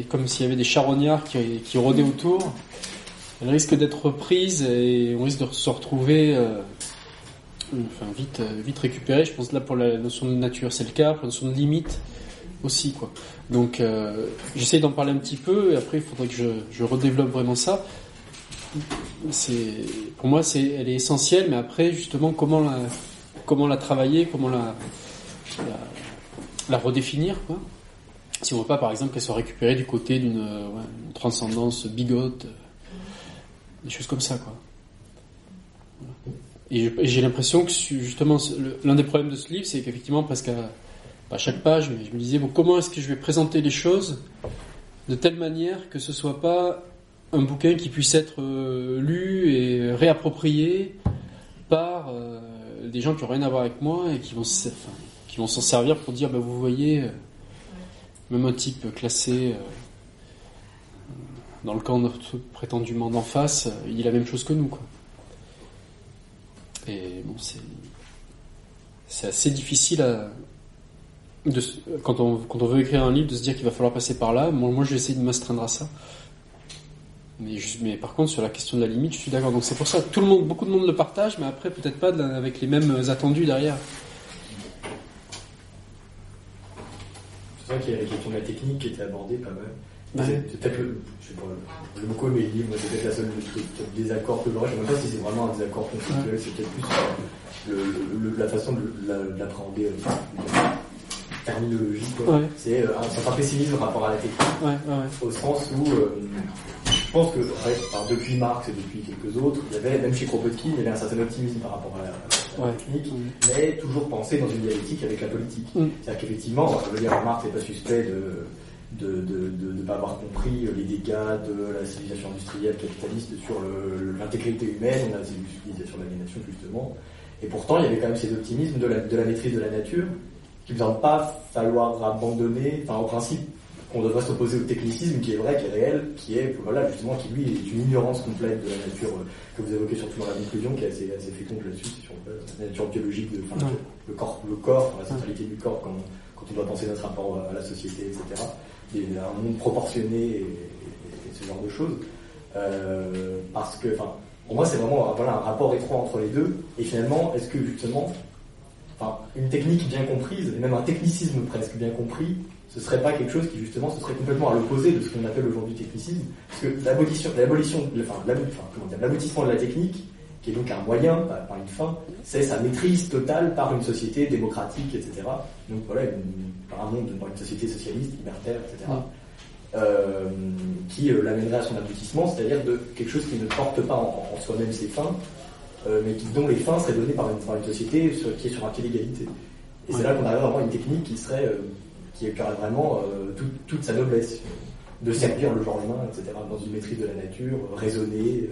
comme s'il y avait des charognards qui rôdaient autour, elles risquent d'être reprises et on risque de se retrouver enfin vite, euh, vite récupéré. Je pense là pour la notion de nature c'est le cas, pour la notion de limite aussi quoi. Donc euh, j'essaye d'en parler un petit peu et après il faudrait que je, redéveloppe vraiment ça. Pour moi elle est essentielle, mais après justement comment la comment travailler, comment la redéfinir quoi. Si on veut pas par exemple qu'elle soit récupérée du côté d'une transcendance bigote, des choses comme ça quoi. Et j'ai l'impression que justement l'un des problèmes de ce livre, c'est qu'effectivement presque à, chaque page, je me disais bon, comment est-ce que je vais présenter les choses de telle manière que ce soit pas un bouquin qui puisse être euh, lu et réapproprié par euh, des gens qui n'ont rien à voir avec moi et qui vont s'en servir pour dire bah vous voyez euh, même un type classé dans le camp prétendument d'en face, il dit la même chose que nous. Et bon, c'est, assez difficile de, quand, on, veut écrire un livre, de se dire qu'il va falloir passer par là. Moi, moi je vais de m'astreindre à ça. Mais, par contre, sur la question de la limite, je suis d'accord. Donc c'est pour ça, tout le monde, beaucoup de monde le partage, mais après, peut-être pas avec les mêmes attendus derrière. C'est vrai qu'il y a la question de la technique qui était abordée pas mal. C'est peut-être le, je sais pas, le beaucoup mais moi c'est peut-être la seule le, désaccord que j'aurais. Je ne sais pas si c'est vraiment un désaccord conceptuel, c'est peut-être plus le, la façon de l'appréhender euh, terminologie. Ouais. C'est euh, un certain pessimisme par rapport à la technique, ouais, au sens où euh, je pense que depuis Marx et depuis quelques autres, il y avait même chez Kropotkin, il y avait un certain optimisme par rapport à la, technique, mais toujours pensé dans une dialectique avec la politique. Mm. C'est-à-dire qu'effectivement, je veux dire, Marx n'est pas suspect de de ne pas avoir compris les dégâts de la civilisation industrielle capitaliste sur l'intégrité humaine, on a utilisé sur l'aliénation justement. Et pourtant, il y avait quand même ces optimismes de la, de la maîtrise de la nature qu'il ne va pas falloir abandonner, enfin, au principe, qu'on devrait s'opposer au technicisme qui est vrai, qui est réel, qui est, voilà, justement, qui lui est une ignorance complète de la nature euh, que vous évoquez surtout dans la conclusion, qui est assez, assez féconde là-dessus, c'est sur la nature biologique, de, enfin, le corps, le corps, la centralité du corps quand, quand, on doit penser notre rapport à la société, etc. Un monde proportionné et, ce genre de choses. Euh, parce que, enfin, pour moi, c'est vraiment voilà, un rapport étroit entre les deux. Et finalement, est-ce que justement, enfin, une technique bien comprise, et même un technicisme presque bien compris, ce serait pas quelque chose qui justement ce serait complètement à l'opposé de ce qu'on appelle aujourd'hui technicisme, parce que l'abolition, l'abolition, enfin, l'aboutissement de la technique, qui est donc un moyen, pas, une fin, c'est sa maîtrise totale par une société démocratique, etc. Donc voilà, par un monde, par une société socialiste, libertaire, etc. Euh, qui euh, l'amènerait à son aboutissement, c'est-à-dire de quelque chose qui ne porte pas en, soi-même ses fins, euh, mais qui, dont les fins seraient données par une, par une société qui est sur un pied d'égalité. Et c'est là qu'on arrive à avoir une technique qui serait qui aurait vraiment toute sa noblesse, de servir le genre humain, etc., dans une maîtrise de la nature, raisonnée,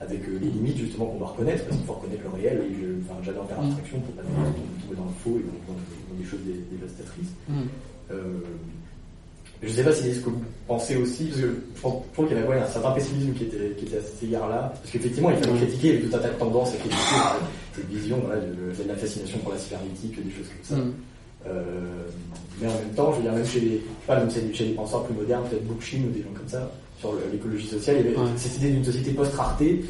avec les limites justement qu'on doit reconnaître, parce qu'il faut reconnaître le réel, et j'adore faire mm. abstraction pour pas tomber dans le faux et dans, des choses dévastatrices. Mm. Je ne sais pas si c'est ce que vous pensez aussi, parce que je trouve qu'il y avait un certain pessimisme qui était, qui était à cet égard-là, parce qu'effectivement, il fallait critiquer, il y avait tout un tas de tendances à critiquer cette vision voilà, de, la fascination pour la cybernétique, des choses comme ça. Mm. Euh, mais en même temps, je veux dire, même chez les, pas, même chez les penseurs plus modernes, peut-être Bookchin ou des gens comme ça, sur l'écologie sociale, il y avait cette idée d'une société post-rareté,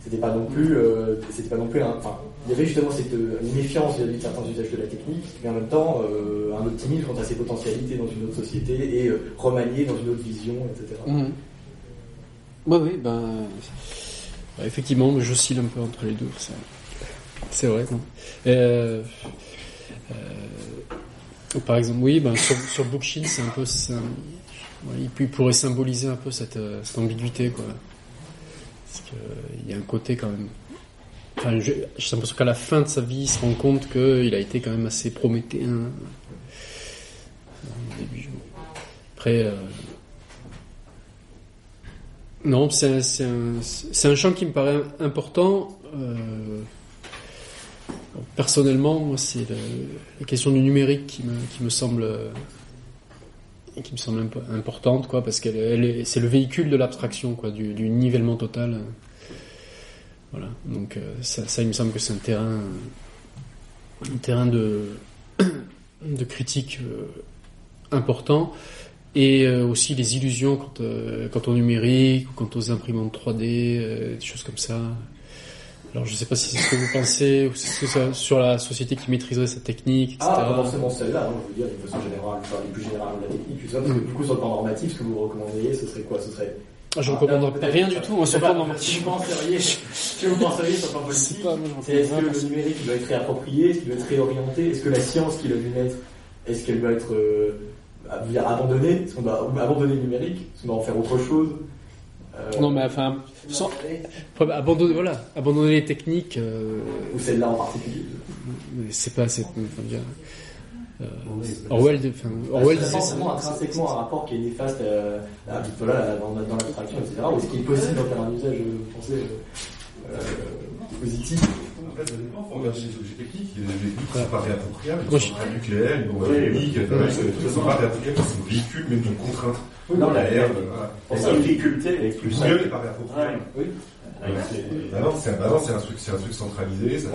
c'était pas non plus, euh, c'était pas non plus, enfin, il y avait justement cette euh, méfiance vis-à-vis de certains usages de la technique, mais en même temps euh, un optimisme quant à ses potentialités dans une autre société et euh, remanié dans une autre vision, etc. Mmh. oui, ben, bah, effectivement, j'oscille un peu entre les deux, c'est vrai. par exemple, oui, ben, sur, sur Bookchin, c'est un peu, il pourrait symboliser un peu cette, cette ambiguïté, quoi. Parce qu'il y a un côté quand même Enfin, j'ai l'impression qu'à la fin de sa vie, il se rend compte qu'il a été quand même assez prométhéen. Après, euh, non, c'est un, champ qui me paraît important. Euh, personnellement, moi, c'est la question du numérique qui me semble qui me semble importante, quoi, parce qu'elle c'est le véhicule de l'abstraction, quoi, du, nivellement total. Voilà. Donc euh, ça, il me semble que c'est un terrain, un terrain de, de critique euh, important. Et euh, aussi les illusions quant, quant au numérique, quant aux imprimantes 3D, des choses comme ça. Alors je ne sais pas si c'est ce que vous pensez, ou si c'est sur la société qui maîtriserait cette technique, etc. Ah, pas forcément celle-là, hein, je veux dire, d'une façon générale, enfin, plus générale de la technique, parce que du coup sur le plan normatif, ce que vous recommanderiez, ce serait quoi Ce serait ah, je ne recommande rien du tout, sur Si vous penseriez, si vous penseriez sur le plan politique, c'est est-ce que le numérique doit être réapproprié, est-ce qu'il doit être réorienté, est-ce que la science qu'il a dû mettre, est-ce qu'elle doit être euh, abandonnée, est-ce qu'on doit abandonner le numérique, est-ce qu'on doit en faire autre chose euh, non mais enfin, sans, abandonner voilà, abandonner les techniques. Euh, Ou celle-là en particulier. C'est pas, c'est, euh, Orwell, enfin, Orwell c'est forcément intrinsèquement un rapport qui est néfaste euh, à, voilà, dans, dans l'abstraction, etc. Ou est-ce qu'il est possible d'en faire un usage pensé euh, positif? En fait, ça dépend, faut regarder les objets techniques. Il y a des objets techniques qui sont pas réappropriables, ils sont très nucléaires, une bombe atomique, ils sont pas réappropriables parce que véhicule, même d'une contrainte. Non, la R, la difficulté est plus simple. N'est pas réappropriable. Oui. Bah non, c'est un truc, c'est un truc centralisé. Ça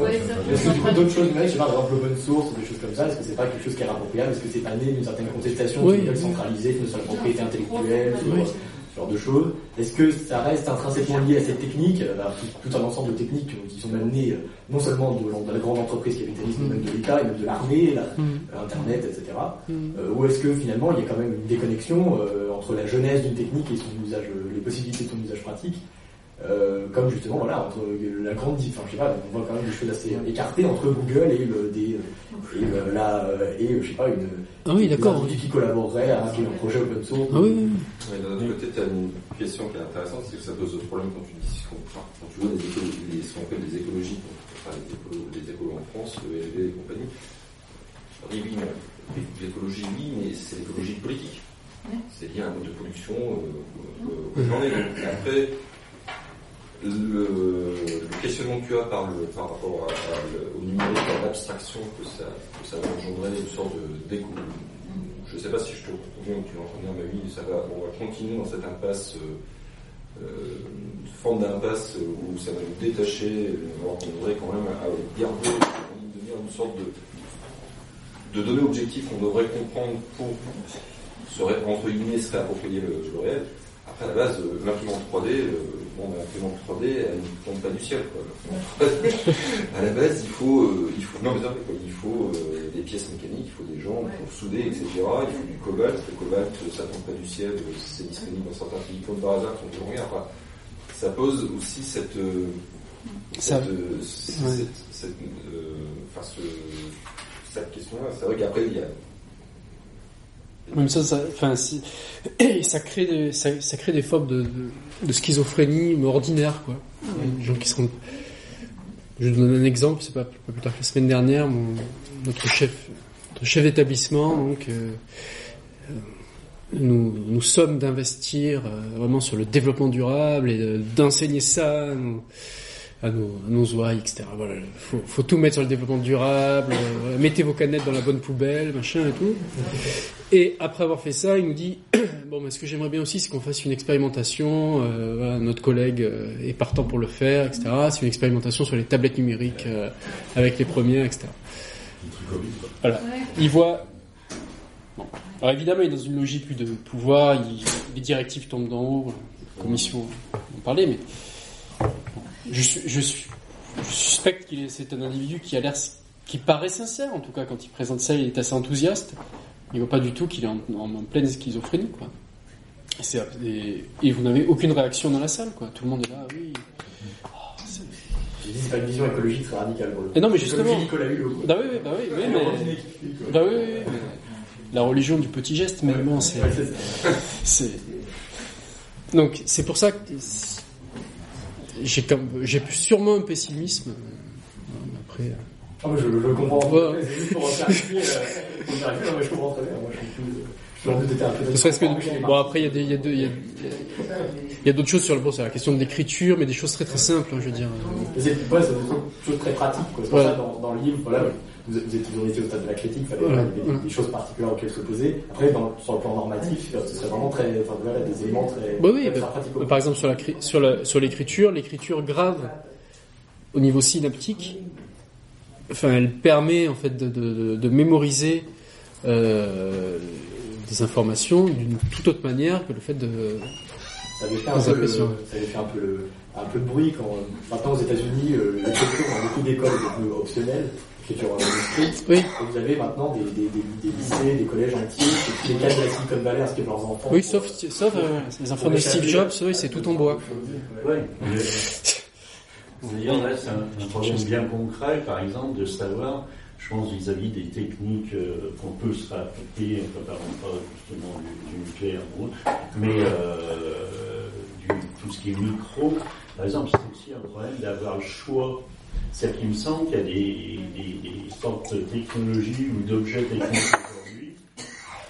Est-ce que du coup d'autres choses, je sais pas, par exemple l'open source ou des choses comme ça, est-ce que c'est pas quelque chose qui est appropriable Est-ce que c'est pas né d'une certaine contestation oui. centralisée, qui ne soit la propriété intellectuelle, ce genre de choses Est-ce que ça reste intrinsèquement lié à cette technique, euh, tout, tout, un ensemble de techniques qui sont même nées euh, non seulement de, de la grande entreprise capitalisme, mais même de l'État et même de l'armée, mm. Internet, etc. Mm. Euh, ou est-ce que finalement il y a quand même une déconnexion entre la jeunesse d'une technique et son usage, les possibilités de son usage pratique euh, comme justement voilà entre la grande enfin je sais pas on voit quand même des choses assez écartées entre Google et le des et le, la et je sais pas une ah oui d'accord. qui collaborerait à un, projet open source. Ah oui, oui. d'un autre côté tu as une question qui est intéressante c'est que ça pose le problème quand tu dis quand, tu vois des ce qu'on appelle des écologies enfin, les, écolos, en France le LG et compagnie. On dit oui mais l'écologie oui mais c'est l'écologie politique. C'est lié à un mode de production euh, euh, où j'en ai. Donc, après, le, le questionnement que tu as par, rapport à, au numérique, à l'abstraction que ça, que va engendrer, une sorte de découverte. Je ne sais pas si je te reviens ou tu l'entends mais oui, ça va, on va continuer dans cette impasse, euh, euh, une forme d'impasse où ça va nous détacher, euh, qu'on devrait quand même à garder en ligne de mire une sorte de, de données objectives qu'on devrait comprendre pour se, entre guillemets, se réapproprier le, le réel. Après, à la base, euh, l'imprimante 3D, euh, bon, l'imprimante 3D, elle ne tombe pas du ciel. Quoi. L'imprimante 3D, à la base, il faut, euh, il faut, non, mais vrai, quoi, il faut euh, des pièces mécaniques, il faut des gens pour souder, etc. Il faut du cobalt. Le cobalt, ça tombe pas du ciel, euh, c'est disponible dans certains pays comme par hasard, qui sont toujours rien. Enfin, ça pose aussi cette, euh, Ça- cette, euh, ouais. cette, cette, euh, enfin, ce, cette question-là. C'est vrai qu'après, il y a Même ça, ça, enfin, si- ça crée des, ça, ça crée des formes de, de, de schizophrénie mais ordinaire, quoi. Des gens qui sont. Je vous donne un exemple, c'est pas, pas plus tard que la semaine dernière, mon, notre chef, notre chef d'établissement, donc, euh, euh, nous, nous sommes d'investir euh, vraiment sur le développement durable et de- d'enseigner ça à nos, à nos ouailles, etc. Voilà, faut, faut tout mettre sur le développement durable, euh, voilà, mettez vos canettes dans la bonne poubelle, machin et tout. Et après avoir fait ça, il nous dit bon, mais ce que j'aimerais bien aussi, c'est qu'on fasse une expérimentation. euh, voilà, notre collègue euh, est partant pour le faire, etc. C'est une expérimentation sur les tablettes numériques euh, avec les premières, etc. Voilà. Il voit. Bon. Alors évidemment, il est dans une logique plus de pouvoir. il- Les directives tombent d'en haut. La commission en parlait, mais je, suspecte qu'il est, c'est un individu qui a l'air, qui paraît sincère en tout cas quand il présente ça. Il est assez enthousiaste. Il voit pas du tout qu'il est en, en- en pleine schizophrénie, quoi. Et, vous n'avez aucune réaction dans la salle, quoi. Tout le monde est là, oui. C'est- pas une vision écologique très radicale. Et non, mais justement. Nicolas Hulot. Bah oui, oui, bah mais. Bah oui, oui, mais La religion du petit geste, mais bon, c'est. Ouais, c'est ça. c'est. Donc, c'est pour ça que. J'ai comme, j'ai sûrement un pessimisme. euh, Après. euh, Ah, moi, je, je comprends. Ouais. Pour clarifier, euh, pour clarifier, non, mais je comprends très bien. Moi, je suis plus. Serait-ce que bon après il y a des il y a il y a, il y a d'autres choses sur le bon c'est la question de l'écriture mais des choses très très simples hein, je veux dire Mais C'est ouais, des choses très pratiques. quoi. Voilà. ça, dans, dans le livre, voilà, vous, êtes toujours été au stade de la critique, il fallait Voilà. des, choses particulières auxquelles se poser. Après, dans, sur le plan normatif, euh, ce serait vraiment très, enfin, voilà, des éléments très, Bah oui, très bah, pratiques. par exemple sur la sur la sur l'écriture l'écriture grave au niveau synaptique enfin elle permet en fait de, de, de mémoriser euh, des informations d'une toute autre manière que le fait de Ça avait fait un peu, le, ça avait fait un peu, le, un peu de bruit quand, euh, maintenant aux États-Unis, euh, l'écriture dans beaucoup d'écoles est devenue optionnelle, Oui. Et vous avez maintenant des, des, des, des lycées, des collèges entiers, qui les cadres de la Silicon Valley inscrivent leurs enfants. oui sauf sauf euh, les enfants de Steve Jobs oui c'est tout en bois Ouais. D'ailleurs, là, c'est un, un problème bien concret, par exemple, de savoir, je pense, vis-à-vis des techniques euh, qu'on peut se appliquer, enfin, par exemple, pas justement du, du nucléaire ou autre, mais euh, du, tout ce qui est micro, par exemple, c'est aussi un problème d'avoir le choix. C'est-à-dire qu'il me semble qu'il y a des, sortes de technologies ou d'objets techniques aujourd'hui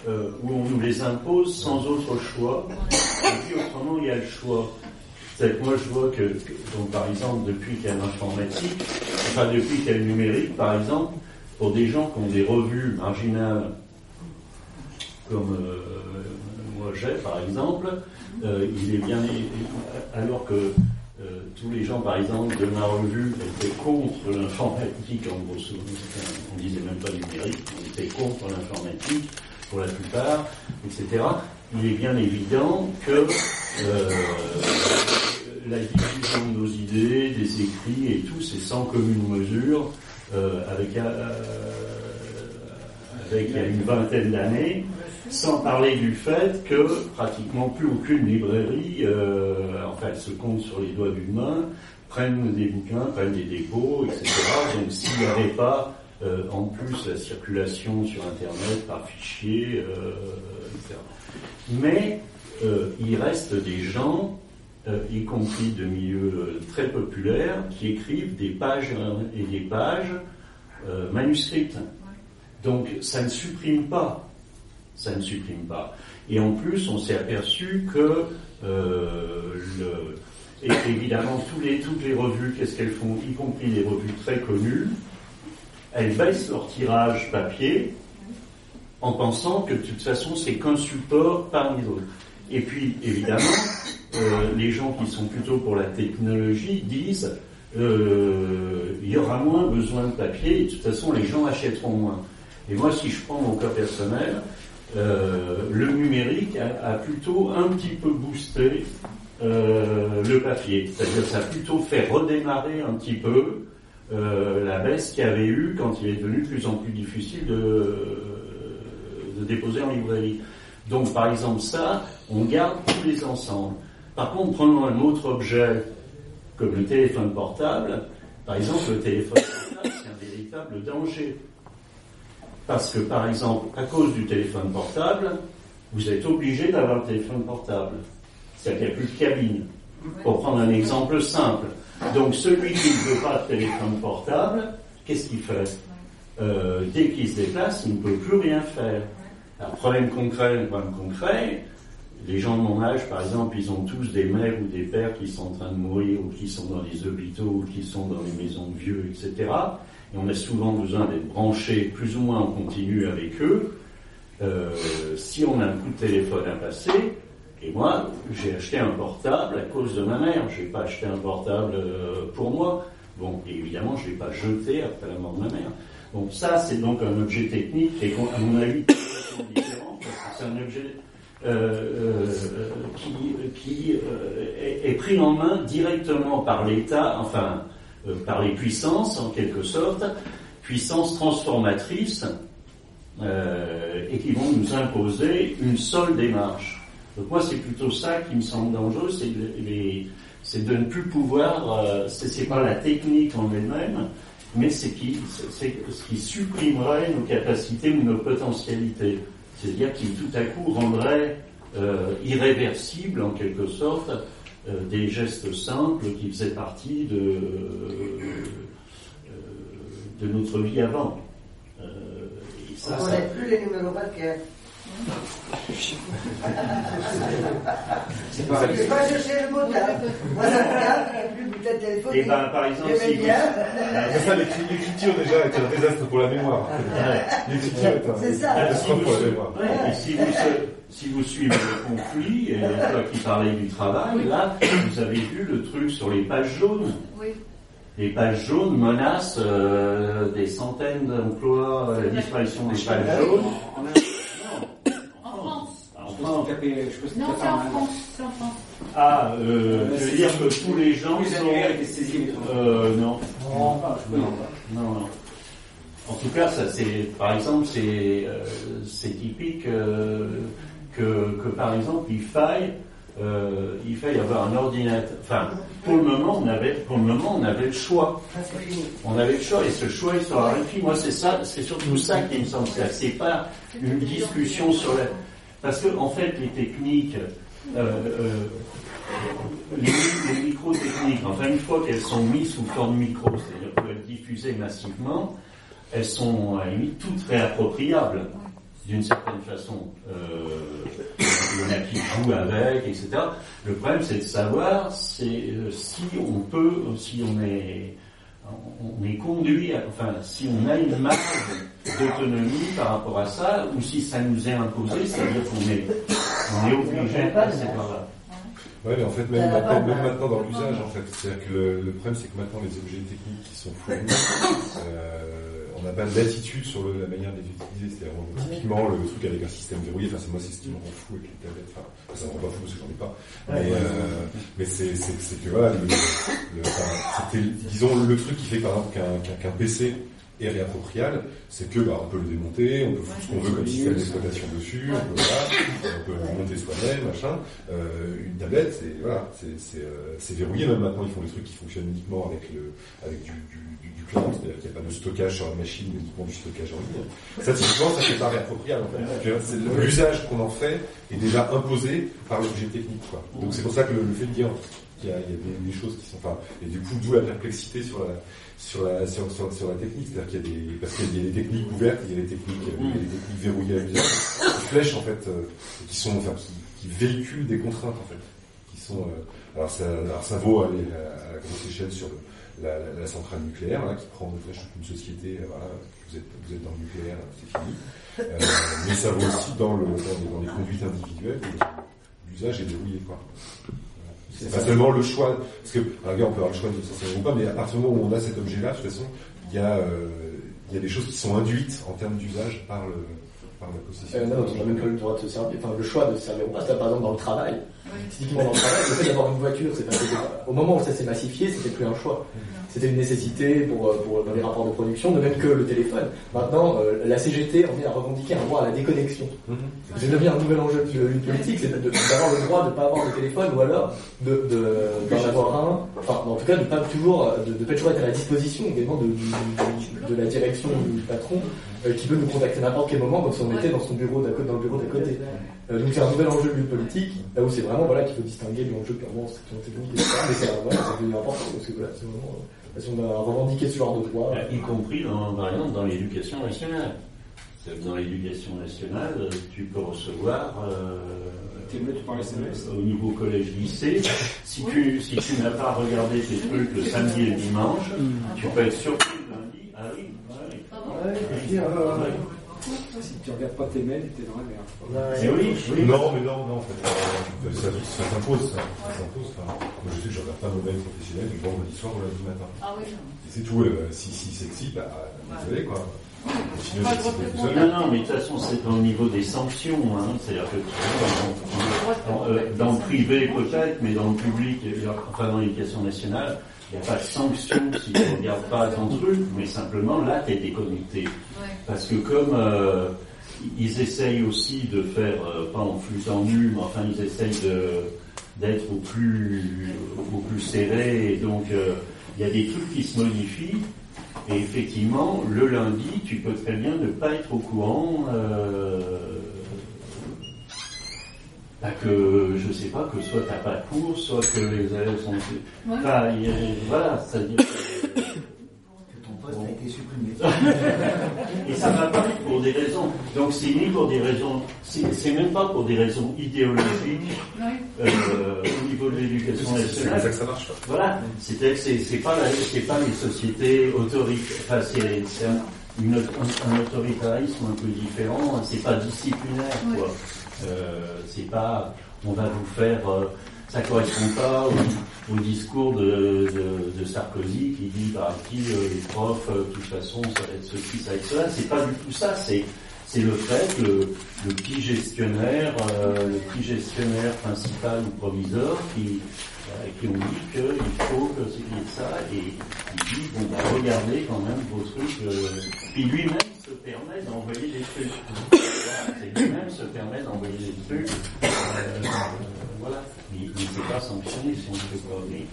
euh, où on nous les impose sans autre choix, et puis autrement il y a le choix. C'est que moi je vois que, donc par exemple depuis qu'il y a l'informatique, enfin depuis qu'il y a le numérique par exemple, pour des gens qui ont des revues marginales comme euh, moi j'ai par exemple, euh, il est bien alors que tous les gens par exemple de ma revue étaient contre l'informatique en gros, on disait même pas numérique, on était contre l'informatique pour la plupart, etc. Il est bien évident que euh, la diffusion de nos idées, des écrits et tout, c'est sans commune mesure euh, avec, euh, avec il y a une vingtaine d'années, sans parler du fait que pratiquement plus aucune librairie, euh, enfin elle se compte sur les doigts d'une main, prennent des bouquins, prennent des dépôts, etc. Donc s'il n'y avait pas euh, en plus la circulation sur Internet par fichier, euh, etc. Mais euh, il reste des gens, euh, y compris de milieux euh, très populaires, qui écrivent des pages et des pages euh, manuscrites. Donc ça ne supprime pas. Ça ne supprime pas. Et en plus, on s'est aperçu que euh, évidemment, tous les, toutes les revues, qu'est-ce qu'elles font, y compris les revues très connues, elles baissent leur tirage papier en pensant que de toute façon, c'est qu'un support parmi d'autres. Et puis, évidemment, euh, les gens qui sont plutôt pour la technologie disent euh, il y aura moins besoin de papier, et de toute façon, les gens achèteront moins. Et moi, si je prends mon cas personnel, le numérique a, a, plutôt un petit peu boosté euh, le papier. C'est-à-dire ça a plutôt fait redémarrer un petit peu euh, la baisse qu'il y avait eu quand il est devenu de plus en plus difficile de, de déposer en librairie. Donc par exemple ça, on garde tous les ensembles. Par contre, prenons un autre objet comme le téléphone portable. Par exemple, le téléphone portable, c'est un véritable danger. Parce que, par exemple, à cause du téléphone portable, vous êtes obligé d'avoir le téléphone portable. C'est-à-dire qu'il n'y a plus de cabine. Pour prendre un exemple simple. Donc, celui qui ne veut pas de téléphone portable, qu'est-ce qu'il fait? Euh, Dès qu'il se déplace, il ne peut plus rien faire. Un problème concret, problème concret, les gens de mon âge, par exemple, ils ont tous des mères ou des pères qui sont en train de mourir ou qui sont dans les hôpitaux ou qui sont dans les maisons de vieux, etc. Et on a souvent besoin d'être branchés plus ou moins en continu avec eux. Euh, si on a un coup de téléphone à passer, et moi, j'ai acheté un portable à cause de ma mère. Je n'ai pas acheté un portable euh, pour moi. Bon, et évidemment, je ne l'ai pas jeté après la mort de ma mère. Donc ça, c'est donc un objet technique est, à mon avis, différent. C'est un objet euh, qui, qui est, est, pris en main directement par l'État, enfin euh, par les puissances en quelque sorte, puissances transformatrices, euh, et qui vont nous imposer une seule démarche. Donc moi c'est plutôt ça qui me semble dangereux, c'est de ne plus pouvoir, euh, c'est pas la technique en elle-même, mais c'est qui, ce qui supprimerait nos capacités ou nos potentialités. C'est-à-dire qui tout à coup rendrait euh, irréversible en quelque sorte euh, des gestes simples qui faisaient partie de, euh, de notre vie avant. ça, On n'est plus les numéros bancaires. C'est pas, pas chercher le mot Moi, ça n'y a plus de bulletin téléphonique. Et ben, par exemple, si vous... ça, l'écriture déjà est un désastre pour la mémoire. L'écriture est un désastre pour la mémoire. Et si vous, si vous suivez le conflit, et toi qui parlais du travail, là, vous avez vu le truc sur les pages jaunes. Oui. Les pages jaunes menacent euh, des centaines d'emplois, la disparition des pages jaunes. Non, c'est en France. C'est en France. Ah, euh, je veux dire que tous les gens sont... Euh, non. Non, non, non. En tout cas, ça c'est, par exemple, c'est euh, c'est typique euh, que, que, par exemple, il faille euh, il faille avoir un ordinateur. Enfin, pour le moment, on avait pour le moment, on avait le choix. On avait le choix et ce choix il sera réfléchi. Moi, c'est ça, c'est surtout ça qui me semble. C'est pas une discussion sur la. Parce que en fait, les techniques. Euh, euh, les, micro-techniques, enfin une fois qu'elles sont mises sous forme micro, c'est-à-dire qu'elles être diffusées massivement, elles sont à la limite toutes réappropriables d'une certaine façon. Euh, il y en a qui jouent avec, etc. Le problème, c'est de savoir si on peut, si on est, on est conduit, à, enfin, si on a une marge d'autonomie par rapport à ça, ou si ça nous est imposé, c'est-à-dire qu'on est, on est obligé de passer par là. Oui, mais en fait, même maintenant, même maintenant dans l'usage, en fait, c'est-à-dire que le, le, problème, c'est que maintenant les objets techniques qui sont fournis, euh, n'a pas d'attitude sur le, la manière de les utiliser. C'est vraiment typiquement le truc avec un système verrouillé. Enfin, c'est moi, c'est ce qui me rend fou avec les tablettes. Enfin, ça me rend pas fou parce que j'en ai pas. Mais, euh, mais c'est, c'est, c'est que voilà, le, le, enfin, c'était, disons, le truc qui fait par exemple qu'un, qu'un, qu'un PC est réappropriable, c'est que bah, on peut le démonter, on peut foutre ce qu'on veut comme système d'exploitation dessus, on peut, voilà, on peut le monter soi-même, machin. Euh, une tablette, c'est voilà, c'est, c'est, euh, c'est verrouillé. Même maintenant, ils font des trucs qui fonctionnent uniquement avec le avec du, du, c'est-à-dire qu'il n'y a pas de stockage sur la machine, mais uniquement du stockage en ligne. Ça, typiquement, ça fait pas réappropriable. En fait. L'usage qu'on en fait est déjà imposé par l'objet technique. Quoi. Donc c'est pour ça que le, le fait de dire qu'il y a, il y a des, des choses qui sont, enfin, et du coup, d'où la perplexité sur la, sur la, sur, sur, sur la technique, c'est-à-dire qu'il y a des, parce qu'il y a des techniques ouvertes, il y a des techniques, il y a des techniques verrouillées à l'usage, qui flèchent en fait, euh, qui sont, enfin, qui, qui véhiculent des contraintes en fait, qui sont, euh, alors ça, alors ça vaut à, à, à la grosse échelle sur le, la, la, la, centrale nucléaire, là, qui prend en otage toute une société, euh, voilà, vous êtes, vous êtes dans le nucléaire, c'est fini. Euh, mais ça vaut aussi dans, le, dans, les, dans les conduites individuelles, l'usage est verrouillé, quoi. C'est pas seulement le choix, parce que, regarde, on peut avoir le choix de s'en ou pas, mais à partir du moment où on a cet objet-là, de toute façon, il y a, euh, il y a des choses qui sont induites en termes d'usage par le, par la possession. Euh, non, on n'a même pas le droit de se servir, enfin, le choix de se servir ou pas. Par exemple, dans le travail, typiquement dans le travail, le fait d'avoir une voiture, c'est pas, au moment où ça s'est massifié, c'était plus un choix. C'était une nécessité pour, euh, pour, dans les rapports de production, de même que le téléphone. Maintenant, euh, la CGT en vient à revendiquer un droit à la déconnexion. -hmm. C'est devenu un nouvel enjeu d'une politique, c'est d'avoir le droit de ne pas avoir de téléphone ou alors de, de, d'en avoir un, enfin, en tout cas, de pas toujours, de, de pas toujours être à la disposition également de, de, de la direction du patron qui peut nous contacter n'importe quel moment, comme si on était dans son bureau d'à côté, dans le bureau d'à côté. Euh, donc c'est un nouvel enjeu de politique, là où c'est vraiment voilà qu'il faut distinguer l'enjeu purement technique, etc. Mais c'est voilà, devenu important parce que voilà, c'est vraiment si on a revendiqué ce genre de droit. Y compris dans, par exemple dans l'éducation nationale. Dans l'éducation nationale, tu peux recevoir euh, au niveau collège-lycée. Si tu, si tu n'as pas regardé tes trucs le samedi et le dimanche, tu peux être surpris le lundi. Ah oui, si tu regardes pas tes mails, t'es dans la merde. Mais oui, oui. Non, mais non, non, en fait, euh, ça, ça s'impose, ça. ça s'impose, ça. Moi, je sais que je regarde pas nos mails professionnels du vendredi soir au lundi matin. Ah oui. Et c'est tout. Euh, si, si sexy, bah, désolé, quoi. Sinon, non, non, mais de toute façon, c'est au niveau des sanctions. Hein. C'est-à-dire que dans, euh, dans le privé peut-être, mais dans le public, enfin dans l'éducation nationale, il n'y a pas de sanction si tu ne regardes pas ton truc, mais simplement là, tu es déconnecté. Ouais. Parce que comme euh, ils essayent aussi de faire, euh, pas en flux tendu, mais enfin ils essayent de d'être au plus au plus serré, et donc euh, il y a des trucs qui se modifient. Et effectivement, le lundi, tu peux très bien ne pas être au courant. Euh, bah que je sais pas que soit t'as pas de cours, soit que les élèves sont. Ouais. Enfin, il y a- voilà, c'est-à-dire. que- Que ton poste a été supprimé. Et ça va pas pour des raisons. Donc c'est ni pour des raisons, c'est c'est même pas pour des raisons idéologiques euh, au niveau de l'éducation C'est c'est comme nationale. ça que ça marche, quoi. Voilà, c'est-à-dire que c'est c'est pas la- c'est pas les sociétés autoritaires, enfin c'est c'est un, une- un- un autoritarisme un peu différent. C'est pas disciplinaire quoi. Euh, c'est pas on va vous faire euh, ça correspond pas au, discours de, Sarkozy qui dit bah qui euh, les profs euh, de toute façon ça va être ceci ça va être cela. C'est pas du tout ça. C'est c'est le fait que le, petit gestionnaire euh, le petit gestionnaire principal ou proviseur qui euh, qui ont dit qu'il faut que c'est ça et il dit bon bah regardez quand même vos trucs euh, puis lui-même permet d'envoyer des trucs. C'est lui-même se permet d'envoyer des trucs. Euh, voilà. Il ne peut pas sanctionner si on ne fait pas mais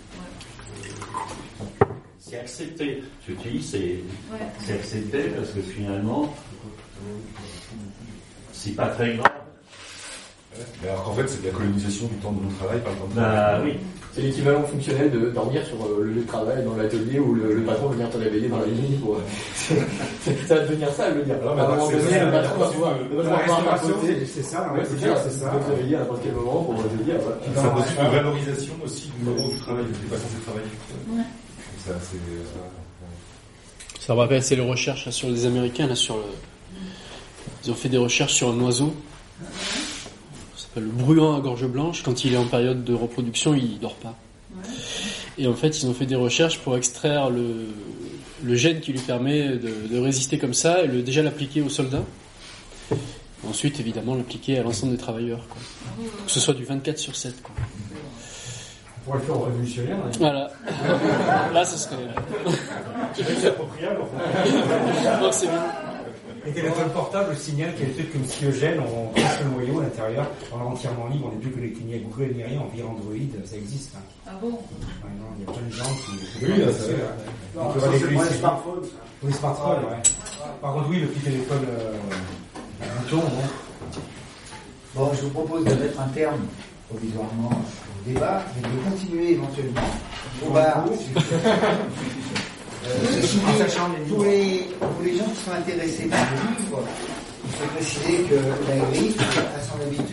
c'est accepté. Ce que tu dis c'est accepté parce que finalement c'est pas très grave Mais alors qu'en fait, c'est de la colonisation du temps de notre travail par le temps de bah travail. oui C'est l'équivalent fonctionnel de dormir sur euh, le lieu de travail dans l'atelier où le, le patron va venir te réveiller dans la nuit pour. ça va devenir ça, je veux dire. Non, mais à un donc, moment c'est- donné, c'est- le patron va pouvoir, c'est- La restauration, ça, Ouais, c'est ça, ça, c'est ça. Il peut te réveiller à n'importe quel moment pour te dire, voilà. Ça pose une valorisation aussi du moment du travail, du pas censé travailler. Ouais. Ça, c'est. ça, Ça me rappelle, c'est les recherches là, sur les Américains, là, sur le... Ils ont fait des recherches sur un oiseau. Le bruant à gorge blanche. Quand il est en période de reproduction, il dort pas. Et en fait, ils ont fait des recherches pour extraire le, le gène qui lui permet de, de résister comme ça et le, déjà l'appliquer aux soldats. Ensuite, évidemment, l'appliquer à l'ensemble des travailleurs. Quoi. Que ce soit du 24 sur 7. Quoi. On pourrait le faire aux révolutionnaires. hein. Voilà. Là, ce serait... C'est appropriable. Donc, c'est bien. Les téléphones portables signalent qu'il y a des trucs comme Skiogène, on casse le noyau à l'intérieur, on est entièrement libre, on n'est plus connecté ni à Google ni rien, on vire Android, ça existe. Hein. Ah bon? Non, il y a plein de gens qui... Oui, ça- c'est pour les smartphones. Pour les smartphones, ouais. Par contre, oui, le petit téléphone euh, à bouton, bon. Bon, je vous propose de mettre un terme provisoirement au débat, mais de continuer éventuellement au bar. Pour les, les gens qui sont intéressés par le livre, il faut préciser que la griffe a son habitude